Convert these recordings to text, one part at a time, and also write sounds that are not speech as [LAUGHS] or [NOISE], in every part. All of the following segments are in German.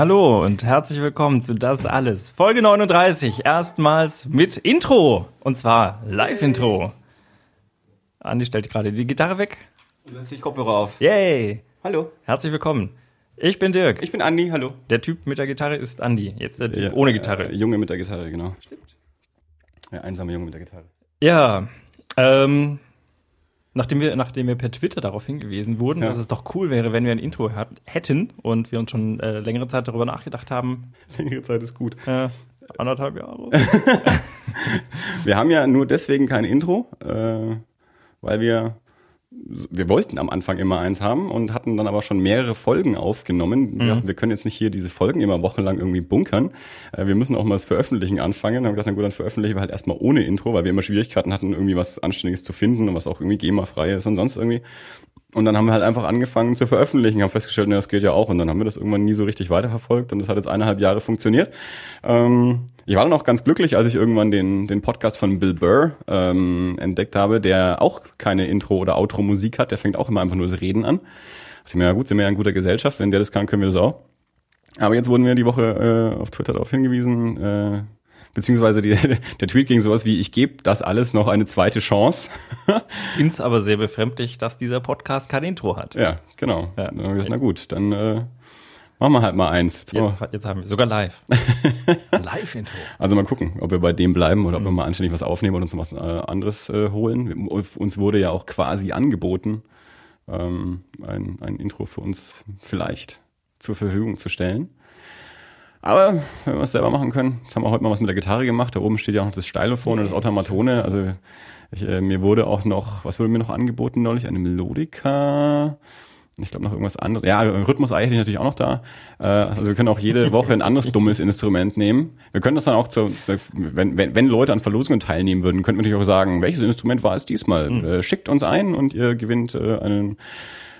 Hallo und herzlich willkommen zu Das Alles. Folge 39, erstmals mit Intro. Und zwar Live-Intro. Andi stellt gerade die Gitarre weg. Und setzt sich Kopfhörer auf. Yay! Hallo. Herzlich willkommen. Ich bin Dirk. Ich bin Andi, hallo. Der Typ mit der Gitarre ist Andi. Jetzt der Typ ja, ohne Gitarre. Äh, Junge mit der Gitarre, genau. Stimmt. Der einsame Junge mit der Gitarre. Ja, ähm, Nachdem wir, nachdem wir per Twitter darauf hingewiesen wurden, ja. dass es doch cool wäre, wenn wir ein Intro hätten und wir uns schon äh, längere Zeit darüber nachgedacht haben. [LAUGHS] Längere Zeit ist gut. Äh, anderthalb Jahre. [LAUGHS] wir haben ja nur deswegen kein Intro, äh, weil wir wir wollten am Anfang immer eins haben und hatten dann aber schon mehrere Folgen aufgenommen. Mhm. Wir, wir, können jetzt nicht hier diese Folgen immer wochenlang irgendwie bunkern. Äh, wir müssen auch mal das Veröffentlichen anfangen. Dann haben wir gedacht, na gut, dann veröffentlichen wir halt erstmal ohne Intro, weil wir immer Schwierigkeiten hatten, irgendwie was Anständiges zu finden und was auch irgendwie GEMA-frei ist und sonst irgendwie. Und dann haben wir halt einfach angefangen zu veröffentlichen, haben festgestellt, na, das geht ja auch. Und dann haben wir das irgendwann nie so richtig weiterverfolgt und das hat jetzt eineinhalb Jahre funktioniert. Ähm, ich war dann auch ganz glücklich, als ich irgendwann den, den Podcast von Bill Burr ähm, entdeckt habe, der auch keine Intro- oder Outro-Musik hat. Der fängt auch immer einfach nur das Reden an. Ich mir, ja gut, sind wir ja in guter Gesellschaft. Wenn der das kann, können wir das auch. Aber jetzt wurden wir die Woche äh, auf Twitter darauf hingewiesen, äh, beziehungsweise die, [LAUGHS] der Tweet ging sowas wie, ich gebe das alles noch eine zweite Chance. Find's aber sehr befremdlich, dass dieser Podcast kein Intro hat. Ja, genau. Ja. Dann haben wir gesagt, na gut, dann äh, Machen wir halt mal eins. Jetzt, jetzt, jetzt haben wir sogar live. [LAUGHS] Live-Intro. Also mal gucken, ob wir bei dem bleiben oder ob wir mhm. mal anständig was aufnehmen und uns was äh, anderes äh, holen. Uns wurde ja auch quasi angeboten, ähm, ein, ein Intro für uns vielleicht zur Verfügung zu stellen. Aber wenn wir es selber machen können, jetzt haben wir heute mal was mit der Gitarre gemacht. Da oben steht ja auch noch das Stylophon und das Automatone. Also ich, äh, mir wurde auch noch, was wurde mir noch angeboten neulich? Eine Melodika ich glaube noch irgendwas anderes. Ja, Rhythmus-Ei hätte ich natürlich auch noch da. Äh, also wir können auch jede Woche ein anderes dummes Instrument nehmen. Wir können das dann auch zu, wenn, wenn, wenn Leute an Verlosungen teilnehmen würden, könnten wir natürlich auch sagen, welches Instrument war es diesmal? Mhm. Äh, schickt uns ein und ihr gewinnt äh, einen,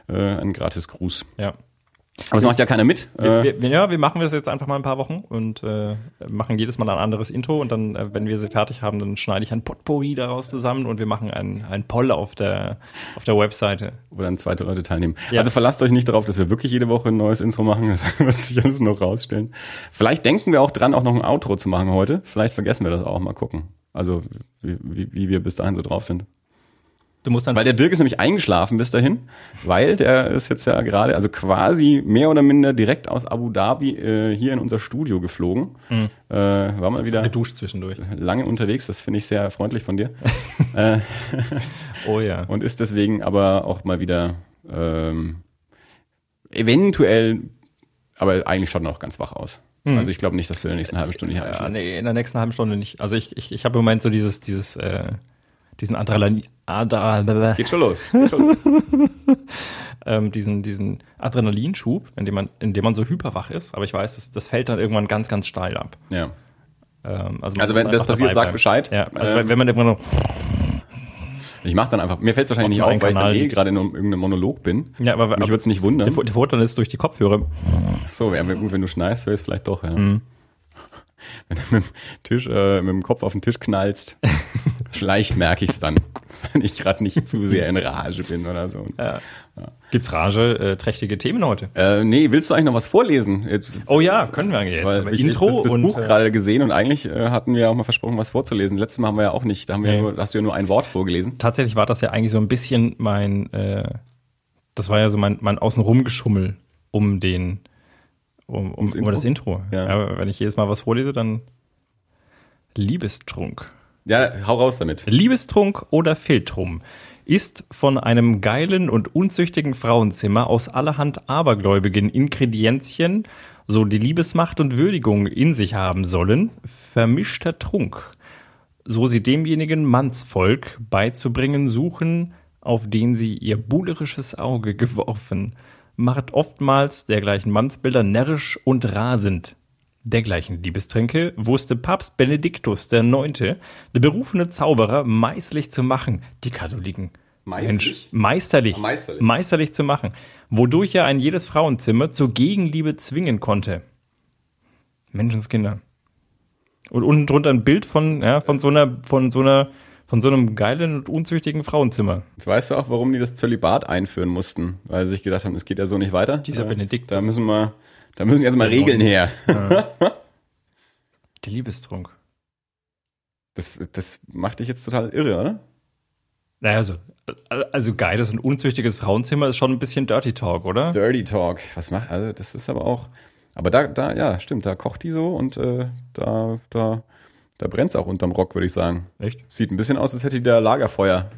äh, einen gratis Gruß. Ja. Aber es macht ja keiner mit. Wir, wir, ja, wir machen das jetzt einfach mal ein paar Wochen und äh, machen jedes Mal ein anderes Intro und dann, äh, wenn wir sie fertig haben, dann schneide ich ein Potpourri daraus zusammen und wir machen ein, ein Poll auf der, auf der Webseite. Wo dann zweite Leute teilnehmen. Ja. Also verlasst euch nicht darauf, dass wir wirklich jede Woche ein neues Intro machen. [LAUGHS] Das wird sich alles noch rausstellen. Vielleicht denken wir auch dran, auch noch ein Outro zu machen heute. Vielleicht vergessen wir das auch. Mal gucken. Also wie, wie wir bis dahin so drauf sind. Du musst dann weil der Dirk ist nämlich eingeschlafen bis dahin, weil der ist jetzt ja gerade, also quasi mehr oder minder direkt aus Abu Dhabi äh, hier in unser Studio geflogen. Mhm. Äh, war mal wieder geduscht zwischendurch. Lange unterwegs, das finde ich sehr freundlich von dir. [LAUGHS] äh, oh ja. Und ist deswegen aber auch mal wieder ähm, eventuell, aber eigentlich schaut er noch ganz wach aus. Mhm. Also ich glaube nicht, dass wir in der nächsten halben Stunde hier ja, Nee, in der nächsten halben Stunde nicht. Also ich, ich, ich habe im Moment so dieses, dieses äh, diesen Adrenalin, Adrenalin Geht schon los. Geht schon los. [LAUGHS] ähm, diesen, diesen Adrenalinschub, in dem man, in dem man so hyperwach ist, aber ich weiß, das, das fällt dann irgendwann ganz, ganz steil ab. Ja. Ähm, also, also wenn das passiert, sag Bescheid. Ja, also ähm, wenn man irgendwann so ich mache dann einfach, mir fällt es wahrscheinlich nicht auf, weil ich dann eh gerade in irgendeinem Monolog bin. Ja, aber mich würde es nicht wundern. Der, der Vorteil ist durch die Kopfhörer. So, wäre gut, wenn du schneist, wäre es vielleicht doch, ja. Mhm. Wenn du mit dem Tisch, äh, mit dem Kopf auf den Tisch knallst. [LAUGHS] Vielleicht merke ich es dann, wenn ich gerade nicht zu sehr in Rage bin oder so. Ja. Ja. Gibt's Rage, äh, Themen heute? Äh, nee, willst du eigentlich noch was vorlesen? Jetzt, oh ja, können wir jetzt. Weil ich, Intro das, das und, Buch äh, gerade gesehen und eigentlich äh, hatten wir auch mal versprochen, was vorzulesen. Letztes Mal haben wir ja auch nicht. Da haben wir nee. nur, hast du ja nur ein Wort vorgelesen. Tatsächlich war das ja eigentlich so ein bisschen mein, äh, das war ja so mein, mein Außenrum-Geschummel um den, um, um, um das Intro. Ja. ja. Wenn ich jedes Mal was vorlese, dann Liebestrunk. Ja, hau raus damit. Liebestrunk oder Filtrum ist von einem geilen und unzüchtigen Frauenzimmer aus allerhand abergläubigen Ingredienzien, so die Liebesmacht und Würdigung in sich haben sollen, vermischter Trunk, so sie demjenigen Mannsvolk beizubringen suchen, auf den sie ihr buhlerisches Auge geworfen, macht oftmals dergleichen Mannsbilder närrisch und rasend, Dergleichen Liebestränke wusste Papst Benediktus der Neunte, der berufene Zauberer, meisterlich zu machen, die Katholiken. Mensch, meisterlich, meisterlich, meisterlich zu machen, wodurch er ein jedes Frauenzimmer zur Gegenliebe zwingen konnte. Menschenskinder. Und unten drunter ein Bild von, ja, von so einer, von so einer, von so einem geilen und unzüchtigen Frauenzimmer. Jetzt weißt du auch, warum die das Zölibat einführen mussten, weil sie sich gedacht haben, es geht ja so nicht weiter. Dieser Benedikt. Da müssen wir Da müssen jetzt mal Genau. Regeln her. [LAUGHS] Der Liebestrunk. Das, das macht dich jetzt total irre, oder? Naja, also, äh, also geiles und unzüchtiges Frauenzimmer ist schon ein bisschen Dirty Talk, oder? Dirty Talk. Was macht, also das ist aber auch, aber da, da, ja, stimmt, da kocht die so und äh, da, da, da brennt's auch unterm Rock, würde ich sagen. Echt? Sieht ein bisschen aus, als hätte die da Lagerfeuer.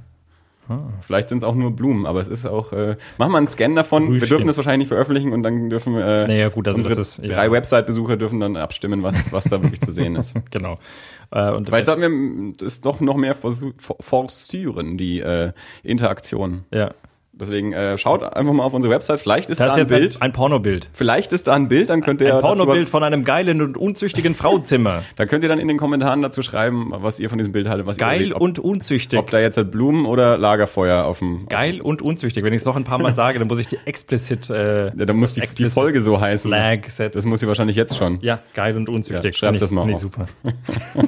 Vielleicht sind es auch nur Blumen, aber es ist auch. Äh, machen wir einen Scan davon. Wir Frühstück. dürfen das wahrscheinlich nicht veröffentlichen und dann dürfen äh, Naja, gut, also unsere das ist- ja. drei Website-Besucher dürfen dann abstimmen, was, was da wirklich zu sehen ist. [LAUGHS] Genau. Äh, und Vielleicht sollten wir das doch noch mehr forcieren, die äh, Interaktion. ja. Deswegen äh, schaut einfach mal auf unsere Website. Vielleicht ist Das da ist ein Bild. ein, ein Pornobild. Vielleicht ist da ein Bild, dann könnt ihr Ein Pornobild von einem geilen und unzüchtigen Frauenzimmer. [LAUGHS] dann könnt ihr dann in den Kommentaren dazu schreiben, was ihr von diesem Bild haltet, was ihr Geil seht, ob, und unzüchtig. ob da jetzt halt Blumen oder Lagerfeuer auf dem Geil und unzüchtig. Wenn ich es noch ein paar Mal sage, dann muss ich die explicit äh, Ja, dann muss die, die Folge so heißen. Flag setzen. Das muss sie wahrscheinlich jetzt schon. Ja, geil und unzüchtig. Ja, schreib Finde ich- das mal auf. ich super. [LAUGHS]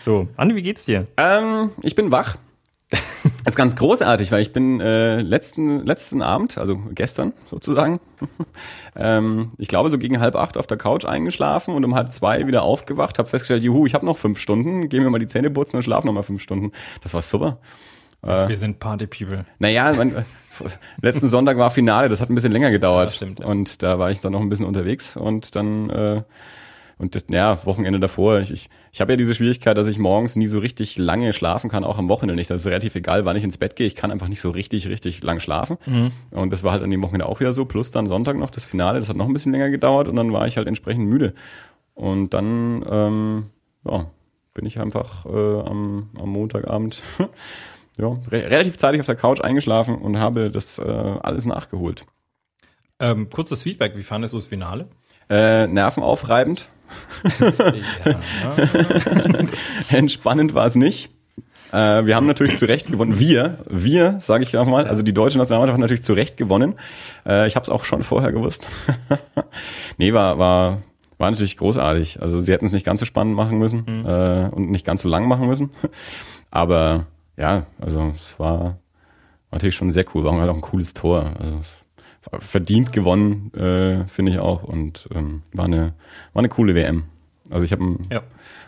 so, Andi, wie geht's dir? Ähm, ich bin wach. [LAUGHS] Das ist ganz großartig, weil ich bin äh, letzten, letzten Abend, also gestern sozusagen, [LAUGHS] ähm, ich glaube so gegen halb acht auf der Couch eingeschlafen und um halb zwei wieder aufgewacht, habe festgestellt, juhu, ich habe noch fünf Stunden, geh mir mal die Zähne putzen und schlafe noch mal fünf Stunden. Das war super. Wir sind Party People. Naja, mein, äh, letzten Sonntag war Finale, das hat ein bisschen länger gedauert. Ja, stimmt, ja. Und da war ich dann noch ein bisschen unterwegs und dann, äh, und das, ja, Wochenende davor, ich, ich, ich habe ja diese Schwierigkeit, dass ich morgens nie so richtig lange schlafen kann, auch am Wochenende nicht. Das ist relativ egal, wann ich ins Bett gehe. Ich kann einfach nicht so richtig, richtig lang schlafen. Mhm. Und das war halt an dem Wochenende auch wieder so. Plus dann Sonntag noch das Finale, das hat noch ein bisschen länger gedauert und dann war ich halt entsprechend müde. Und dann, ähm, ja, bin ich einfach äh, am, am Montagabend [LAUGHS] ja, re relativ zeitig auf der Couch eingeschlafen und habe das äh, alles nachgeholt. Ähm, kurzes Feedback, wie fandest du das Finale? Äh, nervenaufreibend. [LAUGHS] [LAUGHS] entspannend war es nicht. Äh, wir haben natürlich zu Recht gewonnen. Wir, wir, sage ich mal, also die deutsche Nationalmannschaft hat natürlich zu Recht gewonnen. Äh, ich habe es auch schon vorher gewusst. [LAUGHS] nee, war, war, war natürlich großartig. Also sie hätten es nicht ganz so spannend machen müssen äh, und nicht ganz so lang machen müssen. Aber ja, also es war natürlich schon sehr cool. War halt auch ein cooles Tor. Also es verdient gewonnen, äh, finde ich auch. Und ähm, war eine war eine coole WM. Also ich habe ja.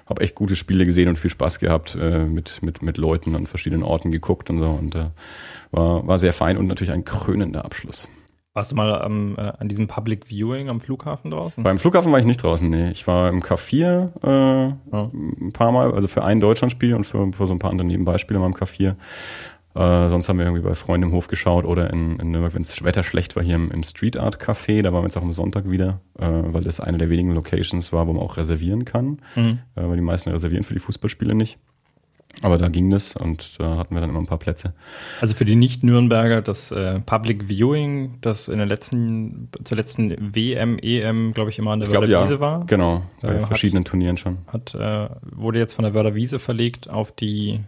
hab echt gute Spiele gesehen und viel Spaß gehabt, äh, mit, mit, mit Leuten an verschiedenen Orten geguckt und so. Und äh, war, war sehr fein und natürlich ein krönender Abschluss. Warst du mal ähm, äh, an diesem Public Viewing am Flughafen draußen? Beim Flughafen war ich nicht draußen, nee. Ich war im K4 äh, ein paar Mal, also für ein Deutschlandspiel und für, für so ein paar andere Nebenbeispiele mal im K4. Äh, sonst haben wir irgendwie bei Freunden im Hof geschaut oder in, in Nürnberg, wenn das Wetter schlecht war, hier im, im Street Art Café. Da waren wir jetzt auch am Sonntag wieder, äh, weil das eine der wenigen Locations war, wo man auch reservieren kann. Mhm. Äh, weil die meisten reservieren für die Fußballspiele nicht. Aber da ging das und da hatten wir dann immer ein paar Plätze. Also für die Nicht-Nürnberger, das äh, Public Viewing, das in der letzten, zur letzten WM, EM, glaube ich, immer an der Ich glaube, Wörder ja. Wiese war, Genau, bei Äh, hat- verschiedenen Turnieren schon. hat, äh, wurde jetzt von der Wörder Wiese verlegt auf die,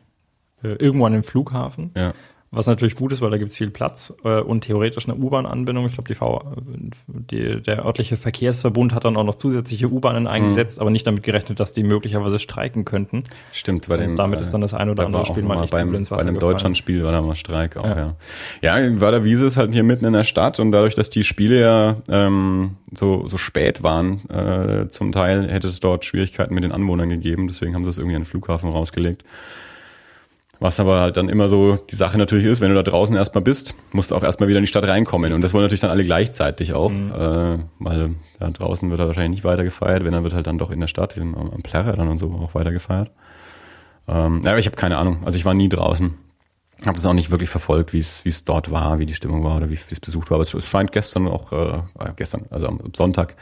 äh, irgendwo an den Flughafen. Ja. Was natürlich gut ist, weil da gibt es viel Platz äh, und theoretisch eine U-Bahn-Anbindung. Ich glaube, die V, die, der örtliche Verkehrsverbund hat dann auch noch zusätzliche U-Bahnen eingesetzt, aber nicht damit gerechnet, dass die möglicherweise streiken könnten. Stimmt, bei Und dem. damit ist dann das ein oder andere Spiel mal echt beim, ins bei einem. Deutschlandspiel war da mal Streik auch, Ja. ja. Ja, Werder Wiese ist halt hier mitten in der Stadt und dadurch, dass die Spiele ja ähm, so, so spät waren, äh, zum Teil hätte es dort Schwierigkeiten mit den Anwohnern gegeben, deswegen haben sie es irgendwie an den Flughafen rausgelegt. Was aber halt dann immer so die Sache natürlich ist, wenn du da draußen erstmal bist, musst du auch erstmal wieder in die Stadt reinkommen. Und das wollen natürlich dann alle gleichzeitig auch, äh, weil da draußen wird er wahrscheinlich nicht weiter gefeiert, wenn dann wird halt dann doch in der Stadt, am, am Plärrer dann und so auch weiter gefeiert. Ähm, ja, aber ich habe keine Ahnung. Also ich war nie draußen. Habe das auch nicht wirklich verfolgt, wie es wie es dort war, wie die Stimmung war oder wie es besucht war. Aber es, scheint gestern auch, äh, gestern, also am Sonntag,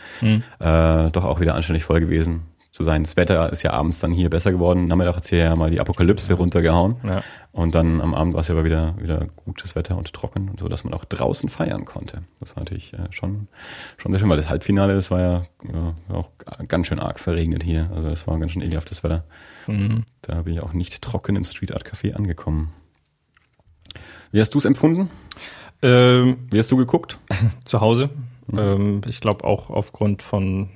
äh, doch auch wieder anständig voll gewesen zu sein. Das Wetter ist ja abends dann hier besser geworden. Nachmittag hat hier ja mal die Apokalypse runtergehauen. Ja. Und dann am Abend war es ja aber wieder, wieder gutes Wetter und trocken und so, dass man auch draußen feiern konnte. Das war natürlich äh, schon, schon sehr schön, weil das Halbfinale, das war ja, ja auch ganz schön arg verregnet hier. Also es war ganz schön ekelhaftes Wetter. Mhm. Da bin ich auch nicht trocken im Street Art Café angekommen. Wie hast du es empfunden? Ähm, Wie hast du geguckt? [LAUGHS] zu Hause. Ähm, ich glaube auch aufgrund von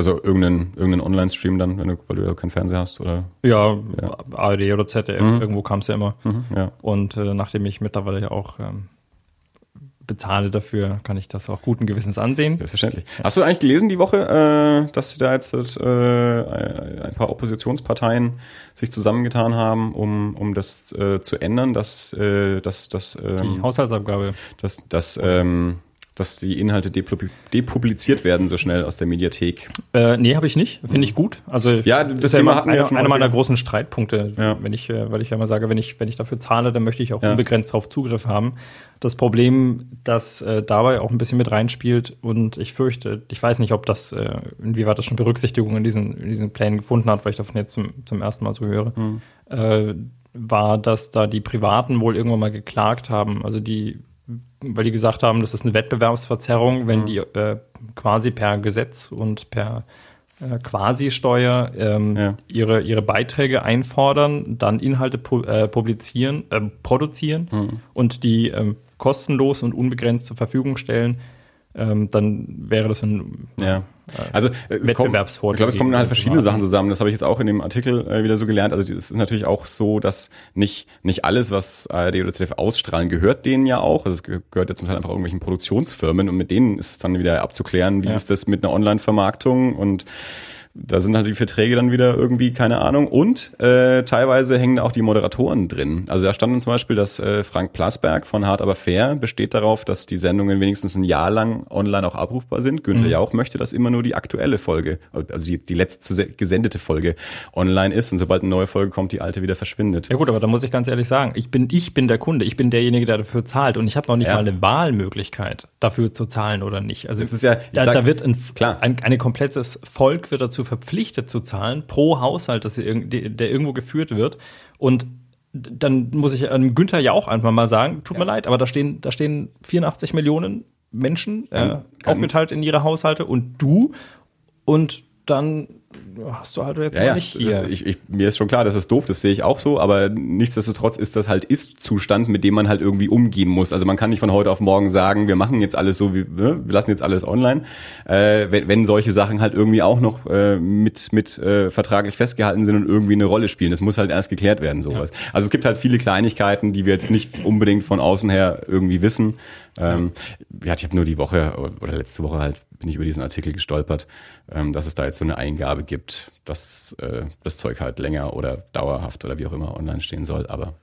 Also irgendeinen, irgendeinen Online-Stream dann, wenn du, weil du ja keinen Fernseher hast oder? ja, ARD oder ZDF, irgendwo kam es ja immer. Mhm, ja. Und äh, nachdem ich mittlerweile ja auch ähm, bezahle dafür, kann ich das auch guten Gewissens ansehen. Selbstverständlich. Hast du eigentlich gelesen die Woche, äh, dass da jetzt äh, ein paar Oppositionsparteien sich zusammengetan haben, um, um das äh, zu ändern, dass, äh, dass, dass ähm, die Haushaltsabgabe, dass, dass ähm, dass die Inhalte depubliziert werden so schnell aus der Mediathek. Äh, nee, habe ich nicht. Finde ich gut. Also ja, das, Thema hatten wir einer, einer meiner großen Streitpunkte, ja. wenn ich, äh, weil ich ja immer sage, wenn ich, wenn ich dafür zahle, dann möchte ich auch ja. unbegrenzt darauf Zugriff haben. Das Problem, das äh, dabei auch ein bisschen mit reinspielt und ich fürchte, ich weiß nicht, ob das, äh, inwieweit das schon Berücksichtigung in diesen, in diesen Plänen gefunden hat, weil ich davon jetzt zum, zum ersten Mal so höre, mhm. äh, war, dass da die Privaten wohl irgendwann mal geklagt haben. Also die weil die gesagt haben, das ist eine Wettbewerbsverzerrung, wenn mhm. die äh, quasi per Gesetz und per äh, Quasi-Steuer ähm, ja. ihre, ihre Beiträge einfordern, dann Inhalte pu äh, publizieren, äh, produzieren mhm. und die ähm, kostenlos und unbegrenzt zur Verfügung stellen ähm, dann wäre das ein ja. Äh, also Wettbewerbsvorteil. ich glaube, es kommen halt verschiedene Sachen zusammen. Das habe ich jetzt auch in dem Artikel äh, wieder so gelernt. Also es ist natürlich auch so, dass nicht nicht alles, was ARD oder ZDF ausstrahlen, gehört denen ja auch. Also es gehört ja zum Teil einfach irgendwelchen Produktionsfirmen und mit denen ist es dann wieder abzuklären, wie ja. ist das mit einer Online-Vermarktung und da sind halt die Verträge dann wieder irgendwie, keine Ahnung. Und äh, teilweise hängen auch die Moderatoren drin. Also da stand zum Beispiel, dass äh, Frank Plasberg von Hart aber fair besteht darauf, dass die Sendungen wenigstens ein Jahr lang online auch abrufbar sind. Günther mhm. Jauch möchte, dass immer nur die aktuelle Folge, also die, die letzte gesendete Folge online ist und sobald eine neue Folge kommt, die alte wieder verschwindet. Ja gut, aber da muss ich ganz ehrlich sagen, ich bin, ich bin der Kunde, ich bin derjenige, der dafür zahlt und ich habe noch nicht ja. mal eine Wahlmöglichkeit, dafür zu zahlen oder nicht. Also es ist ja, da, sag, da wird ein, klar. Ein, ein komplettes Volk wird dazu dazu verpflichtet zu zahlen pro Haushalt, dass sie, der irgendwo geführt wird. Und dann muss ich ähm, Günther ja auch einfach mal sagen, tut ja. mir leid, aber da stehen, da stehen 84 Millionen Menschen äh, aufgeteilt in ihre Haushalte und du und dann hast du halt jetzt ja, mal nicht hier. Ist, ich, ich, mir ist schon klar, das ist doof, das sehe ich auch so, aber nichtsdestotrotz ist das halt Ist-Zustand, mit dem man halt irgendwie umgehen muss. Also man kann nicht von heute auf morgen sagen, wir machen jetzt alles so, wie ne? wir lassen jetzt alles online. Äh, wenn, wenn solche Sachen halt irgendwie auch noch äh, mit, mit äh, vertraglich festgehalten sind und irgendwie eine Rolle spielen. Das muss halt erst geklärt werden, sowas. Ja. Also es gibt halt viele Kleinigkeiten, die wir jetzt nicht unbedingt von außen her irgendwie wissen. Ähm, ja, ich habe nur die Woche oder letzte Woche halt bin ich über diesen Artikel gestolpert, ähm, dass es da jetzt so eine Eingabe gibt, dass äh, das Zeug halt länger oder dauerhaft oder wie auch immer online stehen soll. Aber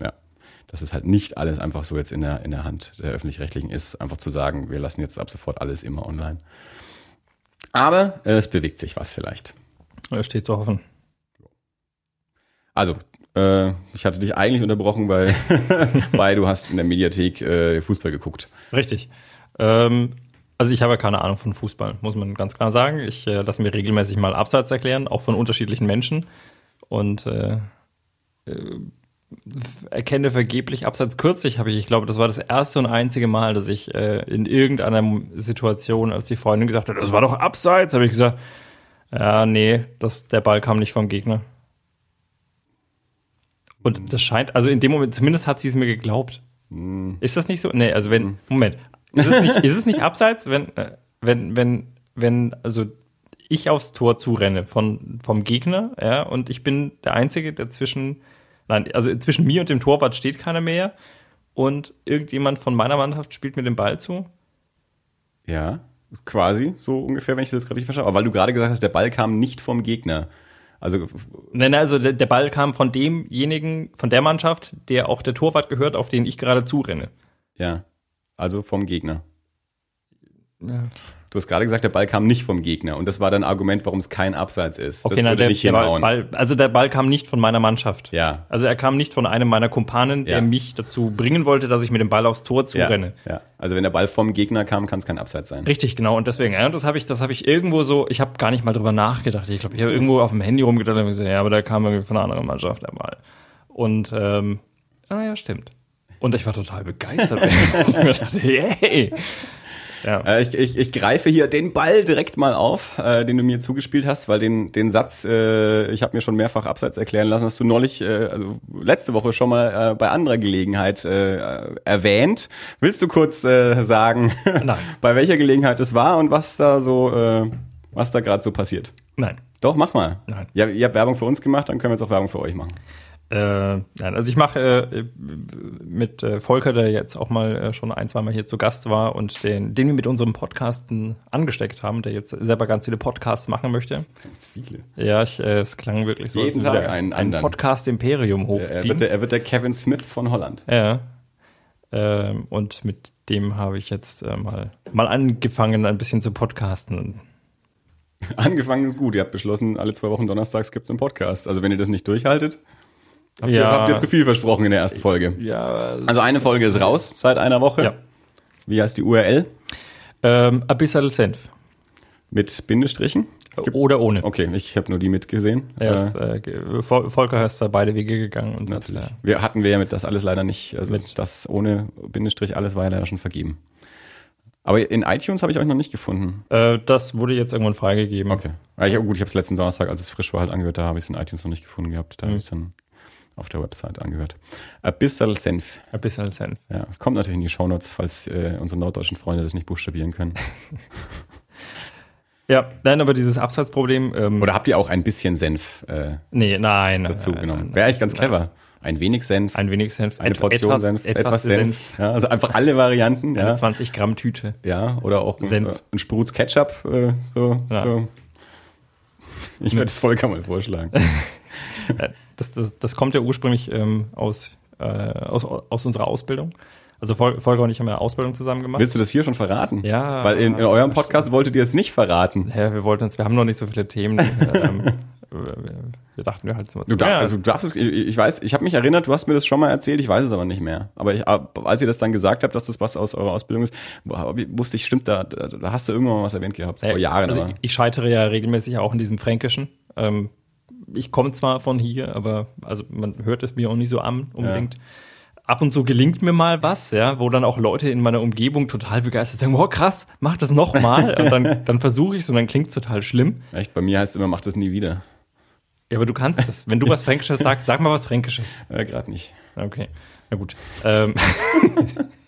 ja, dass es halt nicht alles einfach so jetzt in der, in der Hand der Öffentlich-Rechtlichen ist, einfach zu sagen, wir lassen jetzt ab sofort alles immer online. Aber äh, es bewegt sich was vielleicht. Es steht zu hoffen. Also, äh, ich hatte dich eigentlich unterbrochen, weil, [LAUGHS] weil du hast in der Mediathek äh, Fußball geguckt. Richtig. Ähm, also ich habe keine Ahnung von Fußball, muss man ganz klar sagen. Ich äh, lasse mir regelmäßig mal Abseits erklären, auch von unterschiedlichen Menschen. Und äh, äh, erkenne vergeblich Abseits. Kürzlich habe ich, ich glaube, das war das erste und einzige Mal, dass ich äh, in irgendeiner Situation, als die Freundin gesagt hat, das war doch Abseits, habe ich gesagt, ja, nee, das, der Ball kam nicht vom Gegner. Und das scheint, also in dem Moment, zumindest hat sie es mir geglaubt. Mm. Ist das nicht so? Nee, also wenn, mm. Moment, ist es nicht, [LAUGHS] ist es nicht abseits, wenn, äh, wenn, wenn, wenn, also ich aufs Tor zurenne von, vom Gegner, ja, und ich bin der Einzige, der zwischen, nein, also zwischen mir und dem Torwart steht keiner mehr und irgendjemand von meiner Mannschaft spielt mir den Ball zu? Ja, quasi so ungefähr, wenn ich das gerade richtig verstehe. Aber weil du gerade gesagt hast, der Ball kam nicht vom Gegner. Also, nein, also der, der Ball kam von demjenigen, von der Mannschaft, der auch der Torwart gehört, auf den ich gerade zurenne. Ja also vom Gegner. Ja. Du hast gerade gesagt, der Ball kam nicht vom Gegner und das war dein Argument, warum es kein Abseits ist. Okay, das nein, der, nicht der Ball, also der Ball kam nicht von meiner Mannschaft. Ja. Also er kam nicht von einem meiner Kumpanen, der ja. mich dazu bringen wollte, dass ich mit dem Ball aufs Tor zurenne. Ja, ja. Also wenn der Ball vom Gegner kam, kann es kein Abseits sein. Richtig, genau. Und deswegen, ja, das habe ich, das habe ich irgendwo so, ich habe gar nicht mal drüber nachgedacht. Ich glaube, ich habe irgendwo auf dem Handy rumgedacht und gesagt, ja, aber da kam irgendwie von einer anderen Mannschaft der Ball. Und ähm, ah ja, stimmt. Und ich war total begeistert. [LAUGHS] ich dachte, hey. Ja. Äh, ich, ich, ich greife hier den Ball direkt mal auf, äh, den du mir zugespielt hast, weil den, den Satz, äh, ich habe mir schon mehrfach abseits erklären lassen, hast du neulich, äh, also letzte Woche schon mal äh, bei anderer Gelegenheit äh, erwähnt. Willst du kurz äh, sagen, [LAUGHS] bei welcher Gelegenheit es war und was da so, äh, was da gerade so passiert? Nein. Doch, mach mal. Nein. Ja, ihr habt Werbung für uns gemacht, dann können wir jetzt auch Werbung für euch machen. Äh, nein, also ich mache äh, mit äh, Volker, der jetzt auch mal äh, schon ein, zwei Mal hier zu Gast war und den, den wir mit unserem Podcasten angesteckt haben, der jetzt selber ganz viele Podcasts machen möchte. Ganz viele. Ja, ich, äh, es klang wirklich so, Jeden Tag er einen ein anderen. Podcast-Imperium Er hochziehen. wird, der, er wird der Kevin Smith von Holland. Ja. Ähm, und mit dem habe ich jetzt äh, mal, mal angefangen, ein bisschen zu podcasten. Angefangen ist gut. Ihr habt beschlossen, alle zwei Wochen donnerstags gibt es einen Podcast. Also wenn ihr das nicht durchhaltet, habt, ihr, Ja. habt ihr zu viel versprochen in der ersten Folge. Ja, Also eine Folge ist raus seit einer Woche. Ja. Wie heißt die URL? ähm, Abyssal Senf. Mit Bindestrichen? Gibt- Oder ohne. Okay, ich habe nur die mitgesehen. Er Äh, ist, äh, Vol- Volker ist da beide Wege gegangt und hat, natürlich. Wir hatten wir ja mit das alles leider nicht, also Mit- das ohne Bindestrich alles war ja leider schon vergeben. Aber in iTunes habe ich euch noch nicht gefunden. äh, das wurde jetzt irgendwann freigegeben. Okay. Ja, ich, gut, ich habe es letzten Donnerstag, als es frisch war, halt angehört, da habe ich es in iTunes noch nicht gefunden gehabt. Da habe ich es dann auf der Website angehört. Abyssal Senf. Abyssal Senf. Ja, kommt natürlich in die Shownotes, falls äh, unsere norddeutschen Freunde das nicht buchstabieren können. [LAUGHS] Ja, nein, aber dieses Absatzproblem. Ähm, Oder habt ihr auch ein bisschen Senf äh, nee, nein. dazu nein, genommen? nein, Wäre eigentlich ganz nein. clever. Ein wenig Senf, Ein wenig Senf. eine et- Portion etwas, Senf, etwas, etwas Senf. Ja, also einfach alle Varianten. Eine Ja, 20 Gramm Tüte. ja oder auch ein, Senf. äh, ein Spruz Ketchup. Äh, so, Ja. so. Ich werde es Volker mal vorschlagen. [LAUGHS] [LAUGHS] Das, das, das kommt ja ursprünglich ähm, aus, äh, aus, aus unserer Ausbildung. Also Vol- Volker und ich haben ja eine Ausbildung zusammen gemacht. Willst du das hier schon verraten? Ja. Weil in, in eurem Podcast wolltet ihr es nicht verraten. Ja, wir wollten uns, wir haben noch nicht so viele Themen. ähm, [LAUGHS] wir, dachten, wir halten es mal Du, darf, Ja, also, du darfst es, ich, ich weiß, ich habe mich erinnert, du hast mir das schon mal erzählt, ich weiß es aber nicht mehr. Aber ich, als ihr das dann gesagt habt, dass das was aus eurer Ausbildung ist, wusste ich, stimmt, da, da, hast du irgendwann mal was erwähnt gehabt, vor Jahren. Also aber. ich, ich scheitere ja regelmäßig auch in diesem Fränkischen. Ähm, ich komme zwar von hier, aber also man hört es mir auch nicht so an unbedingt. Ab und zu gelingt mir mal was, ja, wo dann auch Leute in meiner Umgebung total begeistert sagen, wow, krass, mach das nochmal. [LAUGHS] und dann, dann versuche ich es und dann klingt es total schlimm. Echt, bei mir heißt es immer, mach das nie wieder. Ja, aber du kannst das. Wenn du was Fränkisches sagst, sag mal was Fränkisches. [LAUGHS] Äh, Gerade nicht. Okay, na gut. Ähm, [LAUGHS]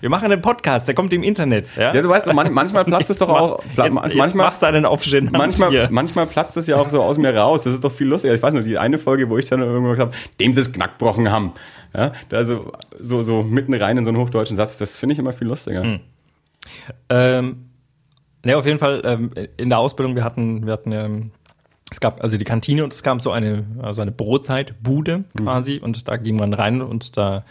wir machen einen Podcast, der kommt im Internet. Ja, Ja, du weißt doch, man, manchmal platzt es doch auch. Pla, jetzt, jetzt manchmal, machst du einen Aufstehen. manchmal, manchmal platzt es ja auch so aus mir raus. Das ist doch viel lustiger. Ich weiß noch, die eine Folge, wo ich dann irgendwann gesagt habe, dem sie es knackbrochen haben. Ja, da so, so, mitten rein in so einen hochdeutschen Satz, das finde ich immer viel lustiger. Ähm, ne, auf jeden Fall ähm, in der Ausbildung, wir hatten, wir hatten, ähm, es gab also die Kantine und es gab so eine, also eine Brotzeitbude quasi und da ging man rein und da,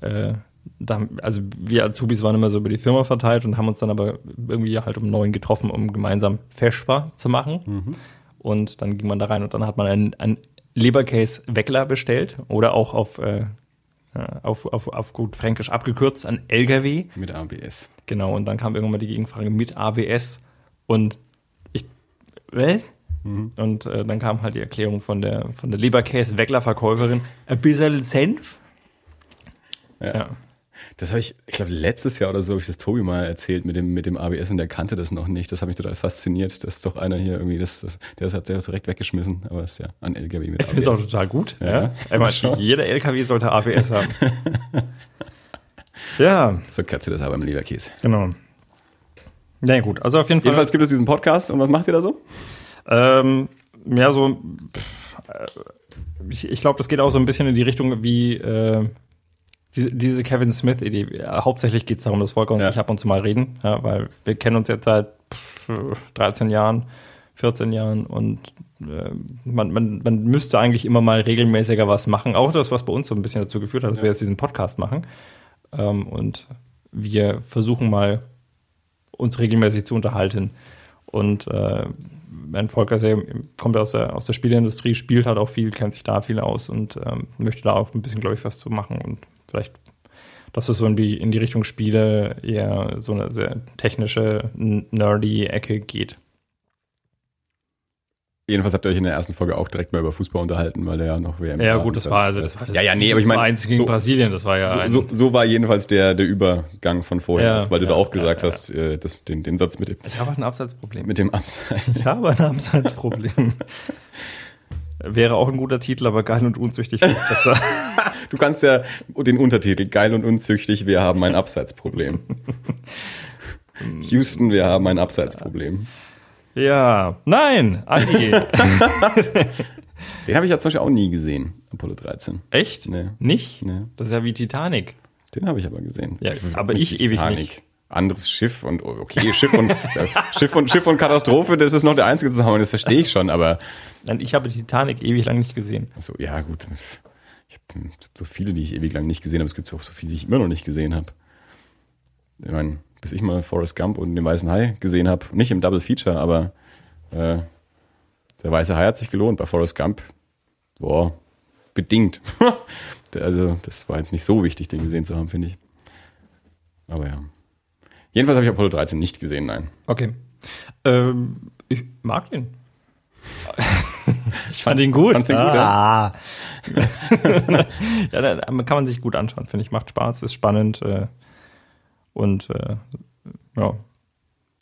äh, da, also wir Azubis waren immer so über die Firma verteilt und haben uns dann aber irgendwie halt um neun getroffen, um gemeinsam Feschbar zu machen. Und dann ging man da rein und dann hat man einen, einen Leberkäse Weckler bestellt oder auch auf, äh, auf, auf, auf gut Fränkisch abgekürzt, ein LKW. Mit ABS. Genau, und dann kam irgendwann mal die Gegenfrage mit ABS und ich, was? Und äh, dann kam halt die Erklärung von der, von der Leberkäse-Weckler-Verkäuferin, ein bisschen Senf. Ja. Ja. Das habe ich, ich glaube, letztes Jahr oder so habe ich das Tobi mal erzählt mit dem, mit dem ABS und der kannte das noch nicht. Das hat mich total fasziniert. Das ist doch einer hier irgendwie, das, das, der hat der direkt weggeschmissen, aber ist ja ein LKW mit Ich finde es auch ABS. total gut. Ja. Ja. Schon. jeder LKW sollte ABS haben. [LAUGHS] ja, So kannst du das aber im Leberkäse. genau. Na ja, gut, also auf jeden Fall. Jedenfalls gibt es diesen Podcast und was macht ihr da so? Ähm, ja, so. pff, äh, Ich, ich glaube, das geht auch so ein bisschen in die Richtung wie äh, diese, diese Kevin Smith-Idee. Ja, Hauptsächlich geht es darum, dass Volker und Ja. ich ab und zu mal reden, ja, weil wir kennen uns jetzt seit pff, 13 Jahren, 14 Jahren und äh, man, man, man müsste eigentlich immer mal regelmäßiger was machen. Auch das, was bei uns so ein bisschen dazu geführt hat, dass wir jetzt diesen Podcast machen. Ähm, und wir versuchen mal, uns regelmäßig zu unterhalten. Und äh, mein Volker sehr, kommt aus der, aus der Spieleindustrie, spielt halt auch viel, kennt sich da viel aus und ähm, möchte da auch ein bisschen, glaube ich, was zu machen. Und vielleicht, dass es so in die, in die Richtung Spiele eher so eine sehr technische, nerdy Ecke geht. Jedenfalls habt ihr euch in der ersten Folge auch direkt mal über Fußball unterhalten, weil der ja noch WM Ja, gut, das war also, das war das Ja, ja, nee, aber ich meine, eins gegen so- Brasilien, das war ja So, so, so war jedenfalls der, der Übergang von vorher, Ja, das, weil du ja, da auch gesagt hast, äh, das, den, den Satz mit dem, ich habe ein Abseitsproblem. mit dem Upside. Ich habe ein Abseitsproblem. [LAUGHS] Wäre auch ein guter Titel, aber geil und unzüchtig wäre besser. [LAUGHS] Du kannst ja den Untertitel, geil und unzüchtig, wir haben ein Abseitsproblem. [LAUGHS] Houston, wir haben ein Abseitsproblem. Ja, nein, Andi. [LAUGHS] Den habe ich ja zum Beispiel auch nie gesehen, Apollo 13. Echt? Nee. Nicht? Nee. Das ist ja wie Titanic. Den habe ich aber gesehen. Ja, aber ich die ewig Titanic. nicht. Anderes Schiff und okay, Schiff und [LAUGHS] äh, Schiff und Schiff und Katastrophe, das ist noch der einzige Zusammenhang, das verstehe ich schon, aber Nein, ich habe Titanic ewig lang nicht gesehen. so, ja gut. Ich habe so viele, die ich ewig lang nicht gesehen habe. Es gibt auch so viele, die ich immer noch nicht gesehen habe. Ich meine, bis ich mal Forrest Gump und den Weißen Hai gesehen habe, nicht im Double Feature, aber äh, der Weiße Hai hat sich gelohnt. Bei Forrest Gump, boah, bedingt. [LAUGHS] Also das war jetzt nicht so wichtig, den gesehen zu haben, finde ich. Aber ja. Jedenfalls habe ich Apollo 13 nicht gesehen, nein. Okay. Ähm, ich mag den. ich fand ihn gut. Fandst du ihn gut, ah. [LAUGHS] ja, da kann man sich gut anschauen, finde ich. Macht Spaß, ist spannend. Äh, und äh, ja,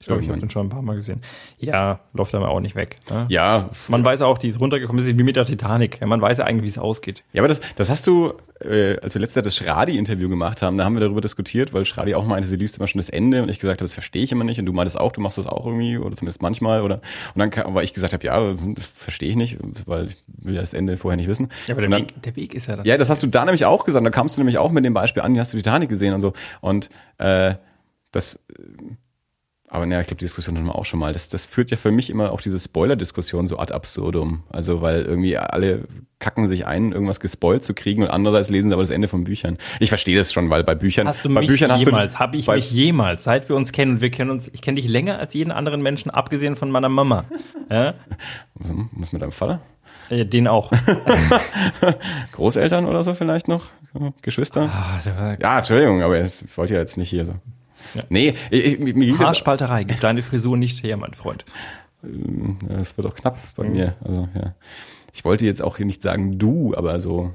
ich glaube, ich habe den schon ein paar Mal gesehen. Ja, läuft aber auch nicht weg. Ne? Ja, Man weiß auch, die ist runtergekommen, das ist wie mit der Titanic. Ja, man weiß ja eigentlich, wie es ausgeht. Ja, aber das, das hast du, äh, als wir letztes Jahr das Schradi-Interview gemacht haben, da haben wir darüber diskutiert, weil Schradi auch meinte, sie liest immer schon das Ende und ich gesagt habe, das verstehe ich immer nicht und du meintest auch, du machst das auch irgendwie oder zumindest manchmal oder und dann kam, weil ich gesagt habe, ja, das verstehe ich nicht, weil ich will ja das Ende vorher nicht wissen. Ja, aber der, dann, Weg, der Weg ist ja das. ja, das hast du da nämlich auch gesagt. Da kamst du nämlich auch mit dem Beispiel an, die hast du Titanic gesehen und so. Und äh, das, aber naja, ich glaube, die Diskussion hatten wir auch schon mal. Das, das führt ja für mich immer auch diese Spoiler-Diskussion so ad absurdum. Also, weil irgendwie alle kacken sich ein, irgendwas gespoilt zu kriegen und andererseits lesen sie aber das Ende von Büchern. Ich verstehe das schon, weil bei Büchern, Hast du bei mich Büchern jemals, habe ich mich jemals, seit wir uns kennen und wir kennen uns, ich kenne dich länger als jeden anderen Menschen, abgesehen von meiner Mama. Ja? Was, mit deinem Vater? Den auch. [LAUGHS] Großeltern oder so vielleicht noch? Geschwister? Ah, Ja, Entschuldigung, aber ich wollte ja jetzt nicht hier so. Ja. Nee, ich, ich, mir Haarspalterei, gib deine Frisur nicht her, mein Freund. Das wird auch knapp bei Mhm. mir. Also, ja. Ich wollte jetzt auch hier nicht sagen du, aber so.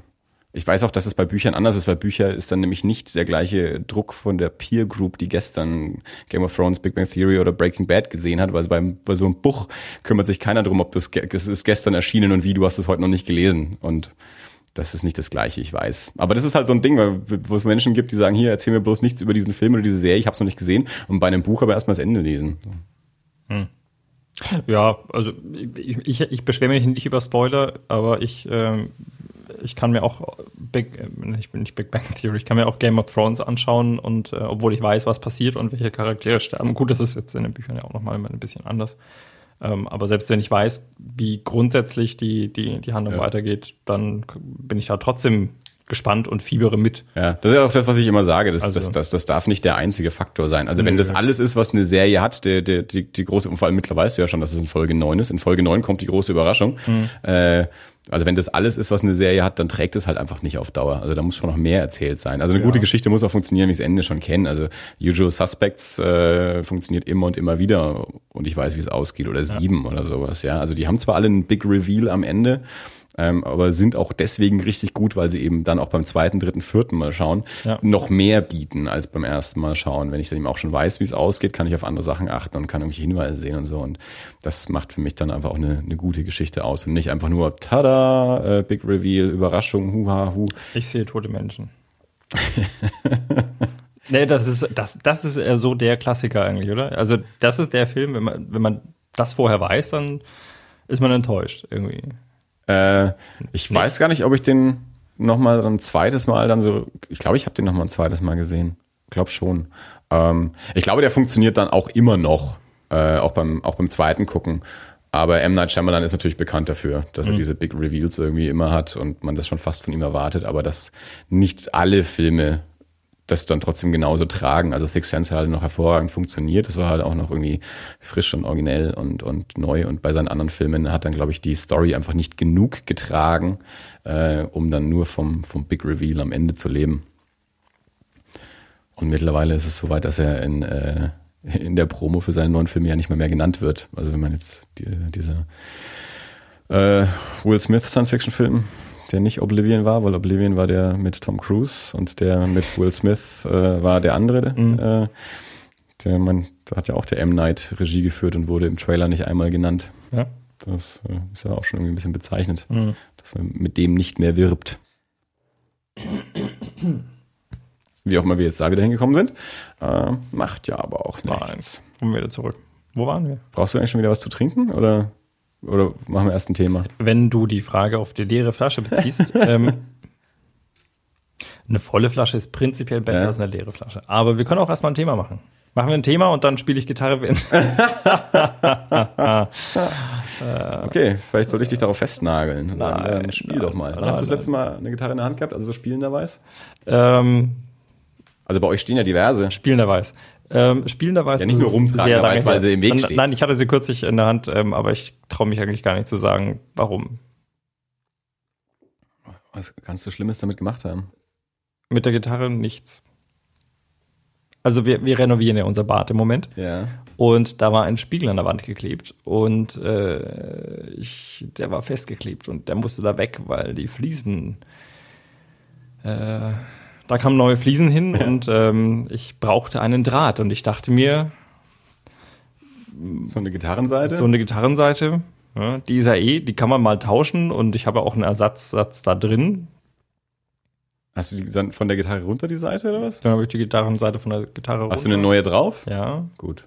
Ich weiß auch, dass es bei Büchern anders ist, weil Bücher ist dann nämlich nicht der gleiche Druck von der Peer Group, die gestern Game of Thrones, Big Bang Theory oder Breaking Bad gesehen hat, weil beim, bei so einem Buch kümmert sich keiner drum, ob du es, es ist gestern erschienen und wie, du hast es heute noch nicht gelesen. Und das ist nicht das Gleiche, ich weiß. Aber das ist halt so ein Ding, weil, wo es Menschen gibt, die sagen, hier, erzähl mir bloß nichts über diesen Film oder diese Serie, ich habe es noch nicht gesehen. Und bei einem Buch aber erstmal das Ende lesen. Ja, also ich, ich, ich beschwere mich nicht über Spoiler, aber ich, ähm, ich kann mir auch Big, äh, ich bin nicht Big Bang Theory, ich kann mir auch Game of Thrones anschauen und äh, obwohl ich weiß, was passiert und welche Charaktere sterben. Gut, das ist jetzt in den Büchern ja auch nochmal ein bisschen anders. Ähm, aber selbst wenn ich weiß, wie grundsätzlich die, die, die Handlung Ja. weitergeht, dann bin ich da trotzdem gespannt und fiebere mit. Ja, das ist ja auch das, was ich immer sage. Das, Also- das, das, das darf nicht der einzige Faktor sein. Also wenn das alles ist, was eine Serie hat, der, der, die, die große, und vor allem mittlerweile weißt du ja schon, dass es in Folge 9 ist. In Folge 9 kommt die große Überraschung. Mhm. Äh, also wenn das alles ist, was eine Serie hat, dann trägt es halt einfach nicht auf Dauer. Also da muss schon noch mehr erzählt sein. Also eine Ja. gute Geschichte muss auch funktionieren, wie ich das Ende schon kenne. Also Usual Suspects äh, funktioniert immer und immer wieder und ich weiß, wie es ausgeht. Oder sieben oder sowas, ja. Also die haben zwar alle einen Big Reveal am Ende, ähm, aber sind auch deswegen richtig gut, weil sie eben dann auch beim zweiten, dritten, vierten Mal schauen, Ja. noch mehr bieten als beim ersten Mal schauen. Wenn ich dann eben auch schon weiß, wie es ausgeht, kann ich auf andere Sachen achten und kann irgendwelche Hinweise sehen und so. Und das macht für mich dann einfach auch eine, eine gute Geschichte aus und nicht einfach nur Tada, äh, Big Reveal, Überraschung, huha, hu. Ich sehe tote Menschen. [LAUGHS] nee, das ist, das, das ist eher so der Klassiker eigentlich, oder? Also, das ist der Film, wenn man, wenn man das vorher weiß, dann ist man enttäuscht irgendwie. Äh, ich Nee. weiß gar nicht, ob ich den noch mal ein zweites Mal dann so, ich glaube, ich habe den noch mal ein zweites Mal gesehen. Ich glaube schon. Ähm, ich glaube, der funktioniert dann auch immer noch, äh, auch beim auch beim zweiten gucken. Aber M. Night Shyamalan ist natürlich bekannt dafür, dass er diese Big Reveals irgendwie immer hat und man das schon fast von ihm erwartet, aber dass nicht alle Filme das dann trotzdem genauso tragen. Also Sixth Sense hat halt noch hervorragend funktioniert. Das war halt auch noch irgendwie frisch und originell und, und neu. Und bei seinen anderen Filmen hat dann, glaube ich, die Story einfach nicht genug getragen, äh, um dann nur vom, vom Big Reveal am Ende zu leben. Und mittlerweile ist es so weit, dass er in, äh, in der Promo für seine neuen Filme ja nicht mehr, mehr genannt wird. Also wenn man jetzt die, diese äh, Will Smith Science-Fiction-Film, der nicht Oblivion war, weil Oblivion war der mit Tom Cruise und der mit Will Smith äh, war der andere. Mhm. Äh, der man, da hat ja auch der M. Night Regie geführt und wurde im Trailer nicht einmal genannt. Ja. Das äh, ist ja auch schon irgendwie ein bisschen bezeichnend, Mhm. dass man mit dem nicht mehr wirbt. Wie auch immer wir jetzt da wieder hingekommen sind. Äh, macht ja aber auch nichts. Nein. Kommen wir wieder zurück. Wo waren wir? Brauchst du eigentlich schon wieder was zu trinken? Oder? Oder machen wir erst ein Thema? Wenn du die Frage auf die leere Flasche beziehst, [LAUGHS] ähm, eine volle Flasche ist prinzipiell besser Ja. als eine leere Flasche. Aber wir können auch erstmal ein Thema machen. Machen wir ein Thema und dann spiele ich Gitarre. [LAUGHS] Okay, vielleicht sollte ich dich darauf festnageln. Dann, Nein, dann spiel nein, doch mal. Nein, hast du das letzte Mal eine Gitarre in der Hand gehabt? Also so spielenderweise? ähm, Also bei euch stehen ja diverse. Spielenderweise. Ähm, spielenderweise. Ja, nicht nur rumtragenderweise, sehr lange weil sie im Weg Nein, steht. Nein, ich hatte sie kürzlich in der Hand, ähm, aber ich traue mich eigentlich gar nicht zu sagen, warum. Was kannst du Schlimmes damit gemacht haben? Mit der Gitarre nichts. Also wir, wir renovieren ja unser Bad im Moment Ja. und da war ein Spiegel an der Wand geklebt und äh, ich, der war festgeklebt und der musste da weg, weil die Fliesen, äh, da kamen neue Fliesen hin und ähm, ich brauchte einen Draht und ich dachte mir, So eine Gitarrenseite? so eine Gitarrenseite, ja, die ist ja eh, die kann man mal tauschen und ich habe auch einen Ersatzsatz da drin. Hast du die von der Gitarre runter die Seite oder was? Dann habe ich die Gitarrenseite von der Gitarre Hast du eine neue drauf? Ja. Gut.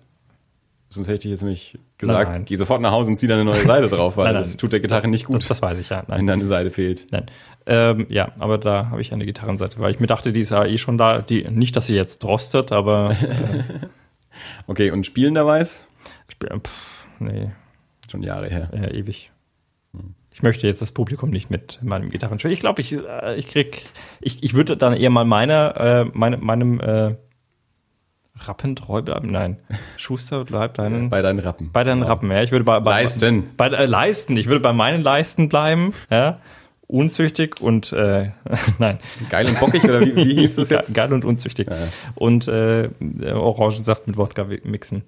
Sonst hätte ich jetzt nämlich gesagt, Nein. geh sofort nach Hause und zieh deine neue Seite drauf, weil Nein, nein. das tut der Gitarre nicht gut, Das, das weiß ich ja. wenn Nein. deine Seite fehlt. Nein. Ähm, ja, aber da habe ich eine Gitarrenseite, weil ich mir dachte, die ist ja eh schon da. Die, nicht, dass sie jetzt rostet, aber äh, [LAUGHS] Okay, und spielenderweise? Spiel- pff, nee, Schon Jahre her. äh, ewig. Ich möchte jetzt das Publikum nicht mit meinem Gitarrenspiel. Ich glaube, ich, äh, ich krieg, ich, ich würde dann eher mal meiner, äh, meine, meinem äh, Rappen treu bleiben. Nein, [LAUGHS] Schuster bleibt deinen. Bei deinen Rappen. Bei deinen Rappen, ja. Ich würde bei, bei Leisten. Bei äh, Leisten. Ich würde bei meinen Leisten bleiben, ja. Unzüchtig und äh, [LAUGHS] nein. Geil und bockig, oder wie, wie hieß das jetzt? Ge- Geil und unzüchtig. Ja. Und äh, Orangensaft mit Wodka mixen.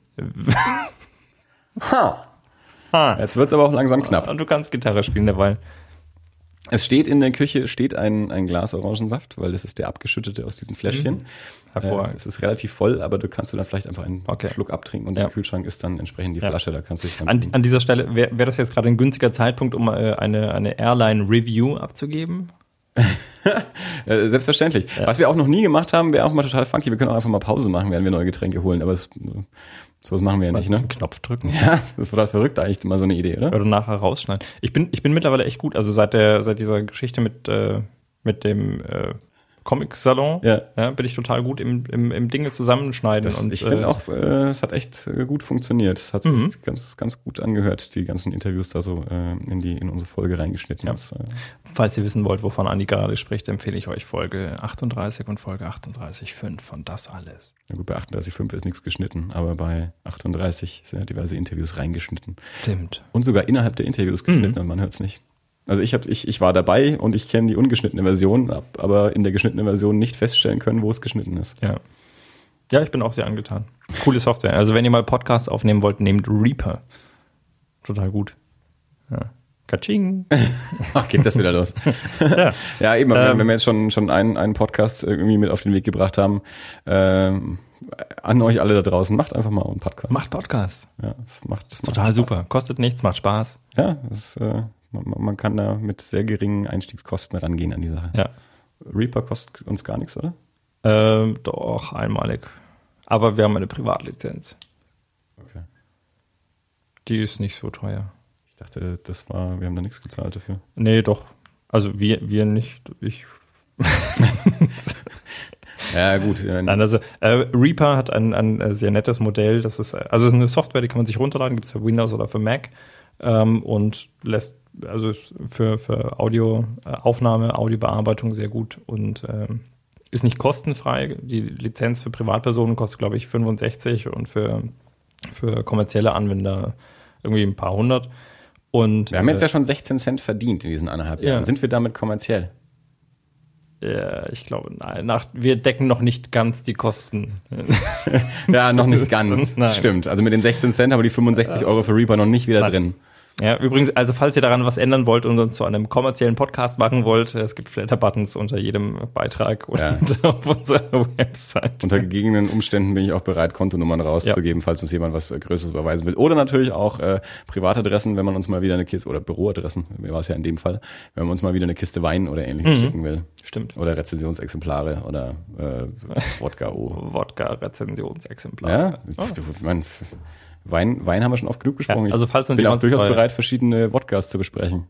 Ha! Ha. Jetzt wird's aber auch langsam knapp. Und du kannst Gitarre spielen derweil. Es steht in der Küche steht ein, ein Glas Orangensaft, weil das ist der abgeschüttete aus diesen Fläschchen. Äh, Hervorragend. es ist relativ voll, aber du kannst du dann vielleicht einfach einen Okay. Schluck abtrinken und Ja. im Kühlschrank ist dann entsprechend die Ja. Flasche, da kannst du dich An, an dieser Stelle wäre wär das jetzt gerade ein günstiger Zeitpunkt, um äh, eine, eine Airline-Review abzugeben. [LAUGHS] Äh, selbstverständlich. Was wir auch noch nie gemacht haben, wäre auch mal total funky. Wir können auch einfach mal Pause machen, während wir neue Getränke holen. Aber es, sowas machen wir ja nicht, ne? Den Knopf drücken. Ja, das total verrückt eigentlich mal so eine Idee, oder? Oder nachher rausschneiden. Ich bin, ich bin mittlerweile echt gut. Also seit der, seit dieser Geschichte mit, äh, mit dem äh, Comic-Salon Ja. bin ich total gut im, im, im Dinge zusammenschneiden. Das, und, ich äh, finde auch, äh, es hat echt äh, gut funktioniert. Es hat sich Mhm. ganz, ganz gut angehört, die ganzen Interviews da so äh, in die in unsere Folge reingeschnitten. Ja. Das, Falls ihr wissen wollt, wovon Andi gerade spricht, empfehle ich euch Folge 38 und Folge 38.5 von Das Alles. na gut, bei 38,5 ist nichts geschnitten, aber bei 38 sind ja diverse Interviews reingeschnitten. Stimmt. Und sogar innerhalb der Interviews geschnitten Mhm. und man hört es nicht. Also ich, hab, ich, ich war dabei und ich kenne die ungeschnittene Version, hab aber in der geschnittenen Version nicht feststellen können, wo es geschnitten ist. Ja. Ja, ich bin auch sehr angetan. Coole Software. Also wenn ihr mal Podcasts aufnehmen wollt, nehmt Reaper. Total gut. Ja. Katsching. [LAUGHS] Ach, geht das wieder los. [LAUGHS] ja. Ja, eben, wenn- Ähm, wenn wir jetzt schon, schon einen, einen Podcast irgendwie mit auf den Weg gebracht haben, ähm, an euch alle da draußen, macht einfach mal einen Podcast. Macht Podcasts. Ja, das macht, das macht Total Spaß. super. Kostet nichts, macht Spaß. Ja, das, äh, man, man kann da mit sehr geringen Einstiegskosten rangehen an die Sache. Ja. Reaper kostet uns gar nichts, oder? Ähm, doch, einmalig. Aber wir haben eine Privatlizenz. Okay. Die ist nicht so teuer. Ich dachte, das war, wir haben da nichts gezahlt dafür. Nee, doch. Also wir, wir nicht. Ich. [LAUGHS] Ja, gut. Nein, also äh, Reaper hat ein, ein äh, sehr nettes Modell. Das ist äh, also es ist eine Software, die kann man sich runterladen, gibt es für Windows oder für Mac ähm, und lässt also für für Audioaufnahme, Audiobearbeitung sehr gut und ähm, ist nicht kostenfrei. Die Lizenz für Privatpersonen kostet glaube ich 65 und für für kommerzielle Anwender irgendwie ein paar hundert. Und wir haben jetzt äh, ja schon 16 Cent verdient in diesen anderthalb Ja. Jahren. Sind wir damit kommerziell? äh, ich glaube, nein, nach, wir decken noch nicht ganz die Kosten. [LAUGHS] Ja, noch nicht [LAUGHS] ganz. Nein. Stimmt. Also mit den 16 Cent haben wir die 65 Euro für Reaper noch nicht wieder Nein. drin. Ja, übrigens, also falls ihr daran was ändern wollt und uns zu einem kommerziellen Podcast machen wollt, es gibt Flatter-Buttons unter jedem Beitrag und Ja. [LAUGHS] auf unserer Website. Unter gegebenen Umständen bin ich auch bereit, Kontonummern rauszugeben, falls uns jemand was äh, Größeres überweisen will. Oder natürlich auch äh, Privatadressen, wenn man uns mal wieder eine Kiste, oder Büroadressen, mir war es ja in dem Fall, wenn man uns mal wieder eine Kiste Wein oder ähnliches Mhm. schicken will. Stimmt. Oder Rezensionsexemplare oder äh, [LAUGHS] Wodka O. Wodka-Rezensionsexemplar. Ja, Oh. du, man, Wein, Wein haben wir schon oft genug besprochen. Ja, also falls ich bin auch durchaus bereit, verschiedene Wodkas zu besprechen.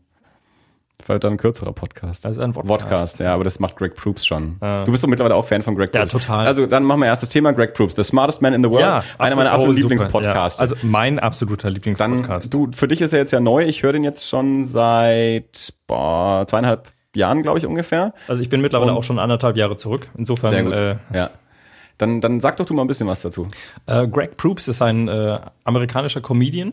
War dann ein kürzerer Podcast. Das ist ein Podcast. Podcast ja, aber das macht Greg Proops schon. Ja. Du bist doch mittlerweile auch Fan von Greg Proops. Ja, total. Also dann machen wir erst das Thema Greg Proops. The Smartest Man in the World. Ja, einer meiner absoluten oh, Lieblingspodcasts. Ja. Also mein absoluter Lieblingspodcast. Dann, du, für dich ist er jetzt ja neu. Ich höre den jetzt schon seit boah, zweieinhalb Jahren, glaube ich, ungefähr. Also ich bin mittlerweile Und, auch schon anderthalb Jahre zurück. Insofern. Sehr gut. Äh, ja. Dann, dann sag doch du mal ein bisschen was dazu. Äh, Greg Proops ist ein äh, amerikanischer Comedian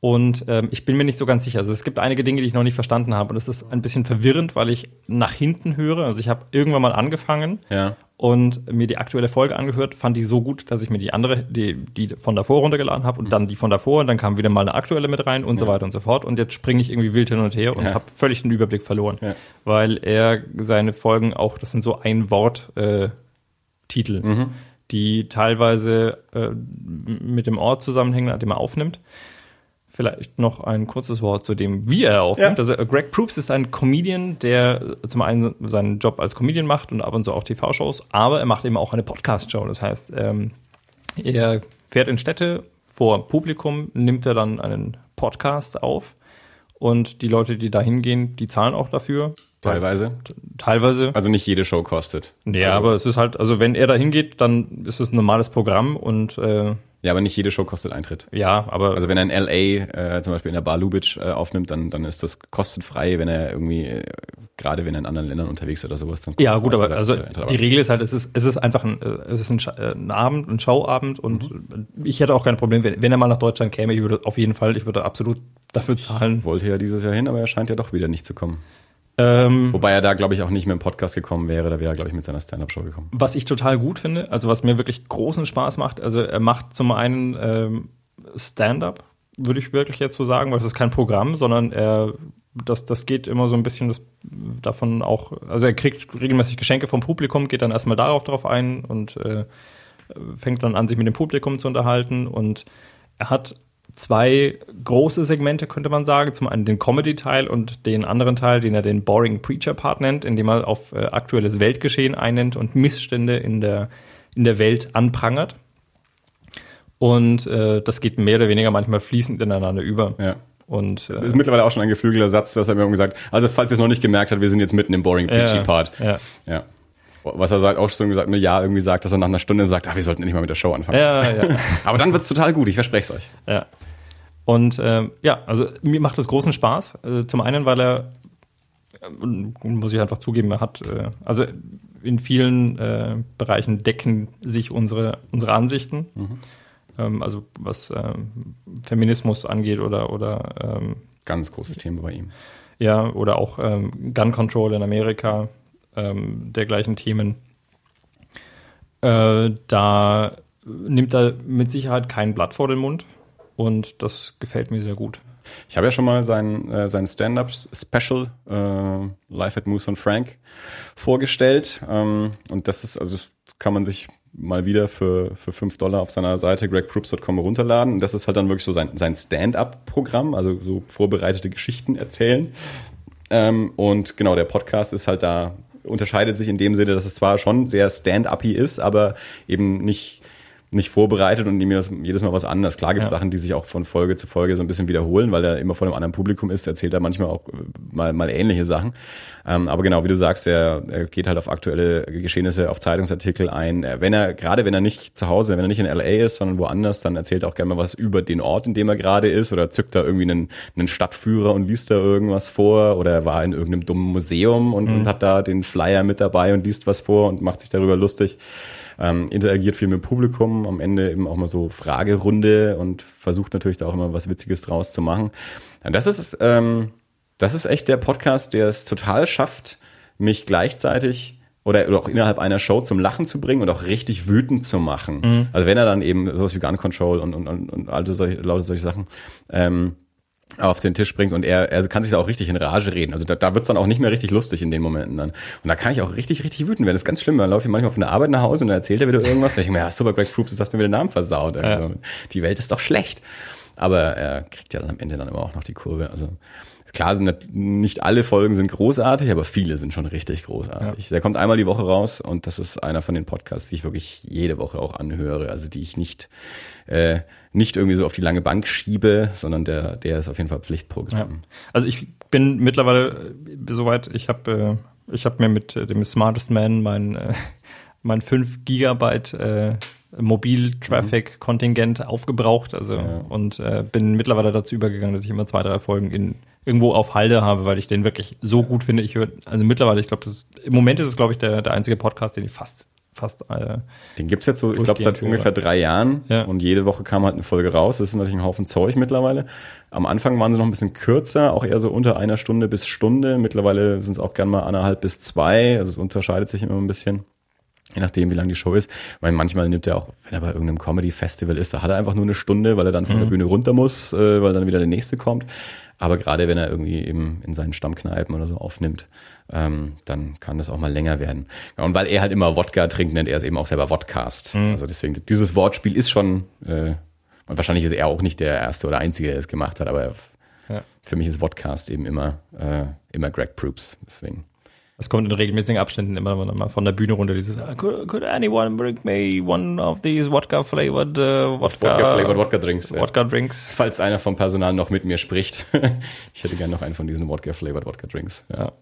und ähm, ich bin mir nicht so ganz sicher. Also es gibt einige Dinge, die ich noch nicht verstanden habe. Und es ist ein bisschen verwirrend, weil ich nach hinten höre. Also ich habe irgendwann mal angefangen ja. und mir die aktuelle Folge angehört, fand die so gut, dass ich mir die andere, die, die von davor runtergeladen habe und mhm. dann die von davor und dann kam wieder mal eine aktuelle mit rein und ja. so weiter und so fort. Und jetzt springe ich irgendwie wild hin und her und ja. habe völlig den Überblick verloren. Weil er seine Folgen auch, das sind so ein Wort äh, Titel, mhm. die teilweise äh, mit dem Ort zusammenhängen, an dem er aufnimmt. Vielleicht noch ein kurzes Wort zu dem, wie er aufnimmt. Ja. Also Greg Proops ist ein Comedian, der zum einen seinen Job als Comedian macht und ab und zu auch TV-Shows, aber er macht eben auch eine Podcast-Show. Das heißt, ähm, er fährt in Städte vor Publikum, nimmt er dann einen Podcast auf und die Leute, die da hingehen, die zahlen auch dafür. Teilweise. Teilweise. Also nicht jede Show kostet. Ja, also. aber es ist halt, also wenn er da hingeht, dann ist es ein normales Programm und äh, ja, aber nicht jede Show kostet Eintritt. Ja, aber. Also wenn er in LA äh, zum Beispiel in der Bar Lubitsch äh, aufnimmt, dann, dann ist das kostenfrei, wenn er irgendwie, äh, gerade wenn er in anderen Ländern unterwegs ist oder sowas, dann Ja, gut, aber also die Regel ist halt, es ist, es ist einfach ein, äh, es ist ein, äh, ein Abend, ein Schauabend und mhm. ich hätte auch kein Problem, wenn, wenn er mal nach Deutschland käme, ich würde auf jeden Fall, ich würde absolut dafür zahlen. Ich wollte ja dieses Jahr hin, aber er scheint ja doch wieder nicht zu kommen. Ähm, Wobei er da, glaube ich, auch nicht mehr im Podcast gekommen wäre, da wäre er, glaube ich, mit seiner Stand-Up-Show gekommen. Was ich total gut finde, also was mir wirklich großen Spaß macht, also er macht zum einen ähm, Stand-Up, würde ich wirklich jetzt so sagen, weil es ist kein Programm, sondern er, das, das geht immer so ein bisschen das, davon auch, also er kriegt regelmäßig Geschenke vom Publikum, geht dann erstmal darauf drauf ein und äh, fängt dann an, sich mit dem Publikum zu unterhalten und er hat zwei große Segmente, könnte man sagen. Zum einen den Comedy-Teil und den anderen Teil, den er den Boring Preacher-Part nennt, in dem er auf äh, aktuelles Weltgeschehen einnimmt und Missstände in der, in der Welt anprangert. Und äh, das geht mehr oder weniger manchmal fließend ineinander über. Ja. Und, äh, das ist mittlerweile auch schon ein geflügelter Satz, dass er mir gesagt also falls ihr es noch nicht gemerkt habt, wir sind jetzt mitten im Boring Preachy-Part. Ja, ja. Was er sagt, auch schon gesagt, ne, ja, irgendwie sagt, dass er nach einer Stunde sagt, ach, wir sollten endlich mal mit der Show anfangen. Ja, ja. [LAUGHS] Aber dann wird's total gut, ich verspreche es euch. Ja. Und äh, ja, also mir macht das großen Spaß. Äh, zum einen, weil er, äh, muss ich einfach zugeben, er hat, äh, also in vielen äh, Bereichen decken sich unsere, unsere Ansichten. Mhm. Ähm, also was ähm, Feminismus angeht oder, oder ähm, ganz großes Thema bei ihm. Ja, oder auch ähm, Gun Control in Amerika, ähm, dergleichen Themen. Äh, da nimmt er mit Sicherheit kein Blatt vor den Mund und das gefällt mir sehr gut. Ich habe ja schon mal sein, äh, sein Stand-up-Special äh, Live at Moose von Frank vorgestellt. Ähm, und das ist, also das kann man sich mal wieder für, für 5 Dollar auf seiner Seite gregproops.com runterladen. Und das ist halt dann wirklich so sein, sein Stand-up-Programm, also so vorbereitete Geschichten erzählen. Ähm, und genau, der Podcast ist halt da, unterscheidet sich in dem Sinne, dass es zwar schon sehr stand-uppy ist, aber eben nicht nicht vorbereitet und mir das jedes Mal was anderes. Klar gibt es ja. Sachen, die sich auch von Folge zu Folge so ein bisschen wiederholen, weil er immer vor einem anderen Publikum ist, erzählt er manchmal auch äh, mal, mal ähnliche Sachen. Ähm, aber genau, wie du sagst, er, er geht halt auf aktuelle Geschehnisse, auf Zeitungsartikel ein. Wenn er, gerade wenn er nicht zu Hause, wenn er nicht in LA ist, sondern woanders, dann erzählt er auch gerne mal was über den Ort, in dem er gerade ist oder zückt da irgendwie einen, einen Stadtführer und liest da irgendwas vor oder er war in irgendeinem dummen Museum und, mhm. und hat da den Flyer mit dabei und liest was vor und macht sich darüber lustig ähm, interagiert viel mit Publikum, am Ende eben auch mal so Fragerunde und versucht natürlich da auch immer was Witziges draus zu machen. Das ist, ähm, das ist echt der Podcast, der es total schafft, mich gleichzeitig oder, oder auch innerhalb einer Show zum Lachen zu bringen und auch richtig wütend zu machen. Mhm. Also wenn er dann eben sowas wie Gun Control und, und, und, und alte solche, lauter solche Sachen ähm, auf den Tisch bringt und er, er kann sich da auch richtig in Rage reden. Also da, da wird's dann auch nicht mehr richtig lustig in den Momenten dann. Und da kann ich auch richtig, richtig wütend werden. Das ist ganz schlimm. Dann laufe ich manchmal von der Arbeit nach Hause und dann erzählt er wieder irgendwas. Und ich denke mir, ja, super, Greg Proops, das hast mir wieder den Namen versaut. Ja. Die Welt ist doch schlecht. Aber er kriegt ja dann am Ende dann immer auch noch die Kurve. Also klar sind nicht alle Folgen sind großartig, aber viele sind schon richtig großartig. Ja. Der kommt einmal die Woche raus und das ist einer von den Podcasts, die ich wirklich jede Woche auch anhöre, also die ich nicht äh, nicht irgendwie so auf die lange Bank schiebe, sondern der der ist auf jeden Fall Pflichtprogramm. Ja. Also ich bin mittlerweile äh, soweit, ich habe äh, ich habe mir mit dem Smartest Man mein mein 5 Gigabyte äh, Mobil-Traffic-Kontingent aufgebraucht. Also ja. und äh, bin mittlerweile dazu übergegangen, dass ich immer zwei, drei Folgen in irgendwo auf Halde habe, weil ich den wirklich so gut finde. Ich höre, also mittlerweile, ich glaube, im Moment ist es, glaube ich, der, der einzige Podcast, den ich fast fast. Äh, den gibt's jetzt so, ich glaube, seit ungefähr drei Jahren ja. und jede Woche kam halt eine Folge raus. Das ist natürlich ein Haufen Zeug mittlerweile. Am Anfang waren sie noch ein bisschen kürzer, auch eher so unter einer Stunde bis Stunde. Mittlerweile sind es auch gern mal anderthalb bis zwei. Also es unterscheidet sich immer ein bisschen. Je nachdem, wie lang die Show ist. Weil manchmal nimmt er auch, wenn er bei irgendeinem Comedy-Festival ist, da hat er einfach nur eine Stunde, weil er dann von mhm. der Bühne runter muss, äh, weil dann wieder der nächste kommt. Aber gerade wenn er irgendwie eben in seinen Stammkneipen oder so aufnimmt, ähm, dann kann das auch mal länger werden. Und weil er halt immer Wodka trinkt, nennt er es eben auch selber Vodcast. Mhm. Also deswegen, dieses Wortspiel ist schon, äh, und wahrscheinlich ist er auch nicht der Erste oder Einzige, der es gemacht hat, aber ja. für mich ist Vodcast eben immer, äh, immer Greg Proops. Deswegen. Es kommt in regelmäßigen Abständen immer mal von der Bühne runter dieses could, could anyone bring me one of these vodka flavored uh, vodka, vodka flavored vodka drinks vodka drinks falls einer vom Personal noch mit mir spricht [LAUGHS] ich hätte gerne noch einen von diesen vodka flavored vodka drinks ja.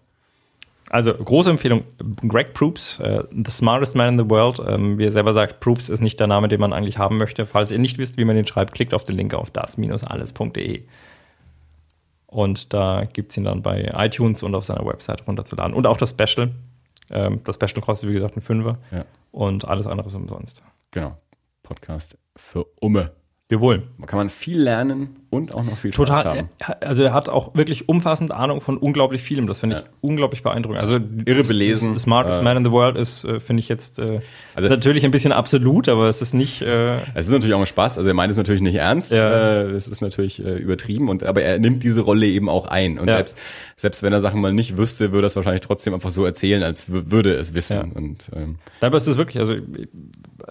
Also große Empfehlung, Greg Proops, uh, the smartest man in the world. Ähm, wie er selber sagt, Proops ist nicht der Name, den man eigentlich haben möchte. Falls ihr nicht wisst, wie man den schreibt, klickt auf den Link auf das-alles.de. Und da gibt es ihn dann bei iTunes und auf seiner Website runterzuladen. Und auch das Special. Ähm, das Special kostet, wie gesagt, ein Fünfer. Ja. Und alles andere ist umsonst. Genau. Podcast für Umme. Jawohl. Man kann man viel lernen und auch noch viel Spaß Total, haben. Also er hat auch wirklich umfassend Ahnung von unglaublich vielem. Das finde ich ja. unglaublich beeindruckend. Also irre belesen. Smartest äh, man in the world ist, äh, finde ich jetzt äh, also natürlich ein bisschen absolut, aber es ist nicht. Äh, es ist natürlich auch ein Spaß. Also er meint es natürlich nicht ernst. Ja. Äh, es ist natürlich äh, übertrieben und aber er nimmt diese Rolle eben auch ein. Und ja. selbst selbst wenn er Sachen mal nicht wüsste, würde er es wahrscheinlich trotzdem einfach so erzählen, als würde es wissen. Ja. Und ähm, aber es ist wirklich. Also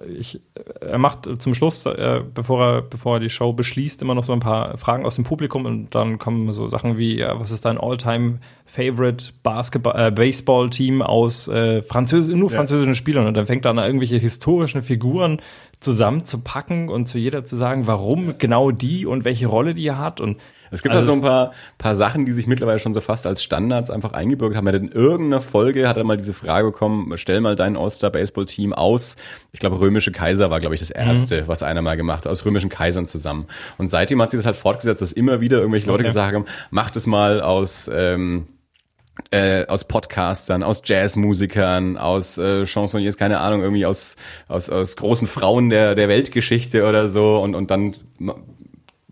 ich, er macht zum Schluss, äh, bevor er bevor er die Show beschließt, immer noch so ein paar Fragen aus dem Publikum und dann kommen so Sachen wie, ja, was ist dein All-Time Favorite Basketball, äh, Baseball-Team aus äh, Französ nur französischen ja. Spielern? Und dann fängt er an, irgendwelche historischen Figuren zusammenzupacken und zu jeder zu sagen, warum genau die und welche Rolle die hat. Und es gibt halt so ein paar, paar Sachen, die sich mittlerweile schon so fast als Standards einfach eingebürgert haben. Er hat in irgendeiner Folge hat er mal diese Frage bekommen, stell mal dein All-Star-Baseball-Team aus. Ich glaube, römische Kaiser war, glaube ich, das mhm. erste, mhm. was einer mal gemacht hat, aus römischen Kaisern zusammen. Und seitdem hat sich das halt fortgesetzt, dass immer wieder irgendwelche Leute okay. gesagt haben, macht es mal aus, ähm, äh, aus Podcastern, aus Jazzmusikern, aus äh, Chansonniers, keine Ahnung, irgendwie aus, aus, aus großen Frauen der, der Weltgeschichte oder so und, und dann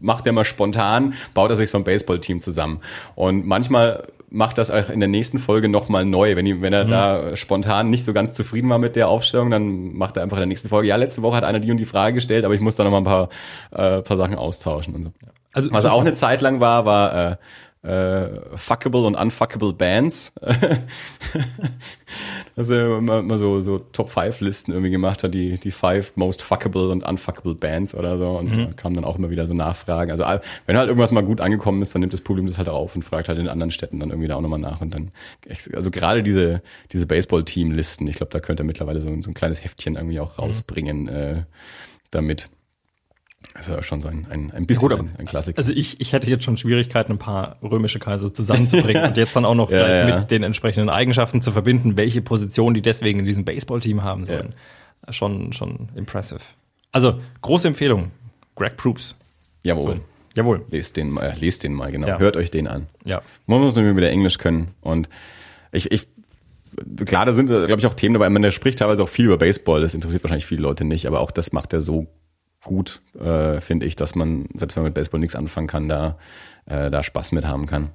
macht er mal spontan, baut er sich so ein Baseballteam zusammen. Und manchmal macht das auch in der nächsten Folge nochmal neu. Wenn, wenn er mhm. da spontan nicht so ganz zufrieden war mit der Aufstellung, dann macht er einfach in der nächsten Folge, ja, letzte Woche hat einer die und die Frage gestellt, aber ich muss da nochmal ein paar, äh, paar Sachen austauschen und so. Also, Was auch eine Zeit lang war, war äh, äh, fuckable und unfuckable Bands. [LAUGHS] also immer, immer so, so Top 5 Listen irgendwie gemacht hat, die, die five most fuckable und unfuckable Bands oder so. Und mhm. da kamen dann auch immer wieder so Nachfragen. Also wenn halt irgendwas mal gut angekommen ist, dann nimmt das Publikum das halt auf und fragt halt in anderen Städten dann irgendwie da auch nochmal nach. Und dann, also gerade diese, diese Baseball-Team-Listen, ich glaube, da könnte er mittlerweile so, so ein kleines Heftchen irgendwie auch rausbringen mhm. äh, damit. Das ist ja schon so ein, ein, ein bisschen ja, gut, ein, ein, Klassiker. Also ich, ich hätte jetzt schon Schwierigkeiten, ein paar römische Kaiser zusammenzubringen [LAUGHS] und jetzt dann auch noch ja, ja. mit den entsprechenden Eigenschaften zu verbinden, welche Position die deswegen in diesem Baseballteam haben sollen. Schon, schon impressive. Also, große Empfehlung. Greg Proops. Jawohl. So. Jawohl. Lest den, äh, lest den mal, genau. Hört euch den an. Ja. Man muss irgendwie wieder Englisch können. Und ich, ich klar, da sind, glaube ich, auch Themen dabei. Man spricht teilweise auch viel über Baseball. Das interessiert wahrscheinlich viele Leute nicht, aber auch das macht er so gut, äh, finde ich, dass man, selbst wenn man mit Baseball nichts anfangen kann, da, äh, da Spaß mit haben kann.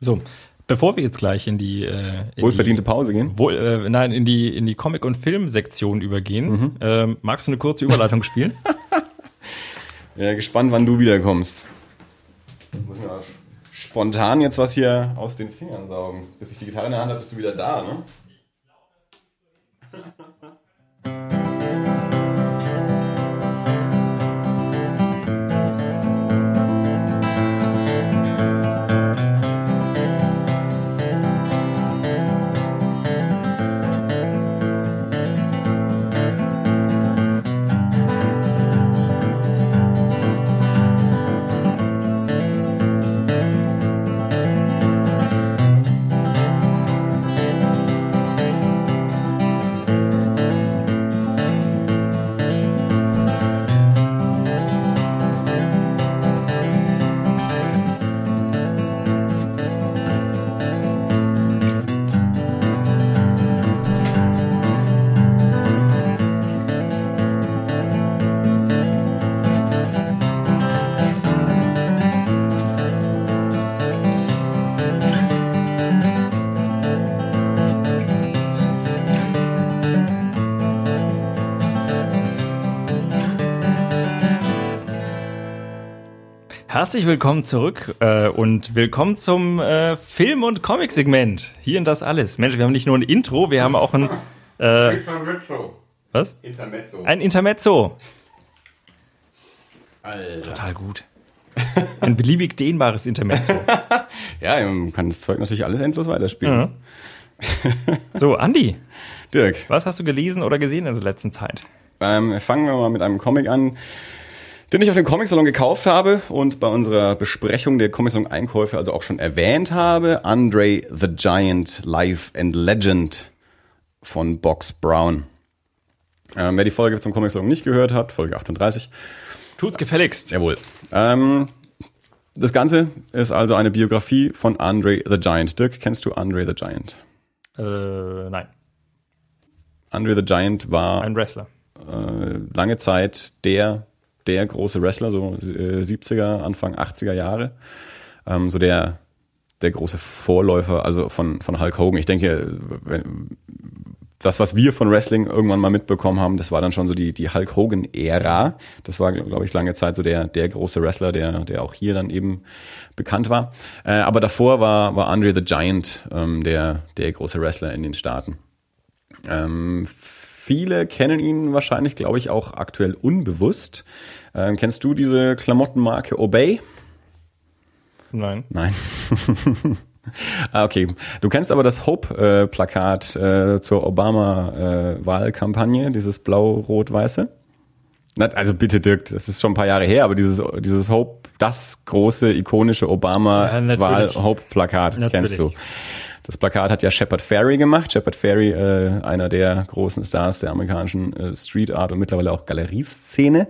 So, bevor wir jetzt gleich in die äh, in wohlverdiente die, Pause gehen, wohl, äh, nein, in die in die Comic- und Film-Sektion übergehen, mhm. äh, magst du eine kurze Überleitung spielen? [LAUGHS] ja, gespannt, wann du wiederkommst. Ich muss mir spontan jetzt was hier aus den Fingern saugen. Bis ich die Gitarre in der Hand habe, bist du wieder da, ne? [LAUGHS] Herzlich willkommen zurück äh, und willkommen zum äh, Film- und Comic-Segment. Hier in das alles. Mensch, wir haben nicht nur ein Intro, wir haben auch ein. Äh, Intermezzo. was? Intermezzo. Ein Intermezzo. Alter. Total gut. Ein beliebig dehnbares Intermezzo. [LAUGHS] Ja, man kann das Zeug natürlich alles endlos weiterspielen. Ja. So, Andi, Dirk, was hast du gelesen oder gesehen in der letzten Zeit? ähm, fangen wir mal mit einem Comic an, den ich auf dem Comic-Salon gekauft habe und bei unserer Besprechung der Comic-Salon-Einkäufe also auch schon erwähnt habe. Andre the Giant, Life and Legend von Box Brown. Ähm, wer die Folge zum Comic-Salon nicht gehört hat, Folge 38, Tut's gefälligst. Jawohl. Ähm, das Ganze ist also eine Biografie von Andre the Giant. Dirk, kennst du Andre the Giant? Äh, nein, Andre the Giant war ein Wrestler. äh, lange Zeit der, der große Wrestler, so äh, 70er, Anfang 80er Jahre. Ähm, so der, der große Vorläufer, also von, von Hulk Hogan. Ich denke, wenn, das, was wir von Wrestling irgendwann mal mitbekommen haben, das war dann schon so die, die Hulk Hogan-Ära. Das war, glaube ich, lange Zeit so der, der große Wrestler, der, der auch hier dann eben bekannt war. Äh, aber davor war, war Andre the Giant ähm, der, der große Wrestler in den Staaten. Ähm, viele kennen ihn wahrscheinlich, glaube ich, auch aktuell unbewusst. Ähm, kennst du diese Klamottenmarke Obey? Nein. Nein. [LAUGHS] ah, okay. Du kennst aber das Hope-Plakat äh, zur Obama-Wahlkampagne, dieses blau-rot-weiße? Also bitte, Dirk, das ist schon ein paar Jahre her, aber dieses, dieses Hope, das große, ikonische Ja. Obama-Wahl-Hope-Plakat Natürlich. kennst du. Das Plakat hat ja Shepard Fairey gemacht. Shepard Fairey, äh, einer der großen Stars der amerikanischen äh, Street Art und mittlerweile auch Galerieszene.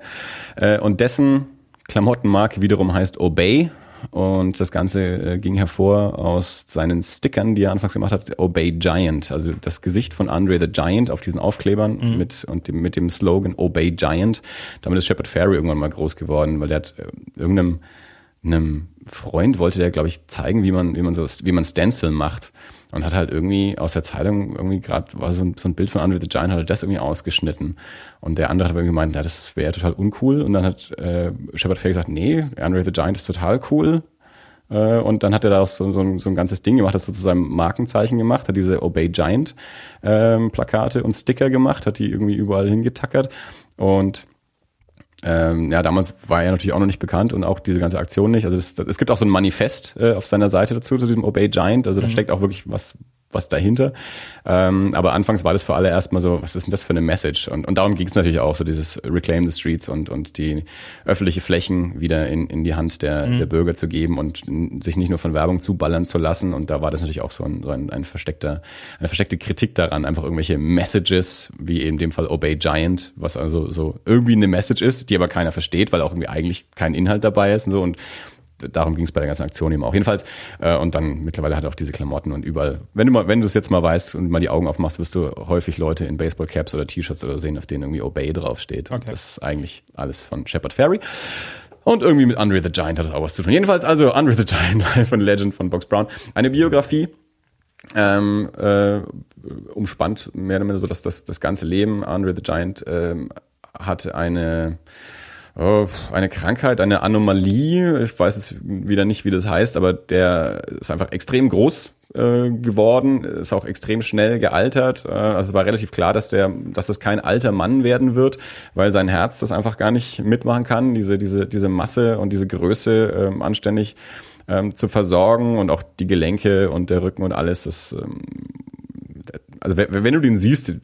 Äh, und dessen Klamottenmarke wiederum heißt Obey. Und das Ganze äh, ging hervor aus seinen Stickern, die er anfangs gemacht hat, Obey Giant. Also das Gesicht von Andre the Giant auf diesen Aufklebern mit, und dem, mit dem Slogan Obey Giant. Damit ist Shepard Fairey irgendwann mal groß geworden, weil der hat äh, irgendeinem einem Freund wollte der, glaube ich, zeigen, wie man, wie man so, wie man Stencil macht. Und hat halt irgendwie aus der Zeitung irgendwie gerade, war so ein, so ein Bild von Andre the Giant, hat das irgendwie ausgeschnitten. Und der andere hat irgendwie gemeint, ja, das wäre total uncool. Und dann hat äh, Shepard Fairey gesagt, nee, Andre the Giant ist total cool. Äh, und dann hat er daraus so, so, ein, so ein ganzes Ding gemacht, das so zu seinem Markenzeichen gemacht, hat diese Obey Giant ähm, Plakate und Sticker gemacht, hat die irgendwie überall hingetackert. Und ähm, ja, damals war er natürlich auch noch nicht bekannt und auch diese ganze Aktion nicht. Also das, das, es gibt auch so ein Manifest äh, auf seiner Seite dazu, zu diesem Obey Giant. Also da steckt auch wirklich was, was dahinter. Ähm, aber anfangs war das für alle erstmal so, was ist denn das für eine Message? Und, und darum ging es natürlich auch, so dieses Reclaim the Streets und, und die öffentliche Flächen wieder in, in die Hand der, der Bürger zu geben und sich nicht nur von Werbung zuballern zu lassen. Und da war das natürlich auch so ein, so ein, ein versteckter, eine versteckte Kritik daran, einfach irgendwelche Messages, wie in dem Fall Obey Giant, was also so irgendwie eine Message ist, die aber keiner versteht, weil auch irgendwie eigentlich kein Inhalt dabei ist und so. Und darum ging es bei der ganzen Aktion eben auch. Jedenfalls, äh, und dann mittlerweile hat er auch diese Klamotten und überall. Wenn du mal, wenn du es jetzt mal weißt und mal die Augen aufmachst, wirst du häufig Leute in Baseballcaps oder T-Shirts oder sehen, auf denen irgendwie Obey draufsteht. Und Okay. Das ist eigentlich alles von Shepard Fairey. Und irgendwie mit Andre the Giant hat das auch was zu tun. Jedenfalls also Andre the Giant [LAUGHS] von Legend von Box Brown. Eine Biografie, ähm, äh, umspannt mehr oder minder so, dass das, das ganze Leben. Andre the Giant ähm, hatte eine eine Krankheit, eine Anomalie. Ich weiß jetzt wieder nicht, wie das heißt, aber der ist einfach extrem groß äh, geworden, ist auch extrem schnell gealtert. Äh, also es war relativ klar, dass der, dass das kein alter Mann werden wird, weil sein Herz das einfach gar nicht mitmachen kann, diese diese diese Masse und diese Größe ähm, anständig ähm, zu versorgen und auch die Gelenke und der Rücken und alles. Das ähm, also wenn, du den siehst,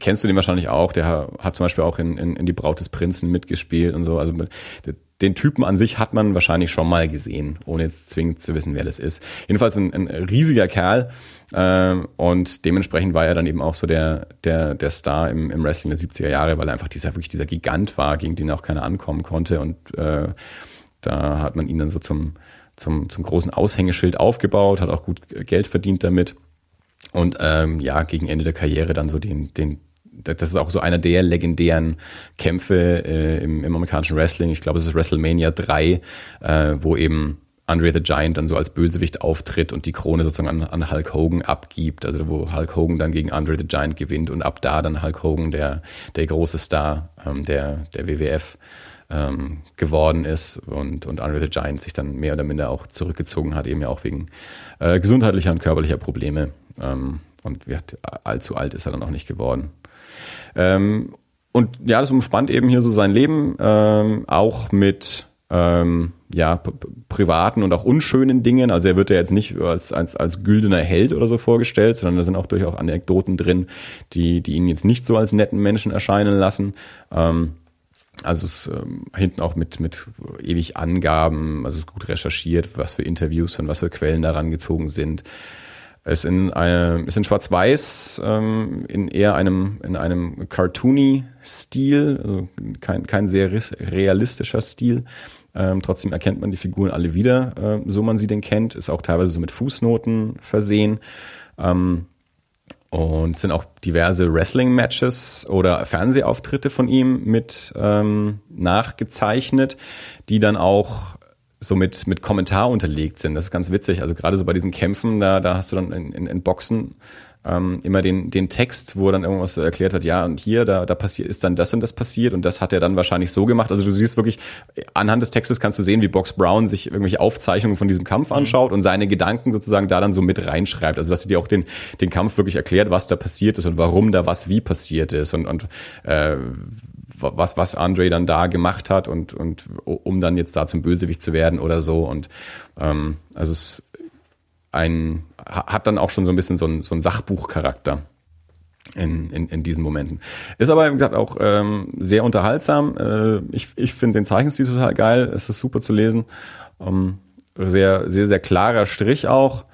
kennst du den wahrscheinlich auch. Der hat zum Beispiel auch in, in, in Die Braut des Prinzen mitgespielt und so. Also den Typen an sich hat man wahrscheinlich schon mal gesehen, ohne jetzt zwingend zu wissen, wer das ist. Jedenfalls ein, ein riesiger Kerl. Ähm, und dementsprechend war er dann eben auch so der, der, der Star im, im Wrestling der 70er Jahre, weil er einfach dieser, wirklich dieser Gigant war, gegen den auch keiner ankommen konnte. Und äh, da hat man ihn dann so zum, zum, zum großen Aushängeschild aufgebaut, hat auch gut Geld verdient damit. Und ähm, ja, gegen Ende der Karriere dann so den, den, das ist auch so einer der legendären Kämpfe äh, im, im amerikanischen Wrestling. Ich glaube, es ist WrestleMania 3, äh, wo eben Andre the Giant dann so als Bösewicht auftritt und die Krone sozusagen an, an Hulk Hogan abgibt, also wo Hulk Hogan dann gegen Andre the Giant gewinnt und ab da dann Hulk Hogan der, der große Star ähm, der, der WWF ähm, geworden ist und, und Andre the Giant sich dann mehr oder minder auch zurückgezogen hat, eben ja auch wegen äh, gesundheitlicher und körperlicher Probleme. Ähm, und allzu alt ist er dann auch nicht geworden. Ähm, und ja, das umspannt eben hier so sein Leben, ähm, auch mit ähm, ja, privaten und auch unschönen Dingen. Also er wird ja jetzt nicht als, als, als güldener Held oder so vorgestellt, sondern da sind auch durchaus Anekdoten drin, die, die ihn jetzt nicht so als netten Menschen erscheinen lassen. Ähm, also es ähm, hinten auch mit, mit ewig Angaben, also es ist gut recherchiert, was für Interviews und was für Quellen daran gezogen sind. Es in, äh, ist in Schwarz-Weiß, ähm, in eher einem, in einem cartoony Stil, also kein, kein sehr realistischer Stil. Ähm, trotzdem erkennt man die Figuren alle wieder, äh, so man sie denn kennt. Ist auch teilweise so mit Fußnoten versehen. Ähm, und sind auch diverse Wrestling-Matches oder Fernsehauftritte von ihm mit ähm, nachgezeichnet, die dann auch so mit, mit Kommentar unterlegt sind. Das ist ganz witzig. Also gerade so bei diesen Kämpfen, da, da hast du dann in, in, in Boxen ähm, immer den, den Text, wo dann irgendwas so erklärt wird, ja, und hier, da, da passiert, ist dann das und das passiert und das hat er dann wahrscheinlich so gemacht. Also du siehst wirklich, anhand des Textes kannst du sehen, wie Box Brown sich irgendwelche Aufzeichnungen von diesem Kampf mhm. anschaut und seine Gedanken sozusagen da dann so mit reinschreibt. Also dass sie dir auch den, den Kampf wirklich erklärt, was da passiert ist und warum da was wie passiert ist und, und äh, was, was Andre dann da gemacht hat und, und um dann jetzt da zum Bösewicht zu werden oder so. Und ähm, also es ein, hat dann auch schon so ein bisschen so ein, so Sachbuchcharakter. In, in, in diesen Momenten. Ist aber, wie gesagt, auch ähm, sehr unterhaltsam. Äh, ich ich finde den Zeichenstil total geil. Es ist super zu lesen. Ähm, sehr, sehr, sehr klarer Strich auch.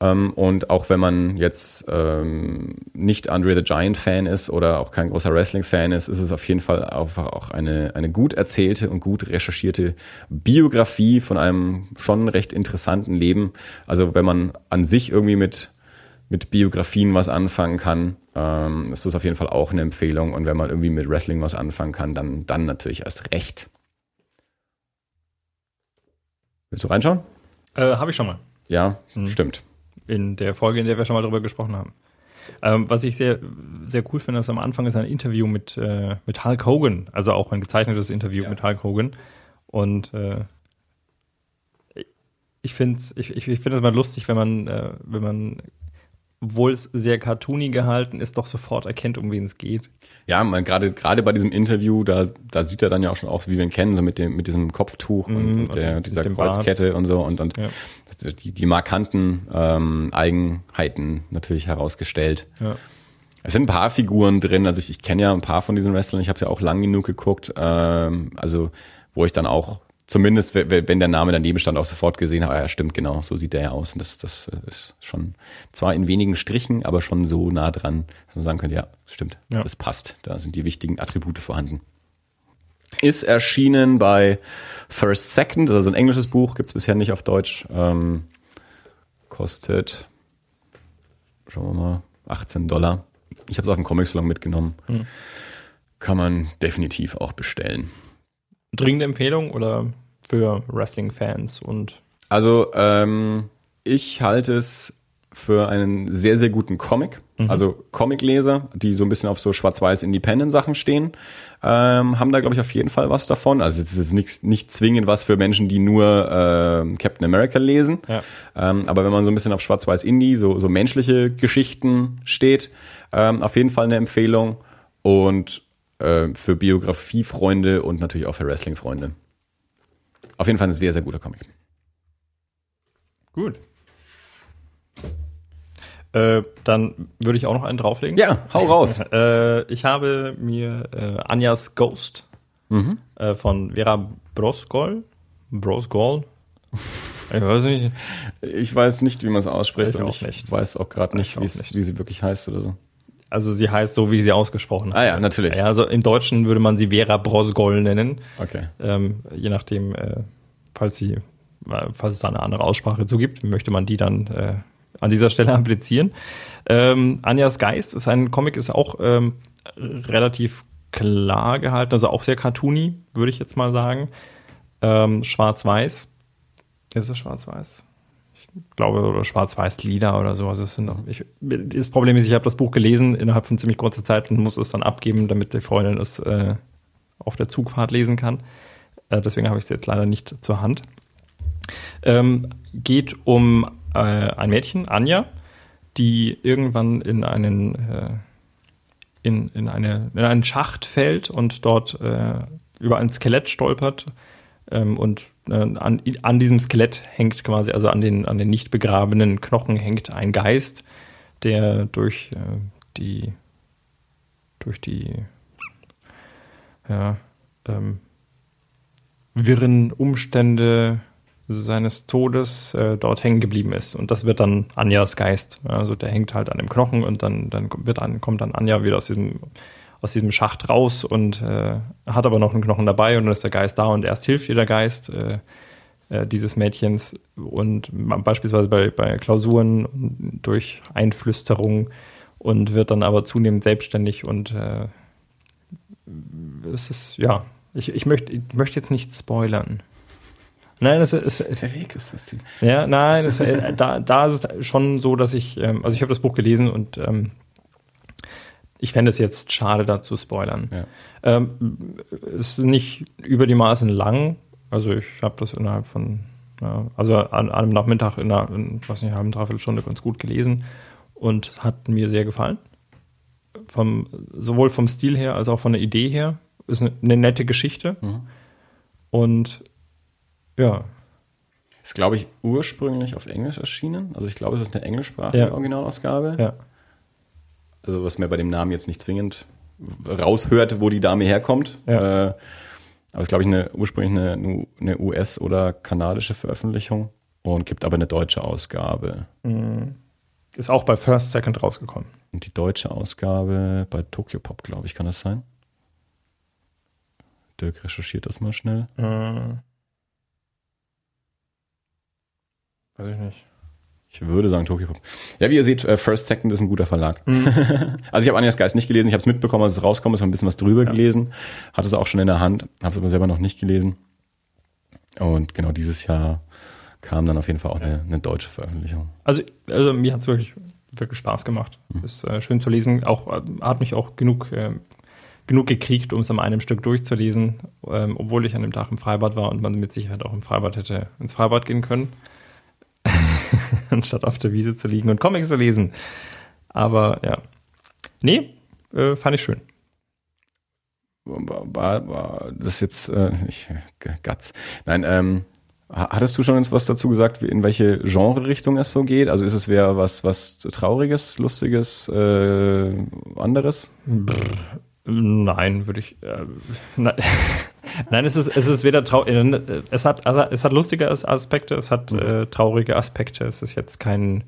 Ähm, und auch wenn man jetzt ähm, nicht Andre the Giant Fan ist oder auch kein großer Wrestling Fan ist, ist es auf jeden Fall einfach auch eine, eine gut erzählte und gut recherchierte Biografie von einem schon recht interessanten Leben. Also wenn man an sich irgendwie mit, mit Biografien was anfangen kann, ähm, ist das auf jeden Fall auch eine Empfehlung. Und wenn man irgendwie mit Wrestling was anfangen kann, dann, dann natürlich erst recht. Willst du reinschauen? Äh, Habe ich schon mal. Ja, hm. stimmt in der Folge, in der wir schon mal darüber gesprochen haben. Ähm, was ich sehr, sehr cool finde, ist am Anfang ist ein Interview mit, äh, mit Hulk Hogan, also auch ein gezeichnetes Interview ja. mit Hulk Hogan. Und äh, ich finde ich, ich, ich find es mal lustig, wenn man, äh, wenn man obwohl es sehr cartoony gehalten ist, doch sofort erkennt, um wen es geht. Ja, man gerade gerade bei diesem Interview, da, da sieht er dann ja auch schon aus, wie wir ihn kennen, so mit dem mit diesem Kopftuch mm, und, mhm, und der, dieser Kreuzkette Bart. und so und, und ja. Die, die markanten ähm, Eigenheiten natürlich herausgestellt. Ja. Es sind ein paar Figuren drin, also ich, ich kenne ja ein paar von diesen Wrestlern, ich habe es ja auch lang genug geguckt, ähm, also wo ich dann auch zumindest, wenn der Name daneben stand, auch sofort gesehen habe, ja, stimmt, genau, so sieht der ja aus. Und das, das ist schon zwar in wenigen Strichen, aber schon so nah dran, dass man sagen könnte, ja, stimmt, ja. das passt. Da sind die wichtigen Attribute vorhanden. Ist erschienen bei First Second, also ein englisches Buch, gibt es bisher nicht auf Deutsch. Ähm, kostet, schauen wir mal, 18 Dollar. Ich habe es auf dem Comic Salon mitgenommen. Mhm. Kann man definitiv auch bestellen. Dringende Empfehlung oder für Wrestling-Fans und. Also, ähm, ich halte es für einen sehr, sehr guten Comic. Mhm. Also Comicleser, die so ein bisschen auf so schwarz-weiß Independent-Sachen stehen, ähm, haben da, glaube ich, auf jeden Fall was davon. Also es ist nicht, nicht zwingend was für Menschen, die nur äh, Captain America lesen. Ja. Ähm, aber wenn man so ein bisschen auf schwarz-weiß Indie, so, so menschliche Geschichten steht, ähm, auf jeden Fall eine Empfehlung. Und äh, für Biografiefreunde und natürlich auch für Wrestling-Freunde. Auf jeden Fall ein sehr, sehr guter Comic. Gut. Äh, dann würde ich auch noch einen drauflegen. Ja, hau raus. [LAUGHS] äh, ich habe mir äh, Anjas Ghost mhm. Äh, von Vera Brosgol, Brosgol, [LAUGHS] ich weiß nicht. Ich weiß nicht, wie man es ausspricht ich ich nicht. weiß auch gerade nicht, nicht, wie sie wirklich heißt oder so. Also sie heißt so, wie sie ausgesprochen hat. Ah ja, natürlich. Ja, also im Deutschen würde man sie Vera Brosgol nennen. Okay. Ähm, je nachdem, äh, falls sie, falls es da eine andere Aussprache zu gibt, möchte man die dann an dieser Stelle [LAUGHS] applizieren. Ähm, Anjas Geist ist ein Comic, ist auch ähm, relativ klar gehalten, also auch sehr cartoony, würde ich jetzt mal sagen. Ähm, Schwarz-Weiß. Ist es schwarz-weiß? Ich glaube, oder schwarz-weiß-Lieder oder so. Also es sind, ich, das Problem ist, ich habe das Buch gelesen innerhalb von ziemlich kurzer Zeit und muss es dann abgeben, damit die Freundin es äh, auf der Zugfahrt lesen kann. Äh, deswegen habe ich es jetzt leider nicht zur Hand. Ähm, geht um äh, ein Mädchen, Anja, die irgendwann in einen, äh, in, in, eine, in einen Schacht fällt und dort äh, über ein Skelett stolpert ähm, und äh, an, an diesem Skelett hängt quasi, also an den, an den nicht begrabenen Knochen hängt ein Geist, der durch äh, die durch die ja, ähm, wirren Umstände seines Todes äh, dort hängen geblieben ist. Und das wird dann Anjas Geist. Also der hängt halt an dem Knochen und dann, dann wird an, kommt dann Anja wieder aus diesem, aus diesem Schacht raus und äh, hat aber noch einen Knochen dabei und dann ist der Geist da und erst hilft ihr der Geist äh, äh, dieses Mädchens und beispielsweise bei, bei Klausuren durch Einflüsterung und wird dann aber zunehmend selbstständig und äh, es ist, ja, ich, ich, möchte, ich möchte jetzt nicht spoilern. Nein, es ist. Der Weg ist das Ding. Ja, nein, es, äh, da, da ist es schon so, dass ich, ähm, also ich habe das Buch gelesen und ähm, ich fände es jetzt schade, da zu spoilern. Ja. Ähm, es ist nicht über die Maßen lang. Also ich habe das innerhalb von, ja, also an, an, einem Nachmittag in einer, in, was nicht, halben, dreiviertel Stunde ganz gut gelesen und hat mir sehr gefallen. Vom, sowohl vom Stil her als auch von der Idee her. Ist eine, eine nette Geschichte. Mhm. Und ja. Ist, glaube ich, ursprünglich auf Englisch erschienen. Also ich glaube, es ist eine englischsprachige ja. Originalausgabe. Ja. Also was mir bei dem Namen jetzt nicht zwingend raushört, wo die Dame herkommt. Ja. Äh, aber es ist, glaube ich, eine, ursprünglich eine, eine US- oder kanadische Veröffentlichung und gibt aber eine deutsche Ausgabe. Mhm. Ist auch bei First Second rausgekommen. Und die deutsche Ausgabe bei Tokyo Pop, glaube ich, kann das sein? Dirk recherchiert das mal schnell. Mhm. Weiß ich nicht. Ich würde sagen Tokyo Pop. Ja, wie ihr seht, äh, First Second ist ein guter Verlag. Mhm. [LAUGHS] also ich habe Anjas Geist nicht gelesen, ich habe es mitbekommen, als es rauskommt, ist ein bisschen was drüber ja. gelesen, hatte es auch schon in der Hand, habe es aber selber noch nicht gelesen. Und genau dieses Jahr kam dann auf jeden Fall auch eine, eine deutsche Veröffentlichung. Also, also mir hat es wirklich, wirklich Spaß gemacht. Mhm. Ist äh, schön zu lesen. Auch äh, hat mich auch genug, äh, genug gekriegt, um es an einem Stück durchzulesen, ähm, obwohl ich an dem Tag im Freibad war und man mit Sicherheit auch im Freibad hätte ins Freibad gehen können. [LAUGHS] anstatt auf der Wiese zu liegen und Comics zu lesen. Aber ja. Nee, äh, fand ich schön. War, war das jetzt, äh, ich, Gatz. Nein, ähm, hattest du schon was dazu gesagt, in welche Genre-Richtung es so geht? Also ist es eher was, was Trauriges, Lustiges, äh, anderes? Brr, Nein, würde ich. Äh, nein. [LAUGHS] nein, es ist, es ist weder traurig. Äh, es hat, also es hat lustige Aspekte, es hat mhm. äh, traurige Aspekte. Es ist jetzt kein,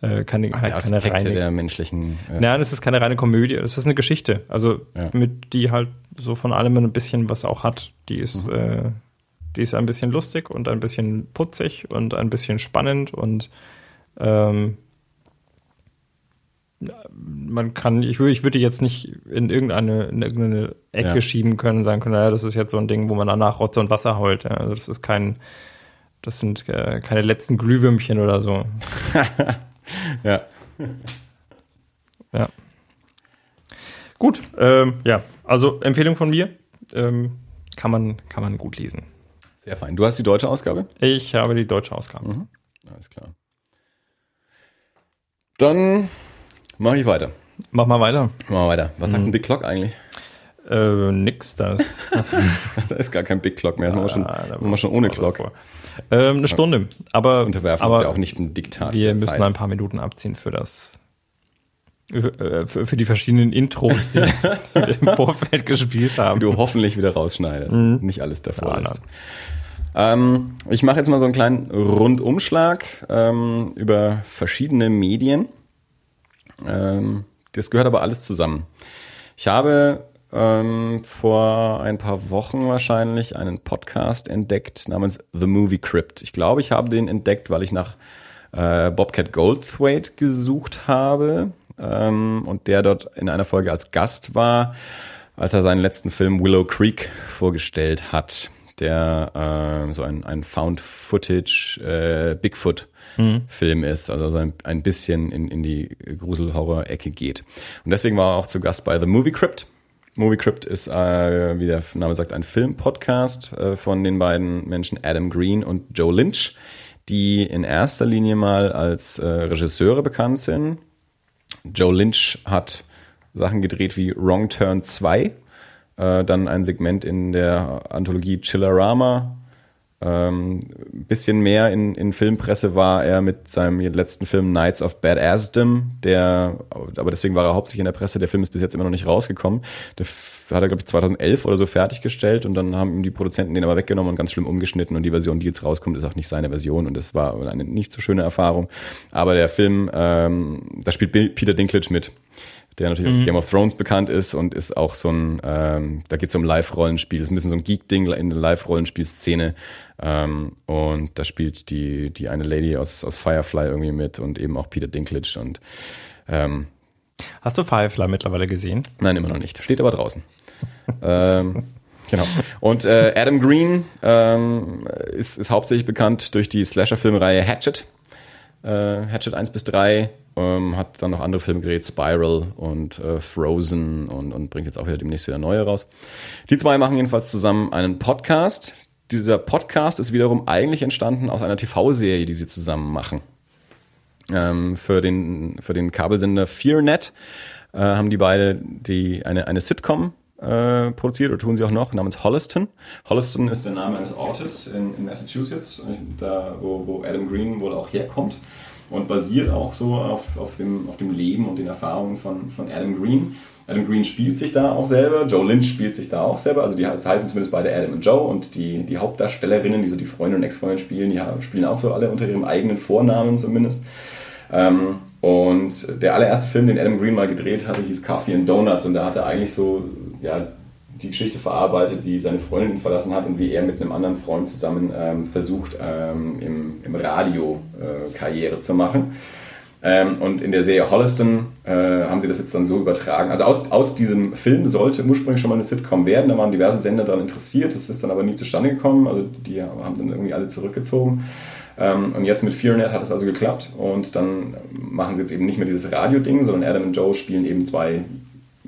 äh, keine, Ach, keine reine. der menschlichen. Äh nein, es ist keine reine Komödie. Es ist eine Geschichte. Also, ja. mit die halt so von allem ein bisschen was auch hat. Die ist, mhm. äh, die ist ein bisschen lustig und ein bisschen putzig und ein bisschen spannend und ähm, man kann, ich würde, ich würde jetzt nicht in irgendeine, in irgendeine Ecke ja. schieben können und sagen können, naja, das ist jetzt so ein Ding, wo man danach Rotze und Wasser heult. Ja. Also das ist kein, das sind äh, keine letzten Glühwürmchen oder so. [LAUGHS] ja. Ja. Gut, ähm, ja, also Empfehlung von mir. Ähm, kann, man, kann man gut lesen. Sehr fein. Du hast die deutsche Ausgabe? Ich habe die deutsche Ausgabe. Mhm. Alles klar. Dann Mach ich weiter. Mach mal weiter. Mach mal weiter. Was sagt mhm. ein Big Clock eigentlich? Äh, nix, das. [LAUGHS] da ist gar kein Big Clock mehr. Das machen wir schon, machen wir schon ohne Clock. Ähm, eine Stunde. Aber, Unterwerfen aber uns ja auch nicht ein Diktat. Wir müssen Zeit. ein paar Minuten abziehen für das für, für die verschiedenen Intros, die wir im [LAUGHS] Vorfeld gespielt haben. Die du hoffentlich wieder rausschneidest. Mhm. Nicht alles davor ja, ist. Ähm, ich mache jetzt mal so einen kleinen Rundumschlag ähm, über verschiedene Medien. Ähm, das gehört aber alles zusammen. Ich habe ähm, vor ein paar Wochen wahrscheinlich einen Podcast entdeckt namens The Movie Crypt. Ich glaube, ich habe den entdeckt, weil ich nach äh, Bobcat Goldthwait gesucht habe ähm, und der dort in einer Folge als Gast war, als er seinen letzten Film Willow Creek vorgestellt hat der äh, so ein, ein Found-Footage äh, Bigfoot-Film ist, also so ein, ein bisschen in, in die Grusel-Horror-Ecke geht. Und deswegen war er auch zu Gast bei The Movie Crypt. Movie Crypt ist, äh, wie der Name sagt, ein Film-Podcast äh, von den beiden Menschen Adam Green und Joe Lynch, die in erster Linie mal als äh, Regisseure bekannt sind. Joe Lynch hat Sachen gedreht wie Wrong Turn 2, äh, dann ein Segment in der Anthologie Chillerama. Ähm, bisschen mehr in, in Filmpresse war er mit seinem letzten Film Knights of Badassdom, der, aber deswegen war er hauptsächlich in der Presse. Der Film ist bis jetzt immer noch nicht rausgekommen. Der hat er, glaube ich, 2011 oder so fertiggestellt und dann haben ihm die Produzenten den aber weggenommen und ganz schlimm umgeschnitten und die Version, die jetzt rauskommt, ist auch nicht seine Version und das war eine nicht so schöne Erfahrung. Aber der Film, ähm, da spielt Peter Dinklage mit der natürlich mhm. aus Game of Thrones bekannt ist und ist auch so ein, ähm, da geht es um Live-Rollenspiel, ist ein bisschen so ein Geek-Ding in der Live-Rollenspiel-Szene. Ähm, und da spielt die, die eine Lady aus, aus Firefly irgendwie mit und eben auch Peter Dinklage und ähm, Hast du Firefly mittlerweile gesehen? Nein, immer noch nicht. Steht aber draußen. [LAUGHS] ähm, Genau. Und äh, Adam Green ähm, ist, ist hauptsächlich bekannt durch die Slasher-Filmreihe Hatchet. Äh, Hatchet 1 bis 3 ähm, hat dann noch andere Filme gedreht, Spiral und äh, Frozen und, und bringt jetzt auch wieder demnächst wieder neue raus. Die zwei machen jedenfalls zusammen einen Podcast. Dieser Podcast ist wiederum eigentlich entstanden aus einer TV-Serie, die sie zusammen machen. Ähm, für, den, für den Kabelsender FearNet äh, haben die beide die, eine, eine Sitcom äh, produziert oder tun sie auch noch, namens Holliston. Holliston ist der Name eines Ortes in, in Massachusetts, da, wo, wo Adam Green wohl auch herkommt und basiert auch so auf, auf, dem, auf dem Leben und den Erfahrungen von, von Adam Green. Adam Green spielt sich da auch selber, Joe Lynch spielt sich da auch selber, also die heißen zumindest beide Adam und Joe und die, die Hauptdarstellerinnen, die so die Freunde und Ex-Freundin spielen, die spielen auch so alle unter ihrem eigenen Vornamen zumindest. Ähm, und der allererste Film, den Adam Green mal gedreht hatte, hieß Coffee and Donuts und da hat er eigentlich so ja, die Geschichte verarbeitet, wie seine Freundin ihn verlassen hat und wie er mit einem anderen Freund zusammen ähm, versucht, ähm, im, im Radio äh, Karriere zu machen. Ähm, und in der Serie Holliston äh, haben sie das jetzt dann so übertragen. Also aus, aus diesem Film sollte ursprünglich schon mal eine Sitcom werden. Da waren diverse Sender daran interessiert. Das ist dann aber nie zustande gekommen. Also die haben dann irgendwie alle zurückgezogen. Ähm, und jetzt mit FearNet hat es also geklappt. Und dann machen sie jetzt eben nicht mehr dieses Radio-Ding, sondern Adam und Joe spielen eben zwei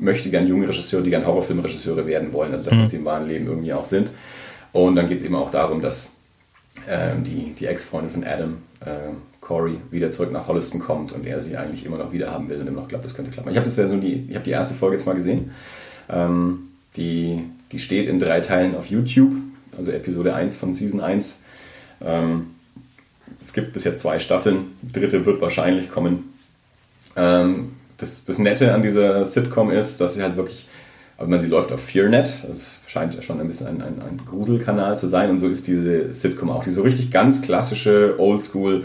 möchte gern junge Regisseure, die gern Horrorfilmregisseure werden wollen, also das, was mhm. sie im wahren Leben irgendwie auch sind. Und dann geht es eben auch darum, dass ähm, die, die Ex-Freundin von Adam, äh, Corey, wieder zurück nach Holliston kommt und er sie eigentlich immer noch wieder haben will und immer noch glaubt, das könnte klappen. Ich habe ja so die, ich habe die erste Folge jetzt mal gesehen. Ähm, die, die steht in drei Teilen auf YouTube, also Episode 1 von Season 1. Ähm, es gibt bisher zwei Staffeln, die dritte wird wahrscheinlich kommen. Ähm, das, das Nette an dieser Sitcom ist, dass sie halt wirklich, also man, sie läuft auf FearNet, das scheint ja schon ein bisschen ein, ein, ein Gruselkanal zu sein und so ist diese Sitcom auch. Die so richtig ganz klassische Oldschool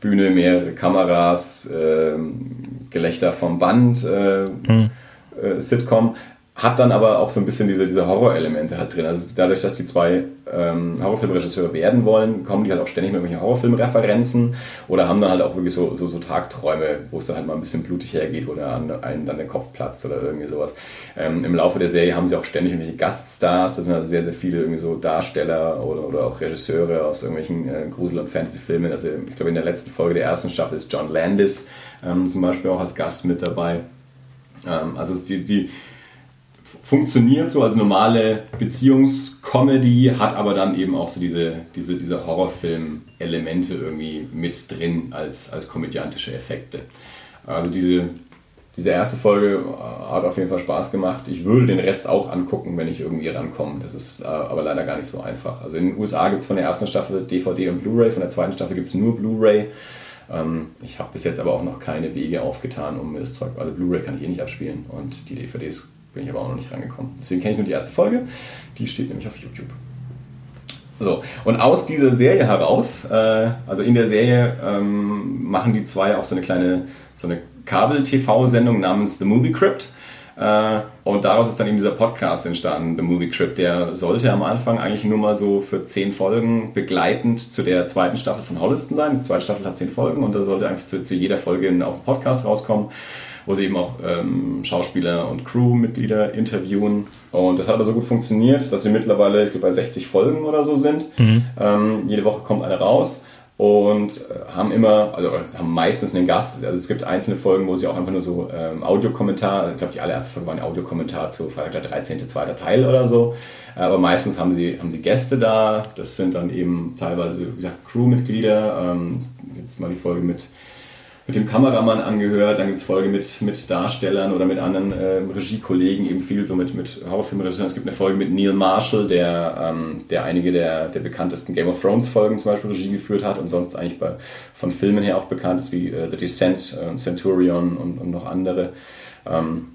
Bühne, mehrere Kameras, äh, Gelächter vom Band, äh, mhm. äh, Sitcom hat dann aber auch so ein bisschen diese, diese Horrorelemente halt drin. Also dadurch, dass die zwei ähm, Horrorfilmregisseure werden wollen, kommen die halt auch ständig mit irgendwelchen Horrorfilmreferenzen oder haben dann halt auch wirklich so, so, so Tagträume, wo es dann halt mal ein bisschen blutig hergeht oder an einen dann der Kopf platzt oder irgendwie sowas. Ähm, Im Laufe der Serie haben sie auch ständig irgendwelche Gaststars, das sind also sehr, sehr viele irgendwie so Darsteller oder, oder auch Regisseure aus irgendwelchen äh, Grusel- und Fantasy-Filmen. Also ich glaube in der letzten Folge der ersten Staffel ist John Landis ähm, zum Beispiel auch als Gast mit dabei. Ähm, also die, die funktioniert so als normale Beziehungscomedy, hat aber dann eben auch so diese, diese, diese Horrorfilm-Elemente irgendwie mit drin als, als komödiantische Effekte. Also diese, diese erste Folge hat auf jeden Fall Spaß gemacht. Ich würde den Rest auch angucken, wenn ich irgendwie rankomme. Das ist äh, aber leider gar nicht so einfach. Also in den USA gibt es von der ersten Staffel DVD und Blu-ray, von der zweiten Staffel gibt es nur Blu-ray. Ähm, ich habe bis jetzt aber auch noch keine Wege aufgetan, um mir das Zeug. Also Blu-ray kann ich eh nicht abspielen und die DVDs bin ich aber auch noch nicht rangekommen. Deswegen kenne ich nur die erste Folge. Die steht nämlich auf YouTube. So, und aus dieser Serie heraus, äh, also in der Serie ähm, machen die zwei auch so eine kleine, so Kabel-TV-Sendung namens The Movie Crypt. Äh, und daraus ist dann eben dieser Podcast entstanden, The Movie Crypt. Der sollte am Anfang eigentlich nur mal so für zehn Folgen begleitend zu der zweiten Staffel von Holliston sein. Die zweite Staffel hat zehn Folgen und da sollte eigentlich zu, zu jeder Folge auch ein Podcast rauskommen. Wo sie eben auch ähm, Schauspieler und Crewmitglieder interviewen. Und das hat aber so gut funktioniert, dass sie mittlerweile, ich glaube, bei 60 Folgen oder so sind. Mhm. Ähm, jede Woche kommt eine raus und äh, haben immer, also haben meistens einen Gast. Also es gibt einzelne Folgen, wo sie auch einfach nur so ähm, Audiokommentar, ich glaube die allererste Folge war ein Audiokommentar zu Freitag der 13. zweiter Teil oder so. Aber meistens haben sie, haben sie Gäste da. Das sind dann eben teilweise, wie gesagt, Crewmitglieder. Ähm, jetzt mal die Folge mit mit dem Kameramann angehört, dann gibt es Folge mit, mit Darstellern oder mit anderen äh, Regiekollegen, eben viel so mit, mit Horrorfilmregisseuren. Es gibt eine Folge mit Neil Marshall, der, ähm, der einige der, der bekanntesten Game of Thrones Folgen zum Beispiel Regie geführt hat und sonst eigentlich bei, von Filmen her auch bekannt ist, wie äh, The Descent, äh, Centurion und, und noch andere. Ähm,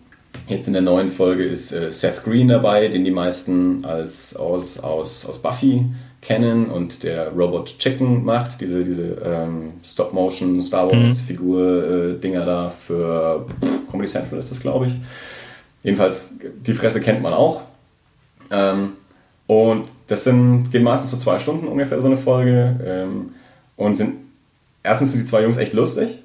Jetzt in der neuen Folge ist äh, Seth Green dabei, den die meisten als aus, aus, aus Buffy kennen und der Robot Chicken macht, diese, diese ähm, Stop-Motion Star Wars-Figur-Dinger mhm. äh, da für Comedy Central ist das, glaube ich. Jedenfalls, die Fresse kennt man auch. Ähm, und das sind, geht meistens so zwei Stunden ungefähr so eine Folge. Ähm, und sind, erstens sind die zwei Jungs echt lustig.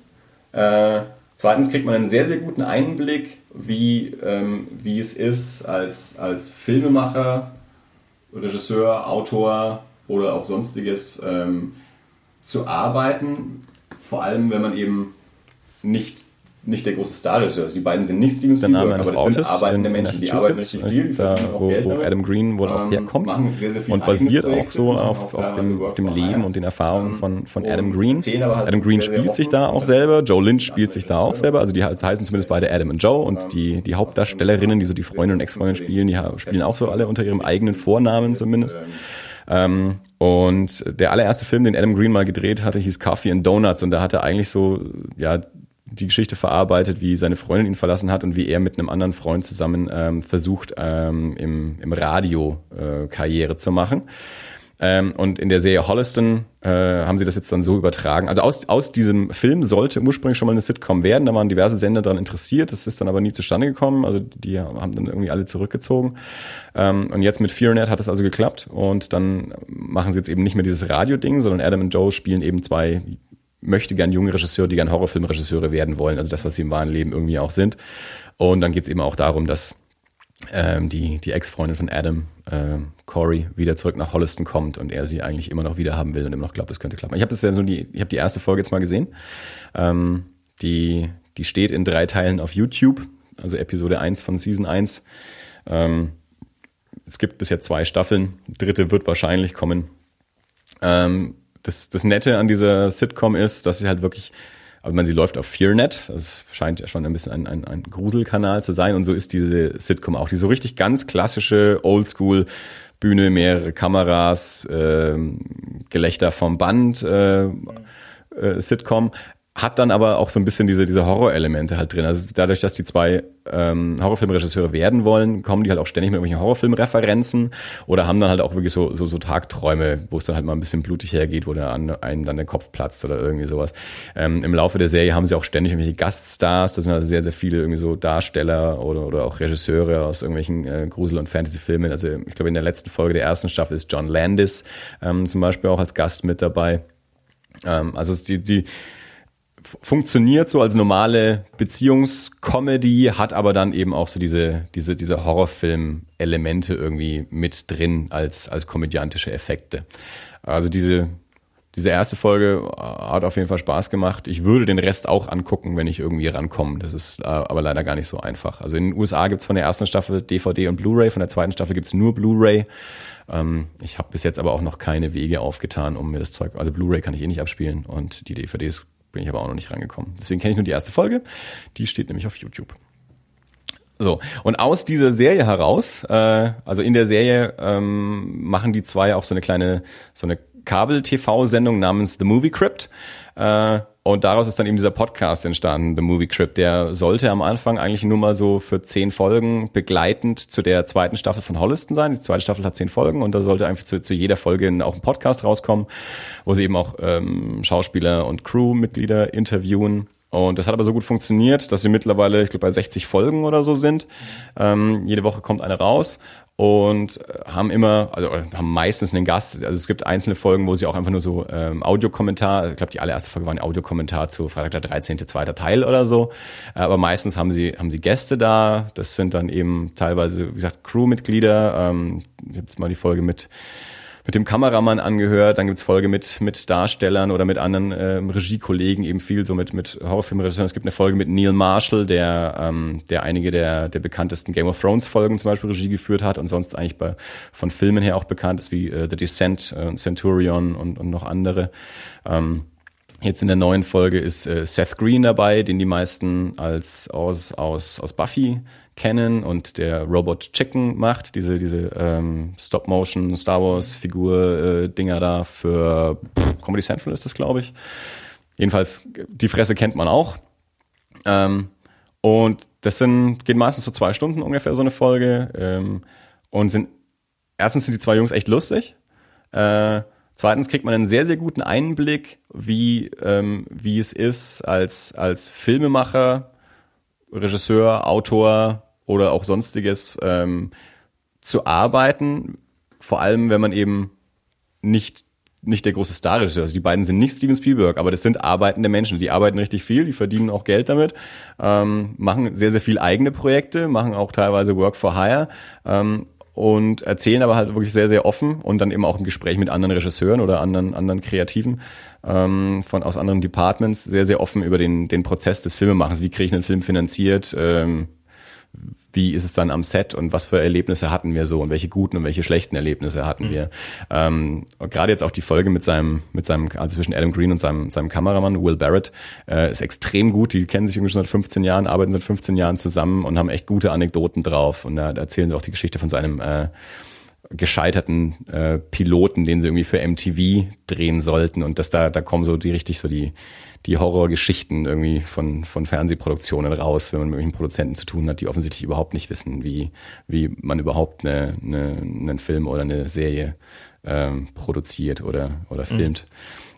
Äh, zweitens kriegt man einen sehr, sehr guten Einblick, wie, ähm, wie es ist, als, als Filmemacher, Regisseur, Autor, oder auch sonstiges ähm, zu arbeiten. Vor allem, wenn man eben nicht nicht der große Star ist. Also die beiden sind nicht Steven Spielberg, aber das Autos sind arbeitende Menschen, die arbeiten richtig viel. Da, wo, wo Adam Green wohl auch ähm, herkommt sehr, sehr und basiert auch so auf, auf, dem, auf dem Leben und den Erfahrungen von, von Adam Green. Halt Adam Green spielt sich da auch selber, Joe Lynch spielt sich da auch selber, also die heißen zumindest beide Adam und Joe und die, die Hauptdarstellerinnen, die so die Freundin und Ex-Freundin spielen, die spielen auch so alle unter ihrem eigenen Vornamen zumindest. Ähm, und der allererste Film, den Adam Green mal gedreht hatte, hieß Coffee and Donuts. Und da hat er eigentlich so, ja, die Geschichte verarbeitet, wie seine Freundin ihn verlassen hat und wie er mit einem anderen Freund zusammen ähm, versucht, ähm, im, im Radio äh, Karriere zu machen. Ähm, und in der Serie Holliston äh, haben sie das jetzt dann so übertragen. Also aus, aus diesem Film sollte ursprünglich schon mal eine Sitcom werden. Da waren diverse Sender daran interessiert. Das ist dann aber nie zustande gekommen. Also die haben dann irgendwie alle zurückgezogen. Ähm, und jetzt mit FearNet hat es also geklappt. Und dann machen sie jetzt eben nicht mehr dieses Radio-Ding, sondern Adam und Joe spielen eben zwei möchte gern junge Regisseure, die gern Horrorfilmregisseure werden wollen. Also das, was sie im wahren Leben irgendwie auch sind. Und dann geht es eben auch darum, dass ähm, die, die Ex-Freundin von Adam, ähm, Corey, wieder zurück nach Holliston kommt und er sie eigentlich immer noch wieder haben will und immer noch glaubt, es könnte klappen. Ich habe das ja so die, ich habe die erste Folge jetzt mal gesehen. Ähm, die, die steht in drei Teilen auf YouTube, also Episode 1 von Season 1. Ähm, es gibt bisher zwei Staffeln, dritte wird wahrscheinlich kommen. Ähm, das, das Nette an dieser Sitcom ist, dass sie halt wirklich also man, sie läuft auf FearNet, das scheint ja schon ein bisschen ein, ein, ein Gruselkanal zu sein. Und so ist diese Sitcom auch. Die so richtig ganz klassische Oldschool Bühne, mehrere Kameras, äh, Gelächter vom Band äh, äh, Sitcom, hat dann aber auch so ein bisschen diese, diese Horrorelemente halt drin. Also dadurch, dass die zwei ähm, Horrorfilmregisseure werden wollen, kommen die halt auch ständig mit irgendwelchen Horrorfilmreferenzen oder haben dann halt auch wirklich so, so, so Tagträume, wo es dann halt mal ein bisschen blutig hergeht, wo an einem dann der Kopf platzt oder irgendwie sowas. Ähm, Im Laufe der Serie haben sie auch ständig irgendwelche Gaststars, das sind also sehr, sehr viele irgendwie so Darsteller oder, oder auch Regisseure aus irgendwelchen äh, Grusel- und Fantasy-Filmen. Also ich glaube, in der letzten Folge der ersten Staffel ist John Landis ähm, zum Beispiel auch als Gast mit dabei. Ähm, also die, die funktioniert so als normale Beziehungscomedy, hat aber dann eben auch so diese, diese, diese Horrorfilm-Elemente irgendwie mit drin als, als komödiantische Effekte. Also diese, diese erste Folge hat auf jeden Fall Spaß gemacht. Ich würde den Rest auch angucken, wenn ich irgendwie rankomme. Das ist äh, aber leider gar nicht so einfach. Also in den USA gibt's von der ersten Staffel DVD und Blu-ray, von der zweiten Staffel gibt's nur Blu-ray. Ähm, ich habe bis jetzt aber auch noch keine Wege aufgetan, um mir das Zeug. Also Blu-ray kann ich eh nicht abspielen und die DVDs bin ich aber auch noch nicht rangekommen. Deswegen kenne ich nur die erste Folge. Die steht nämlich auf YouTube. So, und aus dieser Serie heraus, äh, also in der Serie ähm, machen die zwei auch so eine kleine, so eine Kabel-TV-Sendung namens The Movie Crypt. Äh, und daraus ist dann eben dieser Podcast entstanden, The Movie Crypt. Der sollte am Anfang eigentlich nur mal so für zehn Folgen begleitend zu der zweiten Staffel von Holliston sein. Die zweite Staffel hat zehn Folgen und da sollte einfach zu, zu jeder Folge auch ein Podcast rauskommen, wo sie eben auch ähm, Schauspieler und Crewmitglieder interviewen. Und das hat aber so gut funktioniert, dass sie mittlerweile, ich glaube, bei 60 Folgen oder so sind. Ähm, jede Woche kommt eine raus. Und äh, haben immer, also haben meistens einen Gast. Also es gibt einzelne Folgen, wo sie auch einfach nur so ähm, Audiokommentar, ich glaube die allererste Folge war ein Audiokommentar zu Freitag der 13. zweiter Teil oder so. Äh, aber meistens haben sie, haben sie Gäste da. Das sind dann eben teilweise, wie gesagt, Crewmitglieder. Ähm, jetzt mal die Folge mit mit dem Kameramann angehört, dann gibt's Folge mit, mit Darstellern oder mit anderen ähm, Regiekollegen, eben viel so mit, mit Horrorfilmregisseuren. Es gibt eine Folge mit Neil Marshall, der, ähm, der einige der, der bekanntesten Game of Thrones Folgen zum Beispiel Regie geführt hat und sonst eigentlich bei, von Filmen her auch bekannt ist, wie äh, The Descent, äh, Centurion und, und noch andere. Ähm, Jetzt in der neuen Folge ist äh, Seth Green dabei, den die meisten als aus, aus, aus Buffy kennen und der Robot Chicken macht, diese, diese ähm, Stop-Motion Star Wars-Figur-Dinger äh, da für pff, Comedy Central ist das, glaube ich. Jedenfalls, die Fresse kennt man auch. Ähm, und das sind, geht meistens so zwei Stunden ungefähr so eine Folge. Ähm, und sind, erstens sind die zwei Jungs echt lustig. Äh, zweitens kriegt man einen sehr, sehr guten Einblick, wie, ähm, wie es ist, als, als Filmemacher, Regisseur, Autor, oder auch sonstiges ähm, zu arbeiten, vor allem wenn man eben nicht nicht der große Star ist. Also die beiden sind nicht Steven Spielberg, aber das sind arbeitende Menschen. Die arbeiten richtig viel, die verdienen auch Geld damit, ähm, machen sehr, sehr viel eigene Projekte, machen auch teilweise Work for Hire ähm, und erzählen aber halt wirklich sehr, sehr offen und dann eben auch im Gespräch mit anderen Regisseuren oder anderen, anderen Kreativen ähm, von, aus anderen Departments sehr, sehr offen über den, den Prozess des Filmemachens. Wie kriege ich einen Film finanziert? Ähm, wie ist es dann am Set und was für Erlebnisse hatten wir so und welche guten und welche schlechten Erlebnisse hatten mhm. wir. Ähm, Gerade jetzt auch die Folge mit seinem, mit seinem, also zwischen Adam Green und seinem, seinem Kameramann, Will Barrett, äh, ist extrem gut. Die kennen sich irgendwie schon seit 15 Jahren, arbeiten seit 15 Jahren zusammen und haben echt gute Anekdoten drauf. Und da, da erzählen sie auch die Geschichte von so einem äh, gescheiterten äh, Piloten, den sie irgendwie für MTV drehen sollten. Und das da, da kommen so die richtig so die, die Horrorgeschichten irgendwie von, von Fernsehproduktionen raus, wenn man mit irgendwelchen Produzenten zu tun hat, die offensichtlich überhaupt nicht wissen, wie, wie man überhaupt eine, eine, einen Film oder eine Serie ähm, produziert oder, oder mhm. filmt.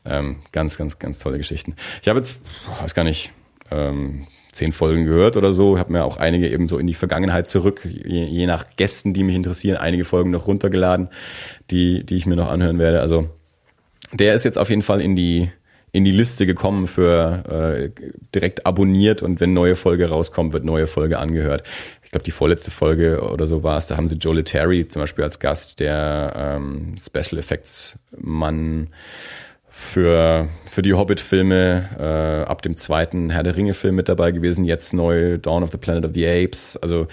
Mhm. Ähm, ganz, ganz, ganz tolle Geschichten. Ich habe jetzt, weiß gar nicht, ähm, zehn Folgen gehört oder so. Ich habe mir auch einige eben so in die Vergangenheit zurück, je, je, nach Gästen, die mich interessieren, einige Folgen noch runtergeladen, die, die ich mir noch anhören werde. Also der ist jetzt auf jeden Fall in die in die Liste gekommen für äh, direkt abonniert und wenn neue Folge rauskommt, wird neue Folge angehört. Ich glaube, die vorletzte Folge oder so war es, da haben sie Joe Letary zum Beispiel als Gast, der ähm, Special Effects Mann für, für die Hobbit-Filme äh, ab dem zweiten Herr der Ringe-Film mit dabei gewesen, jetzt neu Dawn of the Planet of the Apes. Also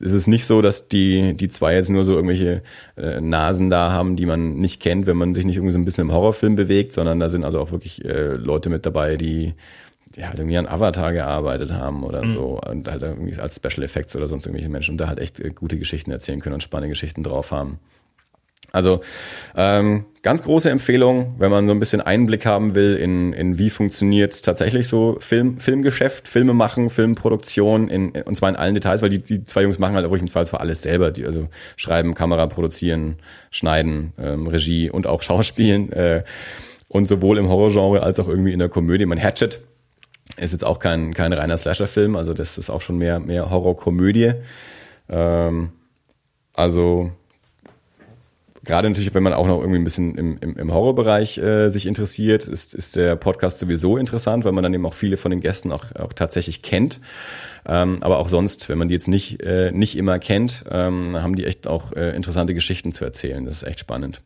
es ist nicht so, dass die, die zwei jetzt nur so irgendwelche äh, Nasen da haben, die man nicht kennt, wenn man sich nicht irgendwie so ein bisschen im Horrorfilm bewegt, sondern da sind also auch wirklich äh, Leute mit dabei, die ja, halt irgendwie an Avatar gearbeitet haben oder mhm. so und halt irgendwie als Special Effects oder sonst irgendwelche Menschen und da halt echt äh, gute Geschichten erzählen können und spannende Geschichten drauf haben. Also ähm, ganz große Empfehlung, wenn man so ein bisschen Einblick haben will in, in wie funktioniert tatsächlich so Film, Filmgeschäft, Filme machen, Filmproduktion, in, und zwar in allen Details, weil die, die zwei Jungs machen halt auch jedenfalls für alles selber, die also schreiben, Kamera produzieren, schneiden, ähm, Regie und auch Schauspielen äh, und sowohl im Horrorgenre als auch irgendwie in der Komödie. Man Hatchet ist jetzt auch kein, kein reiner Slasher-Film, also das ist auch schon mehr, mehr Horrorkomödie. Ähm, also gerade natürlich, wenn man auch noch irgendwie ein bisschen im, im, im Horrorbereich äh, sich interessiert, ist, ist der Podcast sowieso interessant, weil man dann eben auch viele von den Gästen auch, auch tatsächlich kennt. Ähm, aber auch sonst, wenn man die jetzt nicht, äh, nicht immer kennt, ähm, haben die echt auch äh, interessante Geschichten zu erzählen. Das ist echt spannend.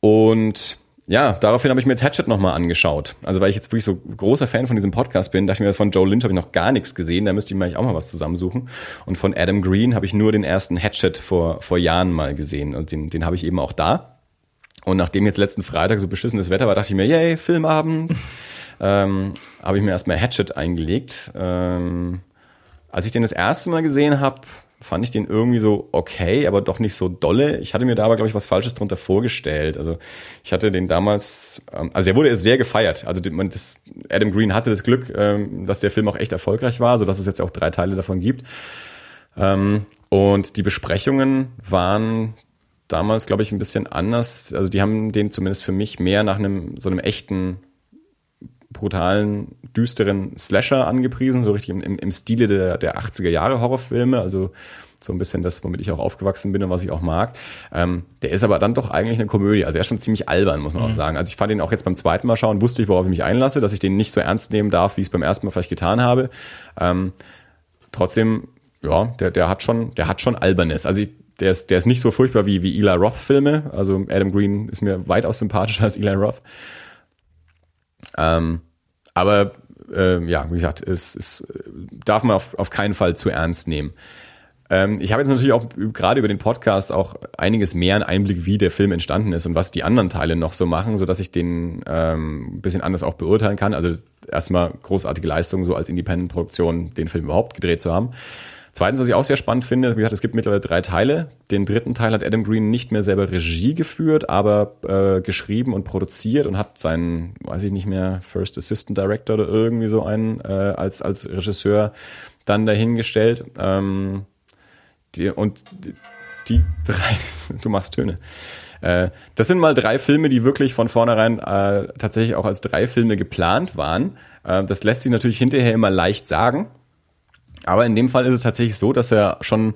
Und ja, daraufhin habe ich mir jetzt Hatchet nochmal angeschaut. Also weil ich jetzt wirklich so großer Fan von diesem Podcast bin, dachte ich mir, von Joe Lynch habe ich noch gar nichts gesehen, da müsste ich mir eigentlich auch mal was zusammensuchen. Und von Adam Green habe ich nur den ersten Hatchet vor, vor Jahren mal gesehen und den, den habe ich eben auch da. Und nachdem jetzt letzten Freitag so beschissenes Wetter war, dachte ich mir, yay, Filmabend. [LAUGHS] ähm, habe ich mir erstmal Hatchet eingelegt. Ähm, als ich den das erste Mal gesehen habe, fand ich den irgendwie so okay, aber doch nicht so dolle. Ich hatte mir da aber, glaube ich, was Falsches drunter vorgestellt. Also ich hatte den damals, ähm, also der wurde sehr gefeiert. Also das, Adam Green hatte das Glück, ähm, dass der Film auch echt erfolgreich war, sodass es jetzt auch drei Teile davon gibt. Ähm, und die Besprechungen waren damals, glaube ich, ein bisschen anders. Also die haben den zumindest für mich mehr nach einem so einem echten brutalen, düsteren Slasher angepriesen, so richtig im, im, im Stile der, der 80er Jahre Horrorfilme, also So ein bisschen das, womit ich auch aufgewachsen bin und was ich auch mag. Ähm, der ist aber dann doch eigentlich eine Komödie. Also er ist schon ziemlich albern, muss man mhm. auch sagen. Also ich fand ihn auch jetzt beim zweiten Mal schauen, wusste ich, worauf ich mich einlasse, dass ich den nicht so ernst nehmen darf, wie ich es beim ersten Mal vielleicht getan habe. Ähm, trotzdem, ja, der, der hat schon, der hat schon Albernes. Also ich, der ist, der ist nicht so furchtbar wie, wie Eli Roth-Filme. Also Adam Green ist mir weitaus sympathischer als Eli Roth. Ähm, aber äh, ja, wie gesagt, es, es darf man auf, auf keinen Fall zu ernst nehmen. Ähm, ich habe jetzt natürlich auch gerade über den Podcast auch einiges mehr einen Einblick, wie der Film entstanden ist und was die anderen Teile noch so machen, so dass ich den ähm, ein bisschen anders auch beurteilen kann. Also erstmal großartige Leistung, so als Independent-Produktion den Film überhaupt gedreht zu haben. Zweitens, was ich auch sehr spannend finde, wie gesagt, es gibt mittlerweile drei Teile. Den dritten Teil hat Adam Green nicht mehr selber Regie geführt, aber äh, geschrieben und produziert und hat seinen, weiß ich nicht mehr, First Assistant Director oder irgendwie so einen äh, als, als Regisseur dann dahingestellt. Ähm, die, und die, die drei, [LAUGHS] du machst Töne. Äh, das sind mal drei Filme, die wirklich von vornherein äh, tatsächlich auch als drei Filme geplant waren. Äh, das lässt sich natürlich hinterher immer leicht sagen. Aber in dem Fall ist es tatsächlich so, dass er schon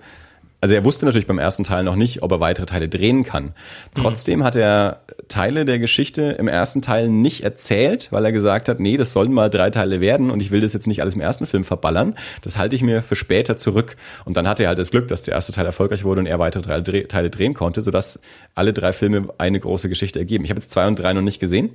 also er wusste natürlich beim ersten Teil noch nicht, ob er weitere Teile drehen kann. Trotzdem mhm. hat er Teile der Geschichte im ersten Teil nicht erzählt, weil er gesagt hat, nee, das sollen mal drei Teile werden und ich will das jetzt nicht alles im ersten Film verballern. Das halte ich mir für später zurück. Und dann hatte er halt das Glück, dass der erste Teil erfolgreich wurde und er weitere drei Teile drehen konnte, sodass alle drei Filme eine große Geschichte ergeben. Ich habe jetzt zwei und drei noch nicht gesehen.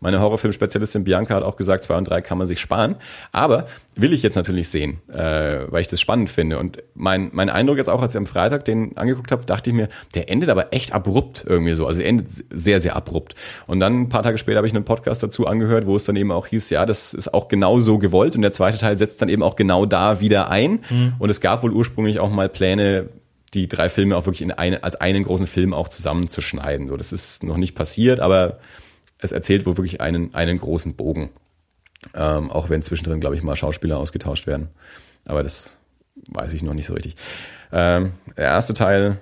Meine Horrorfilm-Spezialistin Bianca hat auch gesagt, zwei und drei kann man sich sparen. Aber will ich jetzt natürlich sehen, äh, weil ich das spannend finde. Und mein, mein Eindruck jetzt auch, als ich am Freitag den angeguckt habe, dachte ich mir, der endet aber echt abrupt irgendwie so. Also er endet sehr, sehr abrupt. Und dann ein paar Tage später habe ich einen Podcast dazu angehört, wo es dann eben auch hieß, ja, das ist auch genau so gewollt. Und der zweite Teil setzt dann eben auch genau da wieder ein. Mhm. Und es gab wohl ursprünglich auch mal Pläne, die drei Filme auch wirklich in eine, als einen großen Film auch zusammenzuschneiden. So, das ist noch nicht passiert, aber es erzählt wohl wirklich einen, einen großen Bogen. Ähm, auch wenn zwischendrin, glaube ich, mal Schauspieler ausgetauscht werden. Aber das weiß ich noch nicht so richtig. Ähm, der erste Teil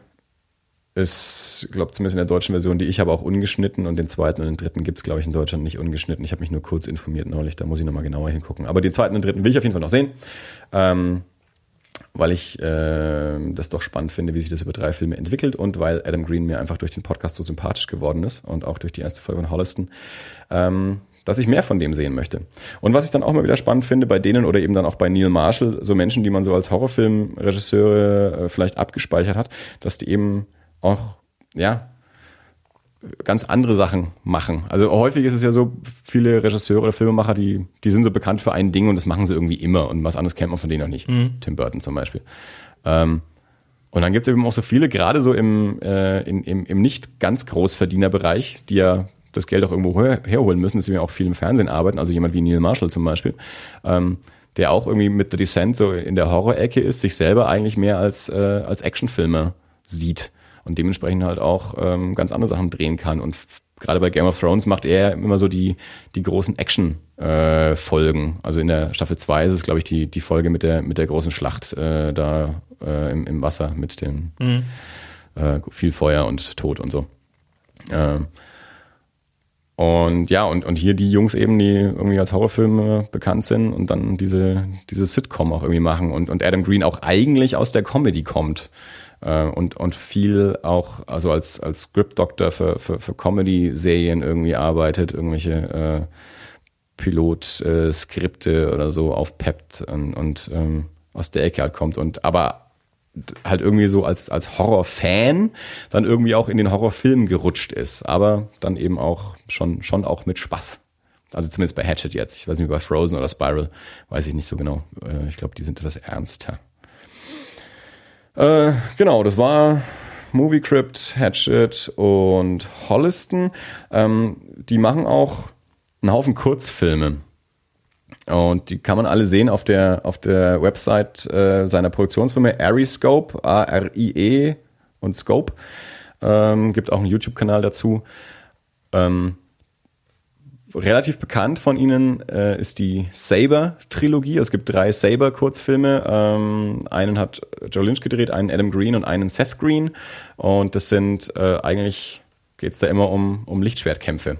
ist, glaube zumindest in der deutschen Version, die ich habe, auch ungeschnitten und den zweiten und den dritten gibt es, glaube ich, in Deutschland nicht ungeschnitten. Ich habe mich nur kurz informiert neulich, da muss ich nochmal genauer hingucken. Aber den zweiten und dritten will ich auf jeden Fall noch sehen. Ähm, weil ich äh, das doch spannend finde, wie sich das über drei Filme entwickelt und weil Adam Green mir einfach durch den Podcast so sympathisch geworden ist und auch durch die erste Folge von Holliston, ähm, dass ich mehr von dem sehen möchte. Und was ich dann auch mal wieder spannend finde bei denen oder eben dann auch bei Neil Marshall, so Menschen, die man so als Horrorfilmregisseure äh, vielleicht abgespeichert hat, dass die eben auch, ja, ganz andere Sachen machen. Also häufig ist es ja so, viele Regisseure oder Filmemacher, die, die sind so bekannt für ein Ding und das machen sie irgendwie immer und was anderes kennt man von denen noch nicht. Mhm. Tim Burton zum Beispiel. Ähm, und dann gibt es eben auch so viele, gerade so im, äh, in, im, im nicht ganz Großverdienerbereich, die ja das Geld auch irgendwo her herholen müssen, dass wir auch viel im Fernsehen arbeiten, also jemand wie Neil Marshall zum Beispiel, ähm, der auch irgendwie mit The Descent so in der Horror-Ecke ist, sich selber eigentlich mehr als, äh, als Actionfilmer sieht und dementsprechend halt auch ähm, ganz andere Sachen drehen kann. Und gerade bei Game of Thrones macht er immer so die, die großen Action-Folgen. Äh, also in der Staffel 2 ist es, glaube ich, die, die Folge mit der, mit der großen Schlacht äh, da äh, im, im Wasser mit den mhm. äh, viel Feuer und Tod und so. Und ja, und, und hier die Jungs eben, die irgendwie als Horrorfilme bekannt sind und dann diese, diese Sitcom auch irgendwie machen und, und Adam Green auch eigentlich aus der Comedy kommt äh, und, und viel auch also als, als Script-Doctor für, für, für Comedy-Serien irgendwie arbeitet, irgendwelche äh, Pilot-Skripte äh, oder so aufpeppt und, und ähm, aus der Ecke halt kommt. Und aber halt irgendwie so als, als Horror-Fan dann irgendwie auch in den Horrorfilm gerutscht ist, aber dann eben auch schon, schon auch mit Spaß. Also zumindest bei Hatchet jetzt. Ich weiß nicht, bei Frozen oder Spiral, weiß ich nicht so genau. Äh, ich glaube, die sind etwas ernster. Äh, genau, das war Movie Crypt, Hatchet und Holliston. Ähm, die machen auch einen Haufen Kurzfilme. Und die kann man alle sehen auf der, auf der Website äh, seiner Produktionsfirma Ariscope, A-R-I-E und Scope. Ähm, gibt auch einen YouTube-Kanal dazu. Ähm, relativ bekannt von ihnen äh, ist die Saber-Trilogie. Es gibt drei Saber-Kurzfilme. Ähm, einen hat Joe Lynch gedreht, einen Adam Green und einen Seth Green. Und das sind äh, eigentlich geht es da immer um, um Lichtschwertkämpfe.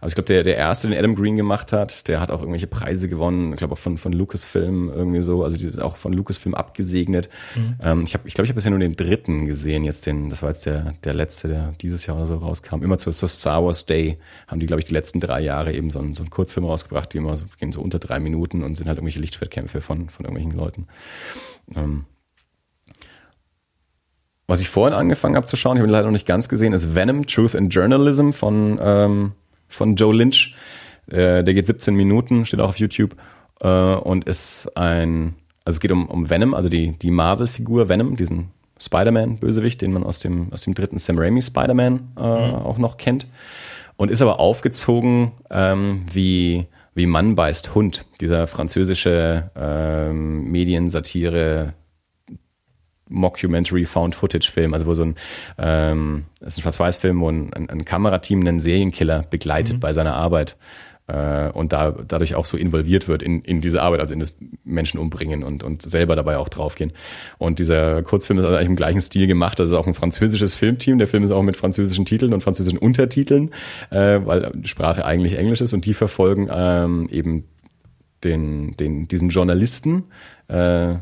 Also ich glaube, der, der erste, den Adam Green gemacht hat, der hat auch irgendwelche Preise gewonnen. Ich glaube auch von, von Lucasfilm irgendwie so. Also die ist auch von Lucasfilm abgesegnet. Mhm. Ähm, ich glaube, ich, glaub, ich habe bisher nur den dritten gesehen, jetzt den, das war jetzt der, der letzte, der dieses Jahr oder so rauskam. Immer zu, zu Star Wars Day haben die, glaube ich, die letzten drei Jahre eben so einen, so einen Kurzfilm rausgebracht, die immer so, gehen so unter drei Minuten und sind halt irgendwelche Lichtschwertkämpfe von, von irgendwelchen Leuten. Ähm, was ich vorhin angefangen habe zu schauen, ich habe ihn leider noch nicht ganz gesehen, ist Venom, Truth and Journalism von ähm, von Joe Lynch. Äh, der geht 17 Minuten, steht auch auf YouTube äh, und ist ein, also es geht um, um Venom, also die, die Marvel-Figur Venom, diesen Spider-Man-Bösewicht, den man aus dem, aus dem dritten Sam Raimi Spider-Man äh, mhm. auch noch kennt. Und ist aber aufgezogen ähm, wie, wie Mann beißt Hund, dieser französische ähm, Mediensatire Mockumentary Found Footage Film, also wo so ein, ähm, das ist ein Schwarz-Weiß-Film, wo ein, ein, ein, Kamerateam einen Serienkiller begleitet mhm. bei seiner Arbeit äh, und da dadurch auch so involviert wird in, in diese Arbeit, also in das Menschen umbringen und, und selber dabei auch draufgehen. Und dieser Kurzfilm ist also eigentlich im gleichen Stil gemacht, also auch ein französisches Filmteam, der Film ist auch mit französischen Titeln und französischen Untertiteln, äh, weil die Sprache eigentlich Englisch ist und die verfolgen ähm, eben den, den, diesen Journalisten, äh,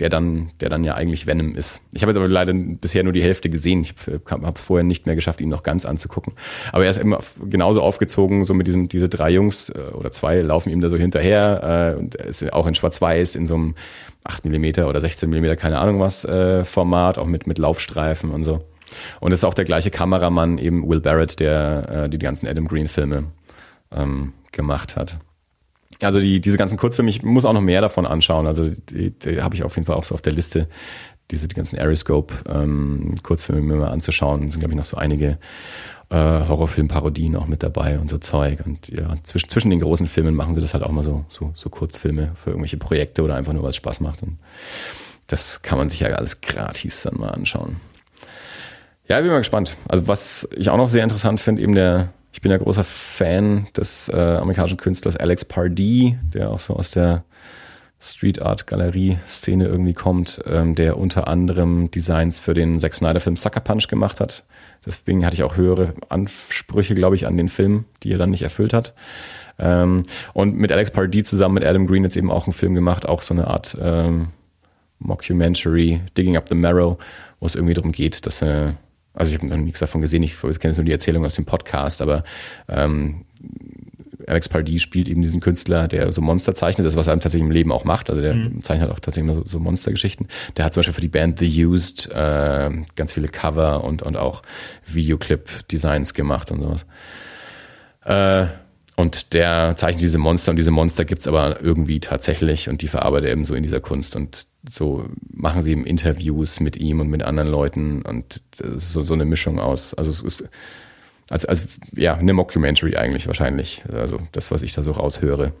der dann, der dann ja eigentlich Venom ist. Ich habe jetzt aber leider bisher nur die Hälfte gesehen. Ich habe es vorher nicht mehr geschafft, ihn noch ganz anzugucken. Aber er ist immer genauso aufgezogen, so mit diesem, diese drei Jungs äh, oder zwei laufen ihm da so hinterher äh, und ist auch in Schwarz-Weiß in so einem 8 mm oder 16 mm, keine Ahnung was, äh, Format, auch mit, mit Laufstreifen und so. Und es ist auch der gleiche Kameramann, eben Will Barrett, der äh, die ganzen Adam Green-Filme ähm, gemacht hat also die, diese ganzen Kurzfilme, ich muss auch noch mehr davon anschauen. Also die, die habe ich auf jeden Fall auch so auf der Liste, diese die ganzen Aeroscope ähm, mir mal anzuschauen. Es sind glaube ich noch so einige äh, Horrorfilmparodien auch mit dabei und so Zeug. Und ja, zwischen, zwischen den großen Filmen machen sie das halt auch mal so, so, so Kurzfilme für irgendwelche Projekte oder einfach nur, was Spaß macht. Und das kann man sich ja alles gratis dann mal anschauen. Ja, ich bin mal gespannt. Also was ich auch noch sehr interessant finde, eben der ich bin ja großer Fan des äh, amerikanischen Künstlers Alex Pardee, der auch so aus der Street Art Galerie Szene irgendwie kommt, ähm, der unter anderem Designs für den Zack Snyder Film Sucker Punch gemacht hat. Deswegen hatte ich auch höhere Ansprüche, glaube ich, an den Film, die er dann nicht erfüllt hat. Ähm, und mit Alex Pardee zusammen mit Adam Green jetzt eben auch einen Film gemacht, auch so eine Art ähm, Mockumentary, Digging Up the Marrow, wo es irgendwie darum geht, dass er also ich habe noch nichts davon gesehen, ich kenne jetzt nur die Erzählung aus dem Podcast, aber ähm, Alex Pardee spielt eben diesen Künstler, der so Monster zeichnet, das was er tatsächlich im Leben auch macht, also der mhm. zeichnet auch tatsächlich immer so, so Monstergeschichten. Der hat zum Beispiel für die Band The Used äh, ganz viele Cover und, und auch Videoclip-Designs gemacht und sowas. Äh, und der zeichnet diese Monster und diese Monster gibt's aber irgendwie tatsächlich und die verarbeitet er eben so in dieser Kunst. Und so machen sie eben Interviews mit ihm und mit anderen Leuten und so, so eine Mischung aus. Also es ist als, als ja, eine Mockumentary eigentlich wahrscheinlich. Also das, was ich da so raushöre.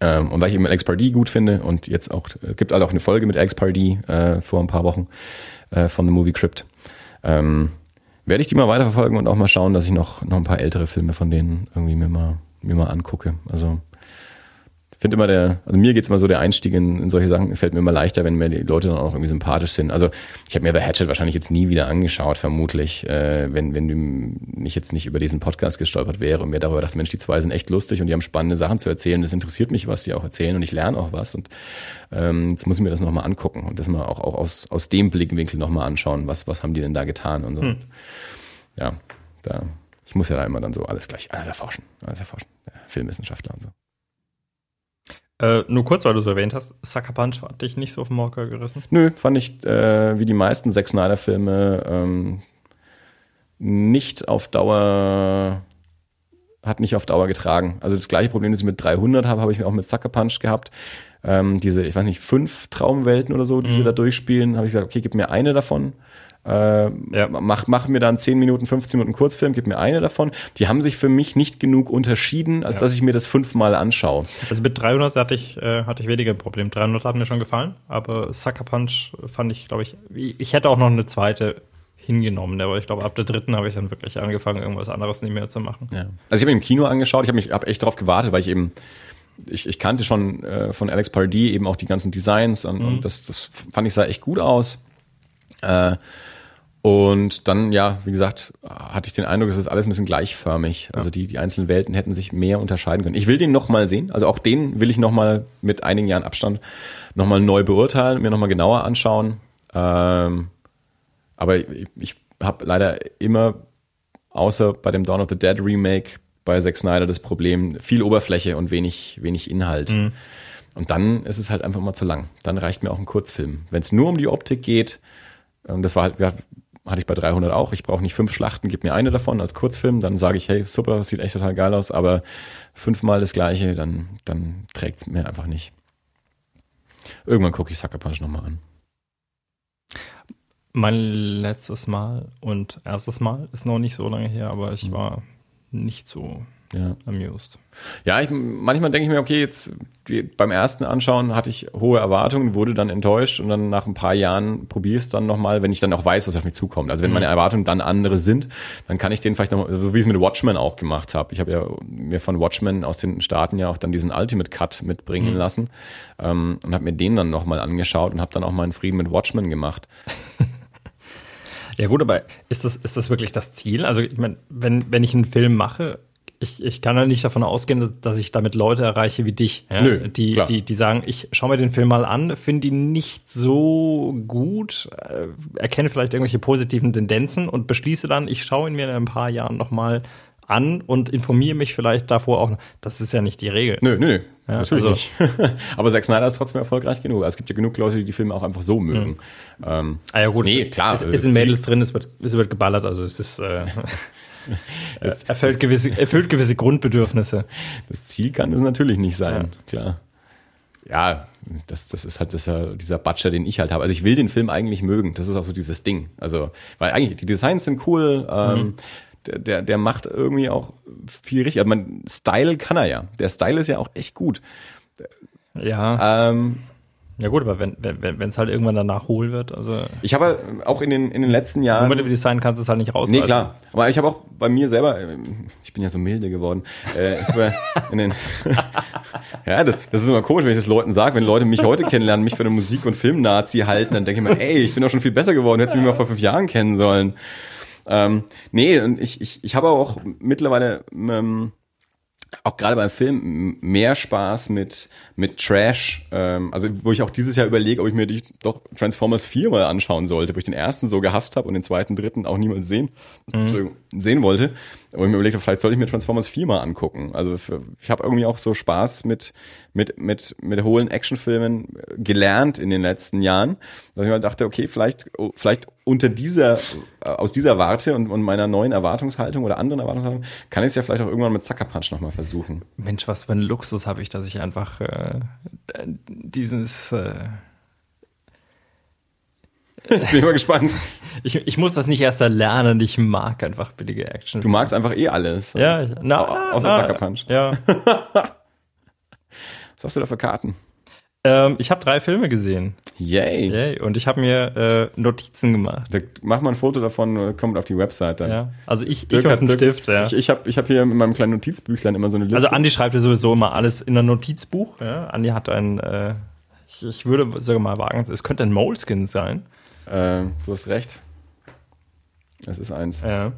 Ähm, und weil ich eben Alex Pardee gut finde und jetzt auch, äh, gibt halt auch eine Folge mit Alex Pardee äh, vor ein paar Wochen äh, von The Movie Crypt. Ähm, werde ich die mal weiterverfolgen und auch mal schauen, dass ich noch, noch ein paar ältere Filme von denen irgendwie mir mal, mir mal angucke. Also finde immer der, also mir geht's immer so, der Einstieg in, in solche Sachen fällt mir immer leichter, wenn mir die Leute dann auch irgendwie sympathisch sind. Also ich habe mir The Hatchet wahrscheinlich jetzt nie wieder angeschaut, vermutlich, äh, wenn, wenn du mich jetzt nicht über diesen Podcast gestolpert wäre und mir darüber dachte, Mensch, die zwei sind echt lustig und die haben spannende Sachen zu erzählen. Das interessiert mich, was die auch erzählen und ich lerne auch was. Und ähm, jetzt muss ich mir das nochmal angucken und das mal auch, auch aus, aus dem Blickwinkel nochmal anschauen, was, was haben die denn da getan und so. Hm. Ja, da, ich muss ja da immer dann so alles gleich, alles erforschen, alles erforschen. Ja, Filmwissenschaftler und so. Äh, nur kurz, weil du es erwähnt hast, Sucker Punch hat dich nicht so auf den Morker gerissen? Nö, fand ich äh, wie die meisten Zack Snyder-Filme ähm, nicht auf Dauer, hat nicht auf Dauer getragen. Also das gleiche Problem, das ich mit 300 habe, habe ich mir auch mit Sucker Punch gehabt. Ähm, diese, ich weiß nicht, fünf Traumwelten oder so, die mhm. sie da durchspielen, habe ich gesagt, okay, gib mir eine davon. Äh, ja. mach, mach mir dann 10 Minuten, 15 Minuten Kurzfilm, gib mir eine davon. Die haben sich für mich nicht genug unterschieden, als ja. dass ich mir das fünfmal anschaue. Also mit 300 hatte ich, äh, hatte ich weniger Problem. 300 hat mir schon gefallen, aber Sucker Punch fand ich, glaube ich, ich hätte auch noch eine zweite hingenommen, aber ich glaube, ab der dritten habe ich dann wirklich angefangen, irgendwas anderes nicht mehr zu machen. Ja. Also ich habe im Kino angeschaut, ich habe mich hab echt darauf gewartet, weil ich eben ich, ich kannte schon äh, von Alex Pardee eben auch die ganzen Designs und, mhm. und das, das fand ich sah echt gut aus. Äh, Und dann, ja, wie gesagt, hatte ich den Eindruck, es ist alles ein bisschen gleichförmig. Also Ja. die, die einzelnen Welten hätten sich mehr unterscheiden können. Ich will den nochmal sehen. Also auch den will ich nochmal mit einigen Jahren Abstand nochmal neu beurteilen, mir nochmal genauer anschauen. Ähm, aber ich, ich habe leider immer, außer bei dem Dawn of the Dead Remake, bei Zack Snyder das Problem, viel Oberfläche und wenig, wenig Inhalt. Und dann ist es halt einfach mal zu lang. Dann reicht mir auch ein Kurzfilm. Wenn es nur um die Optik geht, ähm, das war halt, hatte ich bei 300 auch. Ich brauche nicht fünf Schlachten, gib mir eine davon als Kurzfilm. Dann sage ich, hey, super, sieht echt total geil aus. Aber fünfmal das Gleiche, dann, dann trägt es mir einfach nicht. Irgendwann gucke ich Sucker Punch nochmal an. Mein letztes Mal und erstes Mal ist noch nicht so lange her, aber ich war nicht so Ja. amused. Ja, ich, manchmal denke ich mir, okay, jetzt die, beim ersten Anschauen hatte ich hohe Erwartungen, wurde dann enttäuscht und dann nach ein paar Jahren probiere ich es dann nochmal, wenn ich dann auch weiß, was auf mich zukommt. Also wenn meine Erwartungen dann andere sind, dann kann ich den vielleicht noch, so wie ich es mit Watchmen auch gemacht habe. Ich habe ja mir von Watchmen aus den Staaten ja auch dann diesen Ultimate Cut mitbringen lassen ähm, und habe mir den dann nochmal angeschaut und habe dann auch meinen Frieden mit Watchmen gemacht. [LAUGHS] Ja gut, aber ist das, ist das wirklich das Ziel? Also ich meine, wenn, wenn ich einen Film mache, ich, ich kann ja nicht davon ausgehen, dass, dass ich damit Leute erreiche wie dich, ja? Nö, die, klar. die, die sagen, ich schaue mir den Film mal an, finde ihn nicht so gut, äh, erkenne vielleicht irgendwelche positiven Tendenzen und beschließe dann, ich schaue ihn mir in ein paar Jahren nochmal an und informiere mich vielleicht davor auch. Das ist ja nicht die Regel. Nö, nö, nö. Ja, natürlich also- nicht. [LAUGHS] Aber Zack Snyder ist trotzdem erfolgreich genug. Also Es gibt ja genug Leute, die die Filme auch einfach so mögen. Ähm, Ah ja gut, Nee, klar, Es, es sind das Mädels drin, es wird, es wird geballert, also es ist äh, [LAUGHS] [LAUGHS] es erfüllt gewisse, erfüllt gewisse Grundbedürfnisse. Das Ziel kann es natürlich nicht sein, klar. Ja, das, das ist halt dieser, dieser Butcher, den ich halt habe. Also ich will den Film eigentlich mögen. Das ist auch so dieses Ding. Also, weil eigentlich, die Designs sind cool, ähm, der, der, der macht irgendwie auch viel richtig. Also man, Style kann er ja. Der Style ist ja auch echt gut. Ja, Ähm, ja gut, aber wenn wenn wenn es halt irgendwann danach hohl wird, also ich habe halt auch in den, in den letzten Jahren. wenn du Design kannst, du es halt nicht raus. Nee, klar. Aber ich habe auch bei mir selber, ähm, ich bin ja so milde geworden. Äh, in den [LAUGHS] ja, das, das ist immer komisch, wenn ich das Leuten sage. Wenn Leute mich heute kennenlernen, mich für eine Musik- und Film-Nazi halten, dann denke ich mir, ey, ich bin doch schon viel besser geworden. Hättest du mich mal vor fünf Jahren kennen sollen. Ähm, nee, und ich, ich, ich habe auch mittlerweile ähm, auch gerade beim Film mehr Spaß mit, mit Trash, ähm, also wo ich auch dieses Jahr überlege, ob ich mir die, doch Transformers 4 mal anschauen sollte, wo ich den ersten so gehasst habe und den zweiten, dritten auch niemals sehen, Entschuldigung, sehen wollte. Aber ich mir überlegt habe, vielleicht soll ich mir Transformers 4 mal angucken. Also für, ich habe irgendwie auch so Spaß mit, mit, mit, mit hohlen Actionfilmen äh, gelernt in den letzten Jahren, dass ich mir dachte, okay, vielleicht, oh, vielleicht unter dieser, äh, aus dieser Warte und, und meiner neuen Erwartungshaltung oder anderen Erwartungshaltung, kann ich es ja vielleicht auch irgendwann mit Sucker Punch nochmal versuchen. Mensch, was für ein Luxus habe ich, dass ich einfach äh, dieses äh, Jetzt bin ich mal gespannt. ich, ich muss das nicht erst erlernen, ich mag einfach billige Action. Du magst einfach eh alles. ja, ich- na, Au- na, außer na, Sucker Punch. Ja. [LAUGHS] Was hast du da für Karten? ähm, ich habe drei Filme gesehen. Yay. Yay. Und ich habe mir äh, Notizen gemacht. Da, mach mal ein Foto davon, äh, kommt auf die Website dann. Ja. Also ich, Dirk ich und einen Dirk- Stift, ja. Ich, ich habe ich hab hier in meinem kleinen Notizbüchlein immer so eine Liste. Also Andi schreibt ja sowieso immer alles in ein Notizbuch. Ja? Andi hat ein, äh, ich, ich würde sogar mal wagen, es könnte ein Moleskin sein. Äh, du hast recht. Es ist eins. Ja.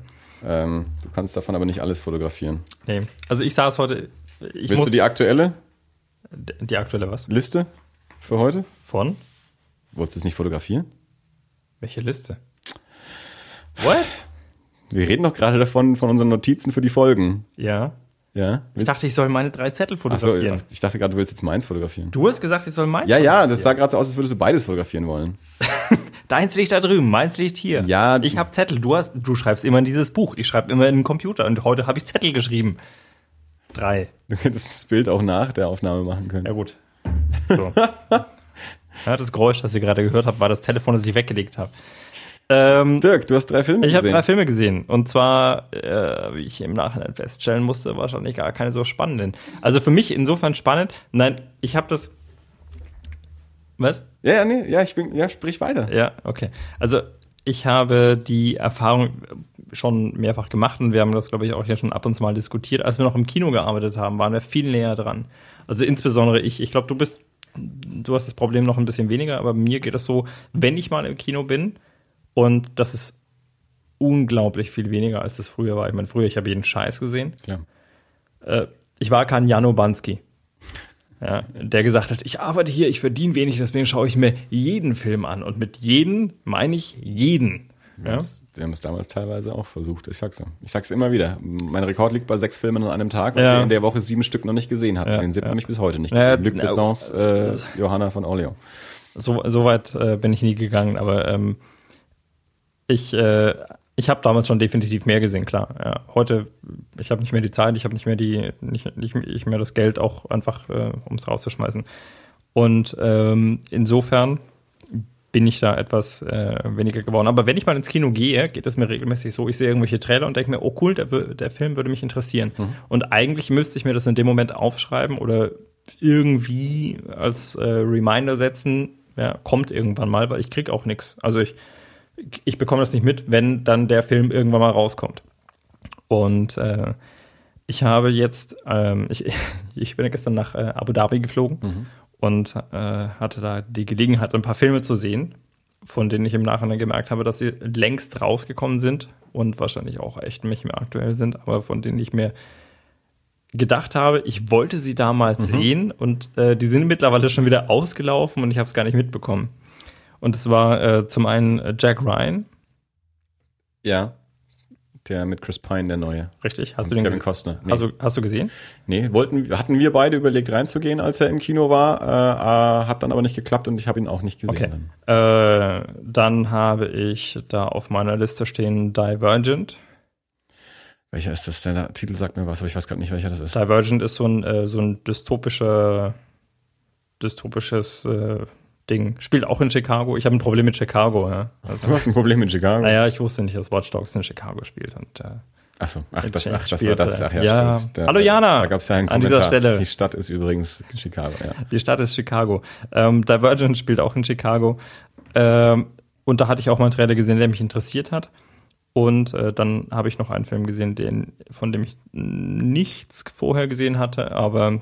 Ähm, du kannst davon aber nicht alles fotografieren. Nee. Also ich saß heute, ich Willst du die aktuelle die, aktuelle was? Liste für heute? Von? Wolltest du es nicht fotografieren? Welche Liste? What? Wir reden doch gerade davon, von unseren Notizen für die Folgen. Ja. Ja? Ich dachte, ich soll meine drei Zettel Ach so, fotografieren. ich dachte gerade, du willst jetzt meins fotografieren. Du hast gesagt, ich soll meins Ja, ja, das fotografieren. sah gerade so aus, als würdest du beides fotografieren wollen. [LAUGHS] Deins liegt da drüben, meins liegt hier. Ja, Ich habe Zettel. Du hast, du schreibst immer in dieses Buch. Ich schreibe immer in den Computer. Und heute habe ich Zettel geschrieben. Drei. [LAUGHS] Du könntest das Bild auch nach der Aufnahme machen können. Ja, gut. So. [LAUGHS] ja, das Geräusch, das ihr gerade gehört habt, war das Telefon, das ich weggelegt habe. Ähm, Dirk, du hast drei Filme ich habe gesehen. drei Filme gesehen. Und zwar, äh, wie ich im Nachhinein feststellen musste, wahrscheinlich gar keine so spannenden. Also für mich insofern spannend. Nein, ich habe das. Was? Ja, ja, nee, ja, ich bin, ja, sprich weiter. Ja, okay. Also ich habe die Erfahrung schon mehrfach gemacht und wir haben das, glaube ich, auch hier schon ab und zu mal diskutiert. Als wir noch im Kino gearbeitet haben, waren wir viel näher dran. Also insbesondere ich. Ich glaube, du bist, du hast das Problem noch ein bisschen weniger, aber mir geht es so, wenn ich mal im Kino bin und das ist unglaublich viel weniger, als es früher war. Ich meine, früher, ich habe jeden Scheiß gesehen. Klar. Äh, ich war kein Jano Bansky. Ja, der gesagt hat, ich arbeite hier, ich verdiene wenig, deswegen schaue ich mir jeden Film an. Und mit jeden meine ich jeden. Ja? Wir haben es damals teilweise auch versucht. Ich sag's, ich sag's immer wieder. Mein Rekord liegt bei sechs Filmen an einem Tag, weil Ja. wir in der Woche sieben Stück noch nicht gesehen hatten. Ja, Den siebten ja. habe ich bis heute nicht Ja, gesehen. Luc na, Bessons, äh, Johanna von Orleans. So, so weit äh, bin ich nie gegangen, aber ähm, ich, äh, ich habe damals schon definitiv mehr gesehen, klar. Ja, heute, ich habe nicht mehr die Zeit, ich habe nicht mehr die, nicht, nicht, nicht mehr das Geld, auch einfach, äh, um es rauszuschmeißen. Und ähm, insofern bin ich da etwas äh, weniger geworden. Aber wenn ich mal ins Kino gehe, geht es mir regelmäßig so, ich sehe irgendwelche Trailer und denke mir, oh cool, der, der Film würde mich interessieren. Und eigentlich müsste ich mir das in dem Moment aufschreiben oder irgendwie als äh, Reminder setzen, ja, kommt irgendwann mal, weil ich krieg auch nichts. Also ich, ich bekomme das nicht mit, wenn dann der Film irgendwann mal rauskommt. Und äh, ich habe jetzt, ähm, [LAUGHS] ich, ich bin ja gestern nach äh, Abu Dhabi geflogen und äh, hatte da die Gelegenheit, ein paar Filme zu sehen, von denen ich im Nachhinein gemerkt habe, dass sie längst rausgekommen sind und wahrscheinlich auch echt nicht mehr aktuell sind, aber von denen ich mir gedacht habe, ich wollte sie damals sehen und äh, die sind mittlerweile schon wieder ausgelaufen und ich habe es gar nicht mitbekommen. Und es war äh, zum einen äh, Jack Ryan, Ja. Der mit Chris Pine, der neue. richtig? Hast Und du den Kevin Costner. Nee. Also, hast du gesehen? nee, wollten, hatten wir beide überlegt reinzugehen, als er im Kino war, äh, äh, hat dann aber nicht geklappt und ich habe ihn auch nicht gesehen. Okay. Dann. Äh, dann habe ich da auf meiner Liste stehen Divergent. Welcher ist das? Der Titel sagt mir was, aber ich weiß gerade nicht, welcher das ist. Divergent ist so ein, äh, so ein dystopischer, dystopisches äh, Ding. Spielt auch in Chicago. Ich habe ein Problem mit Chicago. Ja. Also, Du hast ein Problem mit Chicago. naja, ich wusste nicht, dass Watch Dogs in Chicago spielt. Und, äh, Ach so, ach, das, ach, das war das. Ach, ja, ja. stimmt. Da- Hallo, Jana. Da gab es ja einen An dieser Kommentar. Stelle. Die Stadt ist übrigens in Chicago, ja. Die Stadt ist Chicago. Ähm, Divergent spielt auch in Chicago. Ähm, und da hatte ich auch mal einen Trailer gesehen, der mich interessiert hat. Und äh, dann habe ich noch einen Film gesehen, den, von dem ich nichts vorher gesehen hatte, aber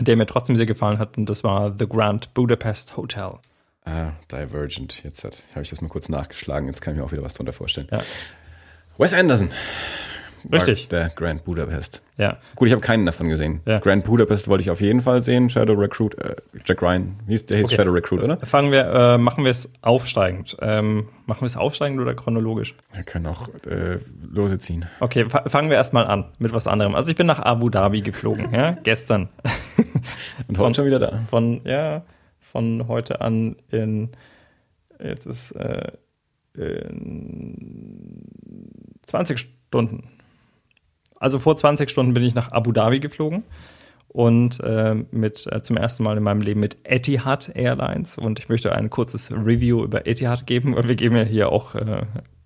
der mir trotzdem sehr gefallen hat. Und das war The Grand Budapest Hotel. Ah, Divergent. Jetzt habe ich das mal kurz nachgeschlagen. Jetzt kann ich mir auch wieder was drunter vorstellen. Ja. Wes Anderson. Richtig. Der Grand Budapest. Ja, Gut, ich habe keinen davon gesehen. Ja. Grand Budapest wollte ich auf jeden Fall sehen. Shadow Recruit, äh, Jack Ryan. Wie hieß, der hieß Okay. Shadow Recruit, oder? fangen wir, äh, machen wir es aufsteigend. Ähm, machen wir es aufsteigend oder chronologisch? Wir können auch äh, Lose ziehen. Okay, fa fangen wir erstmal an mit was anderem. Also ich bin nach Abu Dhabi geflogen, ja, [LAUGHS] gestern. Und heute schon wieder da. Von, ja, von heute an in, jetzt ist, äh, in 20 Stunden. Also vor 20 Stunden bin ich nach Abu Dhabi geflogen und äh, mit äh, zum ersten Mal in meinem Leben mit Etihad Airlines und ich möchte ein kurzes Review über Etihad geben und wir geben ja hier auch äh,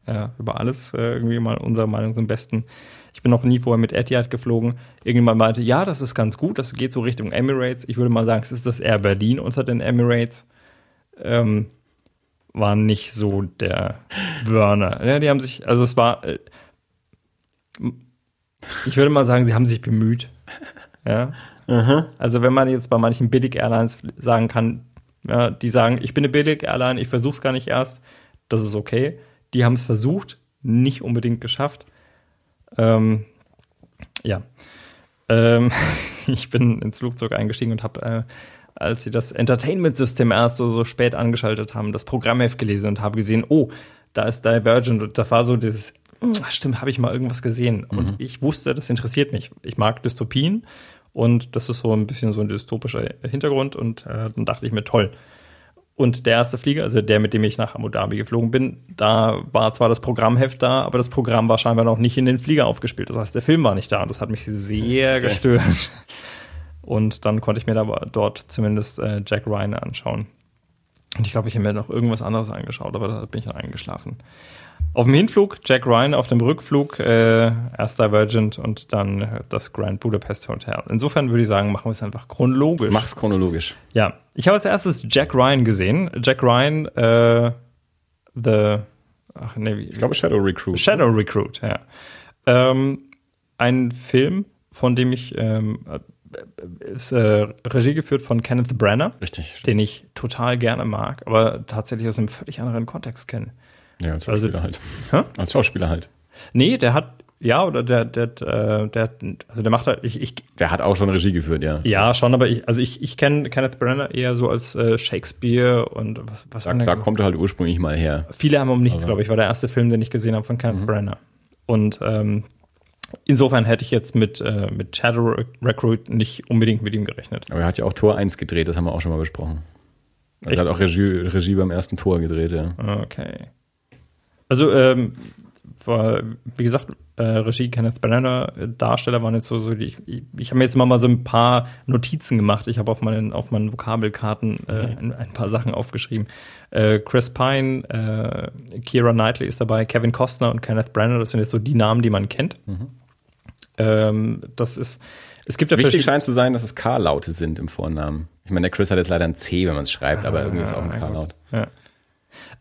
ja, über alles äh, irgendwie mal unsere Meinung zum Besten. Ich bin noch nie vorher mit Etihad geflogen. Irgendjemand meinte, ja, das ist ganz gut, das geht so Richtung Emirates. Ich würde mal sagen, es ist das Air Berlin unter den Emirates. Ähm, war nicht so der Burner. Ja, die haben sich, also es war, äh, ich würde mal sagen, sie haben sich bemüht. Ja. Also wenn man jetzt bei manchen Billig-Airlines sagen kann, ja, die sagen, ich bin eine Billig-Airline, ich versuche es gar nicht erst, das ist okay. Die haben es versucht, nicht unbedingt geschafft. Ähm, ja. Ähm, [LAUGHS] ich bin ins Flugzeug eingestiegen und habe, äh, als sie das Entertainment-System erst so, so spät angeschaltet haben, das Programmheft gelesen und habe gesehen, oh, da ist Divergent und das war so dieses, "Hm, stimmt, habe ich mal irgendwas gesehen. Und ich wusste, das interessiert mich. Ich mag Dystopien und das ist so ein bisschen so ein dystopischer Hintergrund und äh, dann dachte ich mir, toll. Und der erste Flieger, also der, mit dem ich nach Abu Dhabi geflogen bin, da war zwar das Programmheft da, aber das Programm war scheinbar noch nicht in den Flieger aufgespielt. Das heißt, der Film war nicht da und das hat mich sehr Okay. gestört. Und dann konnte ich mir da dort zumindest äh, Jack Ryan anschauen. Und ich glaube, ich habe mir noch irgendwas anderes angeschaut, aber da bin ich dann eingeschlafen. Auf dem Hinflug Jack Ryan, auf dem Rückflug äh, erst Divergent und dann äh, das Grand Budapest Hotel. Insofern würde ich sagen, machen wir es einfach chronologisch. Mach's chronologisch. Ja, ich habe als erstes Jack Ryan gesehen. Jack Ryan, äh, The, ach nee, wie, Ich glaube Shadow Recruit. Shadow Recruit, ja. Ähm, ein Film, von dem ich, ähm, äh, ist äh, Regie geführt von Kenneth Branagh, Richtig. den ich total gerne mag, aber tatsächlich aus einem völlig anderen Kontext kenne. Ja, als Also- Schauspieler halt. Hä? Als Schauspieler halt. Nee, der hat, ja, oder der, der, äh, der, also der macht halt, ich, ich, Der hat auch schon Regie geführt, ja. ja, schon, aber ich, also ich, ich kenne Kenneth Branagh eher so als äh, Shakespeare und was, was Da, da kommt er halt ursprünglich mal her. Viele haben um nichts, glaube ich, war der erste Film, den ich gesehen habe von Kenneth Branagh. Und ähm, insofern hätte ich jetzt mit, äh, mit Shadow Recruit nicht unbedingt mit ihm gerechnet. Aber er hat ja auch Tor 1 gedreht, das haben wir auch schon mal besprochen. Also er hat auch Regie, Regie beim ersten Tor gedreht, ja. Okay. Also, ähm, war, wie gesagt, äh, Regie Kenneth Branagh, äh, Darsteller waren jetzt so, so die, ich, ich, ich habe mir jetzt immer mal so ein paar Notizen gemacht. Ich habe auf meinen, auf meinen Vokabelkarten äh, ein, ein paar Sachen aufgeschrieben. Äh, Chris Pine, äh, Keira Knightley ist dabei, Kevin Costner und Kenneth Branagh, das sind jetzt so die Namen, die man kennt. Ähm, das ist, es gibt ja Wichtig scheint zu sein, dass es K-Laute sind im Vornamen. Ich meine, der Chris hat jetzt leider ein C, wenn man es schreibt, aber irgendwie ist auch ein K-Laut. Ja.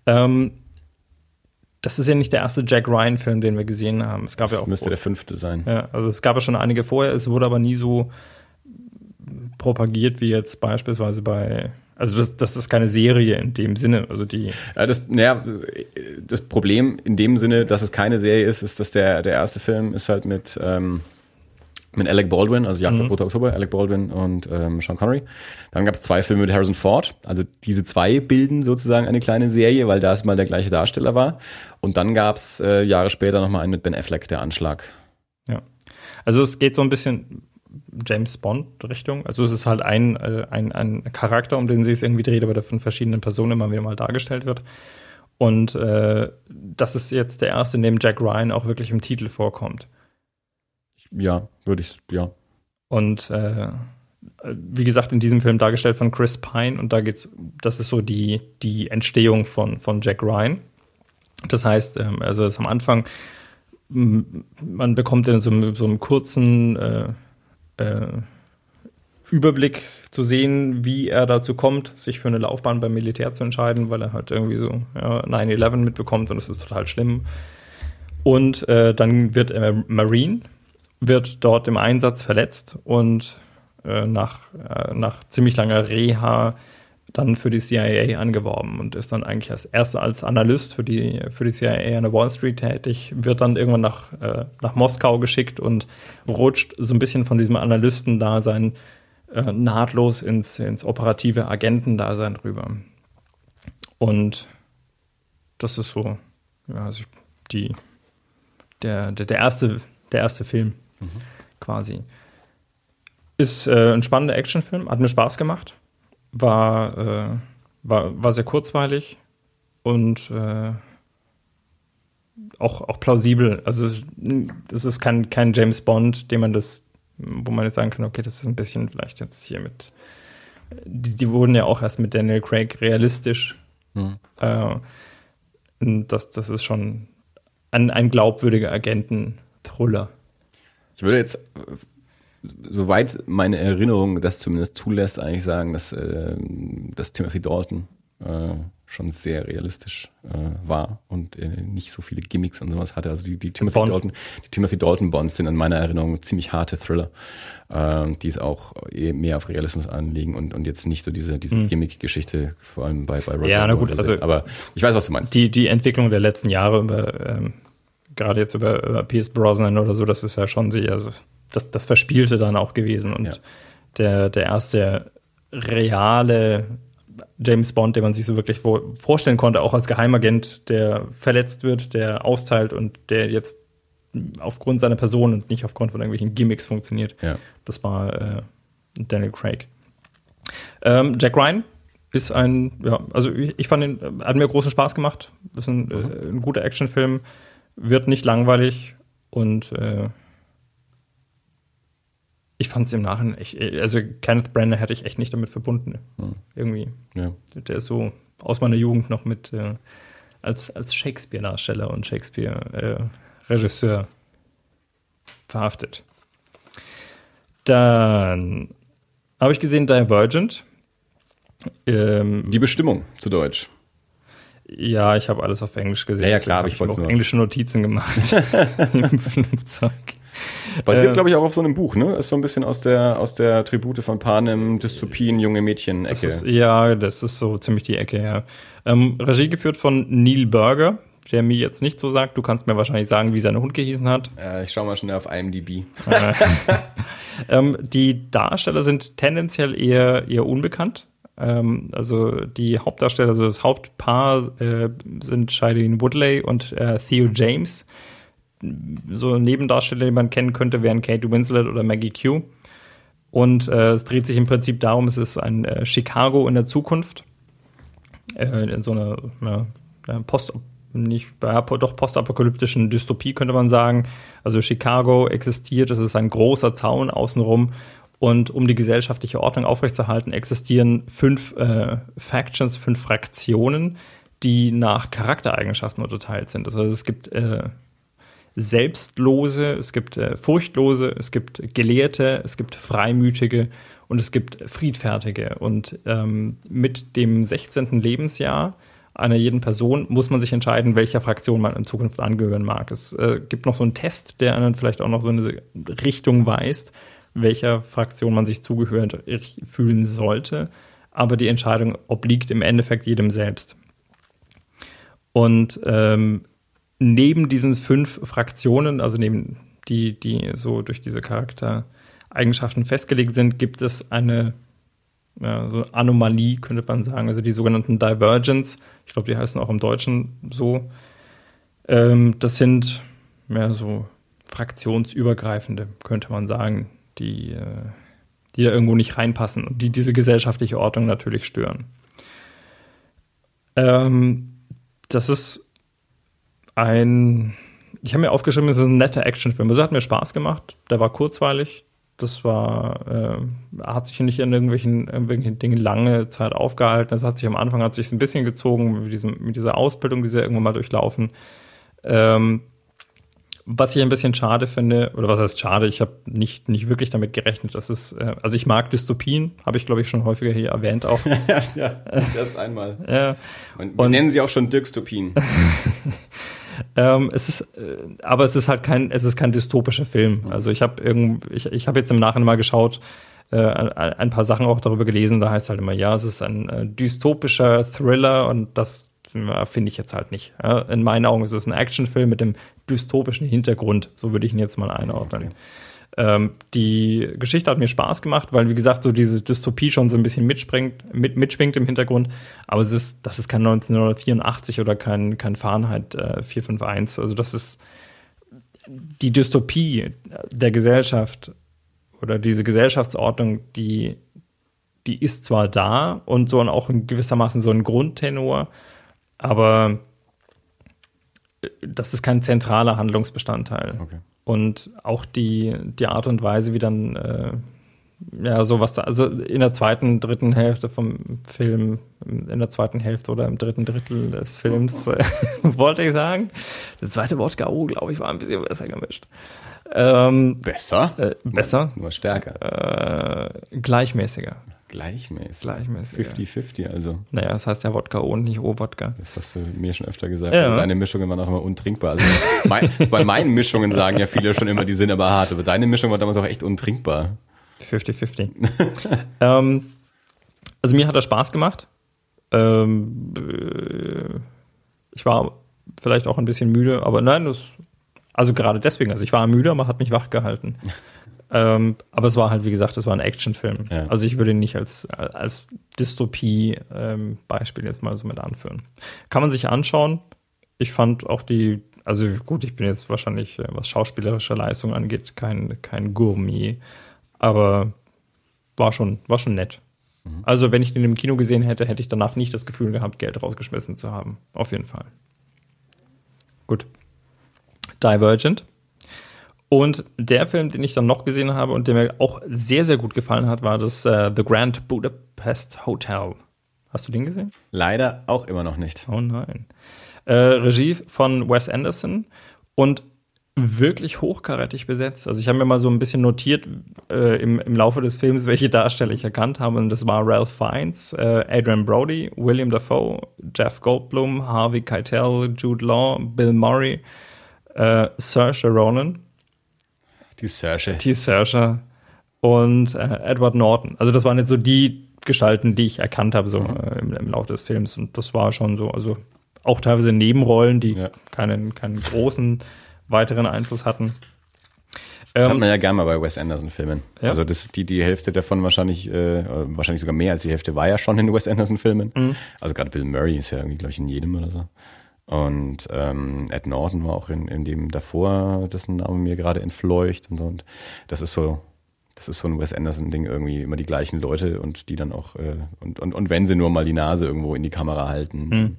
Ähm, das ist ja nicht der erste Jack Ryan-Film, den wir gesehen haben. Es gab ja Das auch. müsste der fünfte sein. ja, also es gab ja schon einige vorher, es wurde aber nie so propagiert wie jetzt beispielsweise bei. Also das, das ist keine Serie in dem Sinne. Also die. Ja, das, naja, das Problem in dem Sinne, dass es keine Serie ist, ist, dass der, der erste Film ist halt mit, ähm, mit Alec Baldwin, also Jagd auf Roter Oktober, Alec Baldwin und ähm, Sean Connery. Dann gab es zwei Filme mit Harrison Ford. Also diese zwei bilden sozusagen eine kleine Serie, weil da es mal der gleiche Darsteller war. Und dann gab es äh, Jahre später nochmal einen mit Ben Affleck, der Anschlag. Ja. Also es geht so ein bisschen James Bond-Richtung. Also es ist halt ein, äh, ein, ein Charakter, um den sie es irgendwie dreht, aber der von verschiedenen Personen immer wieder mal dargestellt wird. Und äh, das ist jetzt der erste, in dem Jack Ryan auch wirklich im Titel vorkommt. Ja, würde ich, ja. Und äh, wie gesagt, in diesem Film dargestellt von Chris Pine und da geht's, das ist so die, die Entstehung von, von Jack Ryan. Das heißt, ähm, also ist am Anfang, man bekommt in so so einem kurzen äh, äh, Überblick zu sehen, wie er dazu kommt, sich für eine Laufbahn beim Militär zu entscheiden, weil er halt irgendwie so ja, 9-11 mitbekommt und das ist total schlimm. Und äh, dann wird er Marine, wird dort im Einsatz verletzt und äh, nach, äh, nach ziemlich langer Reha dann für die CIA angeworben und ist dann eigentlich als erster als Analyst für die, für die CIA an der Wall Street tätig, wird dann irgendwann nach, äh, nach Moskau geschickt und rutscht so ein bisschen von diesem Analystendasein äh, nahtlos ins, ins operative Agentendasein rüber. Und das ist so, ja, also die, der, der, der, erste, der erste Film quasi. Ist äh, ein spannender Actionfilm, hat mir Spaß gemacht, war, äh, war, war sehr kurzweilig und äh, auch, auch plausibel. Also das ist kein, kein James Bond, dem man das, wo man jetzt sagen kann, okay, das ist ein bisschen vielleicht jetzt hier mit. Die, die wurden ja auch erst mit Daniel Craig realistisch. Mhm. Äh, das, das ist schon ein, ein glaubwürdiger Agenten-Thriller. Ich würde jetzt, äh, soweit meine Erinnerung das zumindest zulässt, eigentlich sagen, dass, äh, dass Timothy Dalton äh, schon sehr realistisch äh, war und äh, nicht so viele Gimmicks und sowas hatte. Also die, die Timothy Bond. Dalton, die Timothy Dalton Bonds sind in meiner Erinnerung ziemlich harte Thriller, äh, die es auch eh mehr auf Realismus anlegen und, und jetzt nicht so diese, diese Gimmick-Geschichte, vor allem bei, bei Roger Ja, na gut, also- aber ich weiß, was du meinst. Die, die Entwicklung der letzten Jahre über, ähm, gerade jetzt über, über Pierce Brosnan oder so, das ist ja schon sehr, also das, das Verspielte dann auch gewesen. Und Ja. der, der erste reale James Bond, den man sich so wirklich vor, vorstellen konnte, auch als Geheimagent, der verletzt wird, der austeilt und der jetzt aufgrund seiner Person und nicht aufgrund von irgendwelchen Gimmicks funktioniert. Ja. Das war äh, Daniel Craig. Ähm, Jack Ryan ist ein, ja, also ich, fand ihn, hat mir großen Spaß gemacht. Ist ein, äh, ein guter Actionfilm, wird nicht langweilig und äh, ich fand es im Nachhinein, echt, also Kenneth Branagh hätte ich echt nicht damit verbunden. Irgendwie. Ja. Der ist so aus meiner Jugend noch mit äh, als, als Shakespeare-Darsteller und Shakespeare-Regisseur verhaftet. Dann habe ich gesehen Divergent. Ähm, Die Bestimmung zu Deutsch. Ja, ich habe alles auf Englisch gesehen. Ja, ja, klar, aber ich auch nur- englische Notizen gemacht [LAUGHS] im Flugzeug. Basiert, Äh, glaube ich, auch auf so einem Buch, ne? Ist so ein bisschen aus der, aus der Tribute von Panem, Dystopien, junge Mädchen-Ecke. Ja, das ist so ziemlich die Ecke, ja. Ähm, Regie geführt von Neil Burger. der mir jetzt nicht so sagt. Du kannst mir wahrscheinlich sagen, wie sein Hund gehießen hat. Äh, ich schau mal schnell auf IMDb. [LAUGHS] ähm, die Darsteller sind tendenziell eher, eher unbekannt. Ähm, also die Hauptdarsteller, also das Hauptpaar äh, sind Shailene Woodley und äh, Theo James. So Nebendarsteller, die man kennen könnte, wären Kate Winslet oder Maggie Q. Und äh, es dreht sich im Prinzip darum, es ist ein äh, Chicago in der Zukunft. Äh, in so einer ja, Post, nicht, ja, doch postapokalyptischen Dystopie könnte man sagen. Also Chicago existiert, es ist ein großer Zaun außenrum und um die gesellschaftliche Ordnung aufrechtzuerhalten, existieren fünf äh, Factions, fünf Fraktionen, die nach Charaktereigenschaften unterteilt sind. Also es gibt äh, Selbstlose, es gibt äh, Furchtlose, es gibt Gelehrte, es gibt Freimütige und es gibt Friedfertige. Und ähm, mit dem 16. Lebensjahr einer jeden Person muss man sich entscheiden, welcher Fraktion man in Zukunft angehören mag. Es äh, gibt noch so einen Test, der einen vielleicht auch noch so eine Richtung weist welcher Fraktion man sich zugehört fühlen sollte. Aber die Entscheidung obliegt im Endeffekt jedem selbst. Und ähm, neben diesen fünf Fraktionen, also neben die, die so durch diese Charaktereigenschaften festgelegt sind, gibt es eine ja, so Anomalie, könnte man sagen, also die sogenannten Divergence. Ich glaube, die heißen auch im Deutschen so. Ähm, das sind mehr so fraktionsübergreifende, könnte man sagen, die, äh, die da irgendwo nicht reinpassen und die diese gesellschaftliche Ordnung natürlich stören. Ähm, das ist ein, ich habe mir aufgeschrieben, es ist ein netter Actionfilm. Also hat mir Spaß gemacht, der war kurzweilig, das war, äh, hat sich nicht in irgendwelchen, irgendwelchen Dingen lange Zeit aufgehalten. Das hat sich am Anfang hat sich ein bisschen gezogen mit, diesem, mit dieser Ausbildung, die sie irgendwann mal durchlaufen. Ähm, was ich ein bisschen schade finde, oder was heißt schade, ich habe nicht, nicht wirklich damit gerechnet, dass es, äh, also ich mag Dystopien, habe ich glaube ich schon häufiger hier erwähnt auch. [LAUGHS] ja, erst einmal. [LAUGHS] ja. Und wir Und, nennen sie auch schon Dystopien. [LAUGHS] ähm, es ist, äh, aber es ist halt kein, es ist kein dystopischer Film. Mhm. Also ich habe irgend, ich, ich habe jetzt im Nachhinein mal geschaut, äh, ein paar Sachen auch darüber gelesen, da heißt halt immer, ja, es ist ein äh, dystopischer Thriller und das finde ich jetzt halt nicht. Ja, in meinen Augen ist es ein Actionfilm mit dem dystopischen Hintergrund, so würde ich ihn jetzt mal einordnen. Okay. Ähm, die Geschichte hat mir Spaß gemacht, weil, wie gesagt, so diese Dystopie schon so ein bisschen mitspringt, mit, mitschwingt im Hintergrund. Aber es ist, das ist kein 1984 oder kein, kein Fahrenheit äh, 451. Also, das ist die Dystopie der Gesellschaft oder diese Gesellschaftsordnung, die, die ist zwar da und so und auch in gewissermaßen so ein Grundtenor, aber das ist kein zentraler Handlungsbestandteil. Okay. Und auch die, die Art und Weise, wie dann, äh, ja, sowas da, also in der zweiten, dritten Hälfte vom Film, in der zweiten Hälfte oder im dritten Drittel des Films, [LAUGHS] äh, wollte ich sagen. Der zweite Wort K.O., glaube ich, war ein bisschen besser gemischt. Ähm, besser? Äh, besser. Nur stärker. Äh, gleichmäßiger. Gleichmäßig. Gleichmäßig. 50-50 also. Naja, das heißt ja Wodka und nicht O-Wodka. Das hast du mir schon öfter gesagt. Ja. Deine Mischungen waren auch immer untrinkbar. Also mein, bei meinen Mischungen sagen ja viele schon immer, die sind aber hart. Aber deine Mischung war damals auch echt untrinkbar. 50-50. [LAUGHS] ähm, also mir hat er Spaß gemacht. Ähm, äh, ich war vielleicht auch ein bisschen müde, aber nein, das, also gerade deswegen, also ich war müde, aber hat mich wach gehalten. Ähm, aber es war halt, wie gesagt, es war ein Actionfilm. Ja. Also ich würde ihn nicht als, als Dystopie-Beispiel ähm, jetzt mal so mit anführen. Kann man sich anschauen. Ich fand auch die, also gut, ich bin jetzt wahrscheinlich, äh, was schauspielerische Leistung angeht, kein, kein Gourmet, aber war schon, war schon nett. Mhm. Also wenn ich den im Kino gesehen hätte, hätte ich danach nicht das Gefühl gehabt, Geld rausgeschmissen zu haben. Auf jeden Fall. Gut. Divergent und der Film, den ich dann noch gesehen habe und der mir auch sehr, sehr gut gefallen hat, war das äh, The Grand Budapest Hotel. Hast du den gesehen? Leider auch immer noch nicht. Oh nein. Äh, Regie von Wes Anderson und wirklich hochkarätig besetzt. Also ich habe mir mal so ein bisschen notiert äh, im, im Laufe des Films, welche Darsteller ich erkannt habe. Und das war Ralph Fiennes, äh, Adrian Brody, William Dafoe, Jeff Goldblum, Harvey Keitel, Jude Law, Bill Murray, äh, Saoirse Ronan die Saoirse. Die Saoirse und äh, Edward Norton. Also das waren jetzt so die Gestalten, die ich erkannt habe so mhm. äh, im, im Laufe des Films und das war schon so, also auch teilweise Nebenrollen, die ja. keinen, keinen großen weiteren Einfluss hatten. Ähm, Hat man ja gerne mal bei Wes Anderson-Filmen. Ja. Also das, die, die Hälfte davon wahrscheinlich, äh, wahrscheinlich sogar mehr als die Hälfte war ja schon in Wes Anderson-Filmen. Mhm. Also gerade Bill Murray ist ja irgendwie, glaube ich, in jedem oder so. Und ähm, Ed Norton war auch in, in dem davor, dessen Name mir gerade entfleucht und so. Und das ist so, das ist so ein Wes Anderson-Ding irgendwie, immer die gleichen Leute und die dann auch, äh, und, und, und wenn sie nur mal die Nase irgendwo in die Kamera halten. Mhm.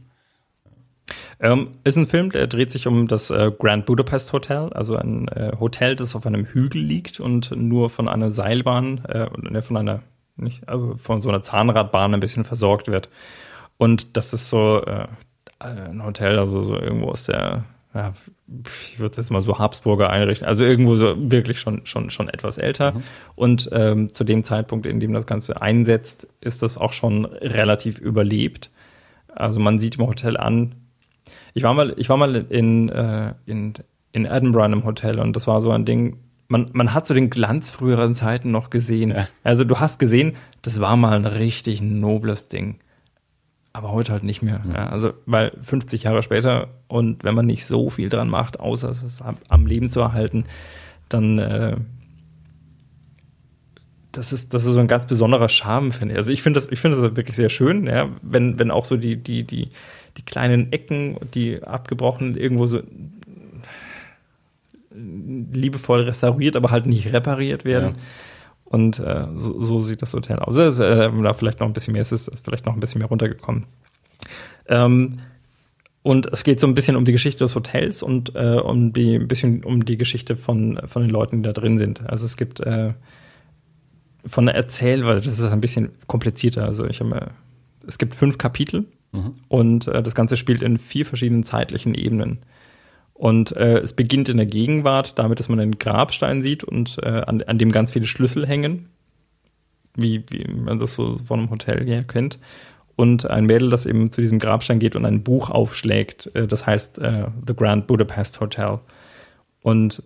Ähm, ist ein Film, der dreht sich um das äh, Grand Budapest Hotel, also ein äh, Hotel, das auf einem Hügel liegt und nur von einer Seilbahn, äh, ne, von einer, nicht, also von so einer Zahnradbahn ein bisschen versorgt wird. Und das ist so äh, ein Hotel, also so irgendwo aus der, ja, ich würde es jetzt mal so Habsburger einrichten, also irgendwo so wirklich schon, schon, schon etwas älter. Mhm. Und ähm, zu dem Zeitpunkt, in dem das Ganze einsetzt, ist das auch schon relativ überlebt. Also man sieht im Hotel an, ich war mal, ich war mal in, äh, in, in Edinburgh in einem Hotel und das war so ein Ding, man, man hat so den Glanz früheren Zeiten noch gesehen. Ja. Also du hast gesehen, das war mal ein richtig nobles Ding. Aber heute halt nicht mehr. Ja, also, weil 50 Jahre später und wenn man nicht so viel dran macht, außer es am Leben zu erhalten, dann äh, das ist, das ist so ein ganz besonderer Charme, finde ich. Also ich finde das, ich finde das wirklich sehr schön, ja, wenn, wenn auch so die, die, die, die kleinen Ecken, die abgebrochen irgendwo so liebevoll restauriert, aber halt nicht repariert werden. Ja. Und äh, so, so, sieht das Hotel aus. Also, äh, da vielleicht noch ein bisschen mehr ist, ist vielleicht noch ein bisschen mehr runtergekommen. Ähm, und es geht so ein bisschen um die Geschichte des Hotels und äh, um die, ein bisschen um die Geschichte von, von den Leuten, die da drin sind. Also es gibt äh, von der Erzählweise, das ist ein bisschen komplizierter. Also ich habe, es gibt fünf Kapitel Mhm. Und äh, das Ganze spielt in vier verschiedenen zeitlichen Ebenen. Und äh, es beginnt in der Gegenwart damit, dass man einen Grabstein sieht und äh, an, an dem ganz viele Schlüssel hängen, wie, wie man das so von einem Hotel her kennt. Und ein Mädel, das eben zu diesem Grabstein geht und ein Buch aufschlägt, äh, das heißt äh, The Grand Budapest Hotel. Und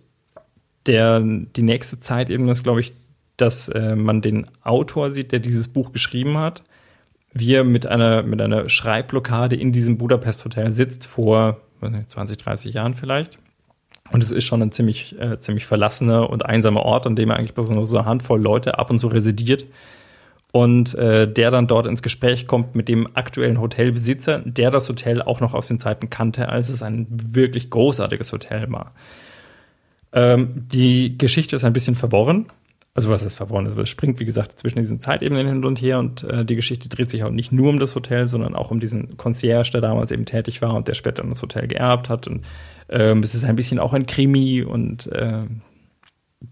der, die nächste Zeit eben ist, glaube ich, dass äh, man den Autor sieht, der dieses Buch geschrieben hat wir mit einer, mit einer Schreibblockade in diesem Budapest-Hotel sitzt vor nicht, 20, 30 Jahren vielleicht. Und es ist schon ein ziemlich, äh, ziemlich verlassener und einsamer Ort, an dem eigentlich bloß nur so eine Handvoll Leute ab und zu residiert. Und äh, der dann dort ins Gespräch kommt mit dem aktuellen Hotelbesitzer, der das Hotel auch noch aus den Zeiten kannte, als es ein wirklich großartiges Hotel war. Ähm, die Geschichte ist ein bisschen verworren also was ist verworren ist, es springt, wie gesagt, zwischen diesen Zeitebenen hin und her und äh, die Geschichte dreht sich auch nicht nur um das Hotel, sondern auch um diesen Concierge, der damals eben tätig war und der später das Hotel geerbt hat. Und ähm, es ist ein bisschen auch ein Krimi und äh,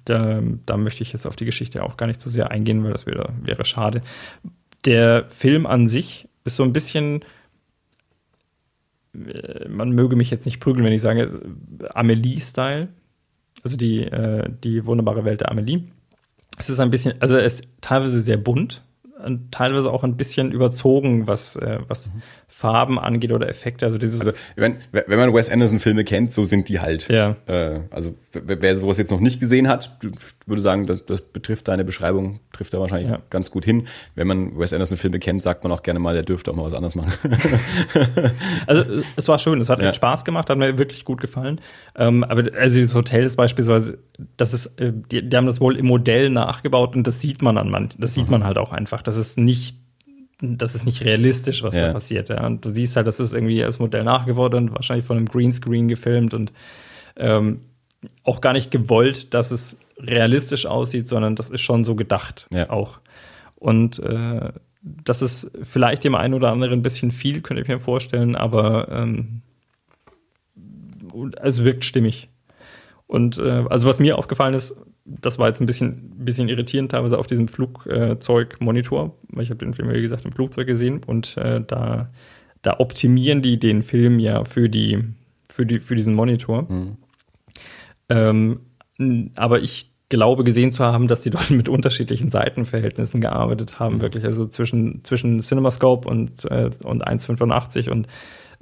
da, da möchte ich jetzt auf die Geschichte auch gar nicht zu sehr eingehen, weil das wäre, wäre schade. Der Film an sich ist so ein bisschen, äh, man möge mich jetzt nicht prügeln, wenn ich sage, Amelie-Style. Also die, äh, die wunderbare Welt der Amelie es ist ein bisschen, also es ist teilweise sehr bunt, und teilweise auch ein bisschen überzogen, was, äh, was mhm. Farben angeht oder Effekte. Also dieses. Also wenn, wenn man Wes Anderson Filme kennt, so sind die halt. Ja. Äh, also wer sowas jetzt noch nicht gesehen hat, würde sagen, das, das betrifft deine Beschreibung, trifft da wahrscheinlich ja. ganz gut hin. Wenn man Wes Anderson Filme kennt, sagt man auch gerne mal, der dürfte auch mal was anderes machen. [LAUGHS] also es war schön, es hat ja. echt Spaß gemacht, hat mir wirklich gut gefallen. Ähm, aber also dieses Hotel ist beispielsweise, das ist, äh, die, die haben das wohl im Modell nachgebaut und das sieht man an man, das sieht mhm. man halt auch einfach. Das ist nicht das ist nicht realistisch, was ja. da passiert. Ja. Und du siehst halt, das ist irgendwie als Modell nachgebaut und wahrscheinlich von einem Greenscreen gefilmt und ähm, auch gar nicht gewollt, dass es realistisch aussieht, sondern das ist schon so gedacht ja. auch. Und äh, das ist vielleicht dem einen oder anderen ein bisschen viel, könnte ich mir vorstellen, aber ähm, es wirkt stimmig. Und äh, also was mir aufgefallen ist, das war jetzt ein bisschen, bisschen irritierend teilweise auf diesem Flugzeugmonitor, weil ich habe den Film, wie gesagt, im Flugzeug gesehen und äh, da, da optimieren die den Film ja für, die, für, die, für diesen Monitor. Mhm. Ähm, aber ich glaube gesehen zu haben, dass die dort mit unterschiedlichen Seitenverhältnissen gearbeitet haben, mhm. wirklich. Also zwischen, zwischen CinemaScope und, äh, und 1,85 und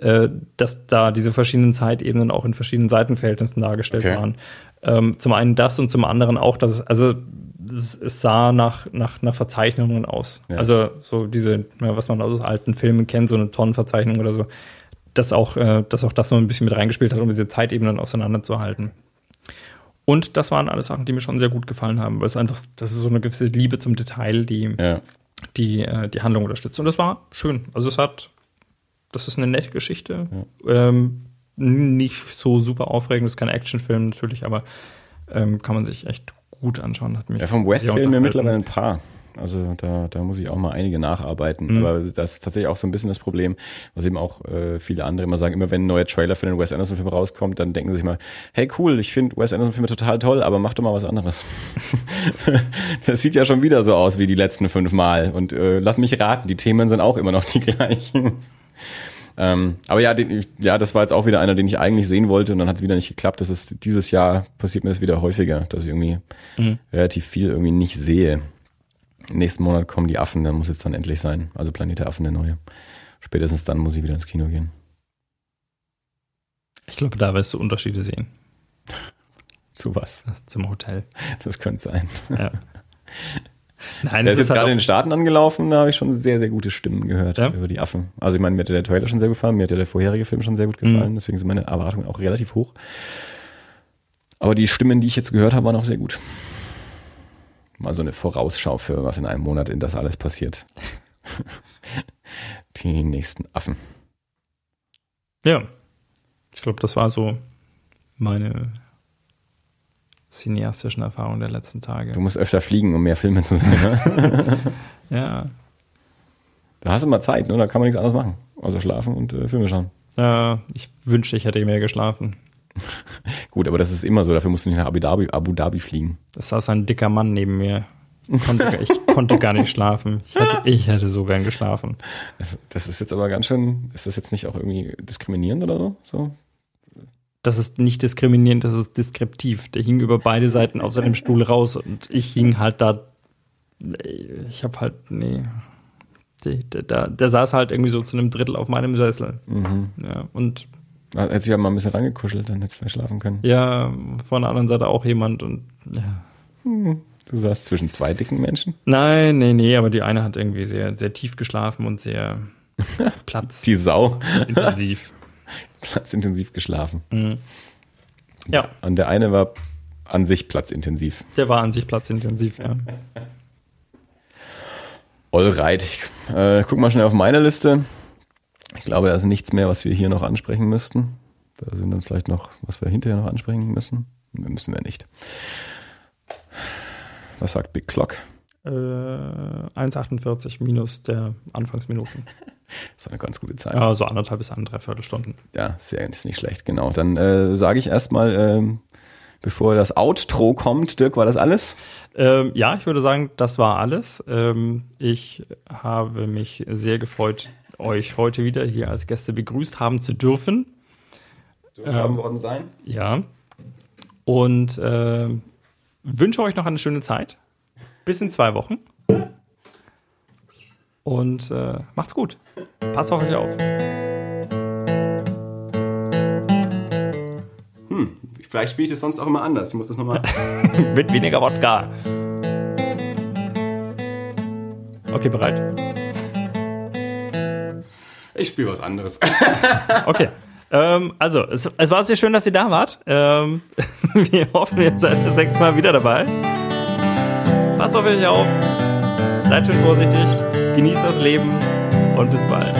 äh, dass da diese verschiedenen Zeitebenen auch in verschiedenen Seitenverhältnissen dargestellt okay. waren. Ähm, zum einen das und zum anderen auch, dass es, also es, es sah nach, nach, nach Verzeichnungen aus. Ja. Also so diese, was man aus alten Filmen kennt, so eine Tonnenverzeichnung oder so. dass auch, äh, dass auch das so ein bisschen mit reingespielt hat, um diese Zeitebenen auseinanderzuhalten. Und das waren alles Sachen, die mir schon sehr gut gefallen haben, weil es einfach, das ist so eine gewisse Liebe zum Detail, die Ja. die äh, die Handlung unterstützt. Und das war schön. Also es hat, das ist eine nette Geschichte. Ähm, nicht so super aufregend, ist kein Actionfilm natürlich, aber ähm, kann man sich echt gut anschauen. Hat mich Ja, vom West fehlen mir mittlerweile ein paar. Also da, da muss ich auch mal einige nacharbeiten. Mhm. Aber das ist tatsächlich auch so ein bisschen das Problem, was eben auch äh, viele andere immer sagen, immer wenn ein neuer Trailer für den Wes Anderson-Film rauskommt, dann denken sie sich mal, hey cool, ich finde Wes Anderson-Filme total toll, aber mach doch mal was anderes. [LAUGHS] das sieht ja schon wieder so aus wie die letzten fünf Mal. Und äh, lass mich raten, die Themen sind auch immer noch die gleichen. Ähm, aber ja, den, ja, das war jetzt auch wieder einer, den ich eigentlich sehen wollte und dann hat es wieder nicht geklappt. Das ist dieses Jahr passiert mir das wieder häufiger, dass ich irgendwie Mhm. relativ viel irgendwie nicht sehe. Nächsten Monat kommen die Affen, dann muss jetzt dann endlich sein. Also Planet der Affen, der neue. Spätestens dann muss ich wieder ins Kino gehen. Ich glaube, da wirst du Unterschiede sehen Zu was? zum Hotel. Das könnte sein. Ja. [LAUGHS] Nein, Der ist jetzt halt gerade in den Staaten angelaufen, da habe ich schon sehr, sehr gute Stimmen gehört Ja? über die Affen. Also ich meine, mir hat der Trailer schon sehr gefallen, mir hat der vorherige Film schon sehr gut Mhm. gefallen, deswegen sind meine Erwartungen auch relativ hoch. Aber die Stimmen, die ich jetzt gehört habe, waren auch sehr gut. Mal so eine Vorausschau für was in einem Monat in das alles passiert. [LAUGHS] die nächsten Affen. Ja. Ich glaube, das war so meine cineastischen Erfahrungen der letzten Tage. Du musst öfter fliegen, um mehr Filme zu sehen. Ne? [LAUGHS] Ja. da hast du mal Zeit, ne? da kann man nichts anderes machen, außer schlafen und äh, Filme schauen. Äh, ich wünschte, ich hätte mehr geschlafen. [LAUGHS] Gut, aber das ist immer so, dafür musst du nicht nach Abu Dhabi, Abu Dhabi fliegen. Es saß ein dicker Mann neben mir. Ich konnte, ich konnte gar nicht schlafen. Ich hätte, ich hätte so gern geschlafen. Das, das ist jetzt aber ganz schön, ist das jetzt nicht auch irgendwie diskriminierend oder so? so? Das ist nicht diskriminierend, das ist deskriptiv. Der hing über beide Seiten aus seinem Stuhl raus und ich hing halt da. Ich hab halt, nee. Der, der, der, saß halt irgendwie so zu einem Drittel auf meinem Sessel. Mhm. Ja, und Ah, Hätte sich ja mal ein bisschen rangekuschelt, dann hätte es vielleicht schlafen können. ja, von der anderen Seite auch jemand und ja. Du saßt zwischen zwei dicken Menschen. Nein, nee, nee, aber die eine hat irgendwie sehr, sehr tief geschlafen und sehr [LAUGHS] Die Sau. platzintensiv. Platzintensiv geschlafen. Mhm. Ja, Und der eine war an sich platzintensiv. der war an sich platzintensiv, ja. Alright. Ich äh, guck mal schnell auf meine Liste. Ich glaube, da ist nichts mehr, was wir hier noch ansprechen müssten. Da sind dann vielleicht noch, was wir hinterher noch ansprechen müssen. Müssen wir nicht. Was sagt Big Clock? Äh, 1,48 minus der Anfangsminuten. [LAUGHS] Das ist eine ganz gute Zeit. Ja, so anderthalb bis eine Dreiviertelstunden. Ja, sehr, ist nicht schlecht, genau. Dann äh, sage ich erstmal, ähm, bevor das Outro kommt, Dirk, war das alles? Ähm, ja, ich würde sagen, das war alles. Ähm, ich habe mich sehr gefreut, euch heute wieder hier als Gäste begrüßt haben zu dürfen. Dürfen worden sein? Ja. Und äh, wünsche euch noch eine schöne Zeit. Bis in zwei Wochen. Und äh, macht's gut. Passt auf euch auf. Hm, vielleicht spiele ich das sonst auch immer anders. Ich muss das nochmal. [LAUGHS] Mit weniger Wodka. Okay, bereit? Ich spiele was anderes. [LAUGHS] Okay. Ähm, also, es, es war sehr schön, dass ihr da wart. Ähm, [LAUGHS] wir hoffen, ihr seid das nächste Mal wieder dabei. Passt auf euch auf. Seid schön vorsichtig. Genießt das Leben. Und bis bald.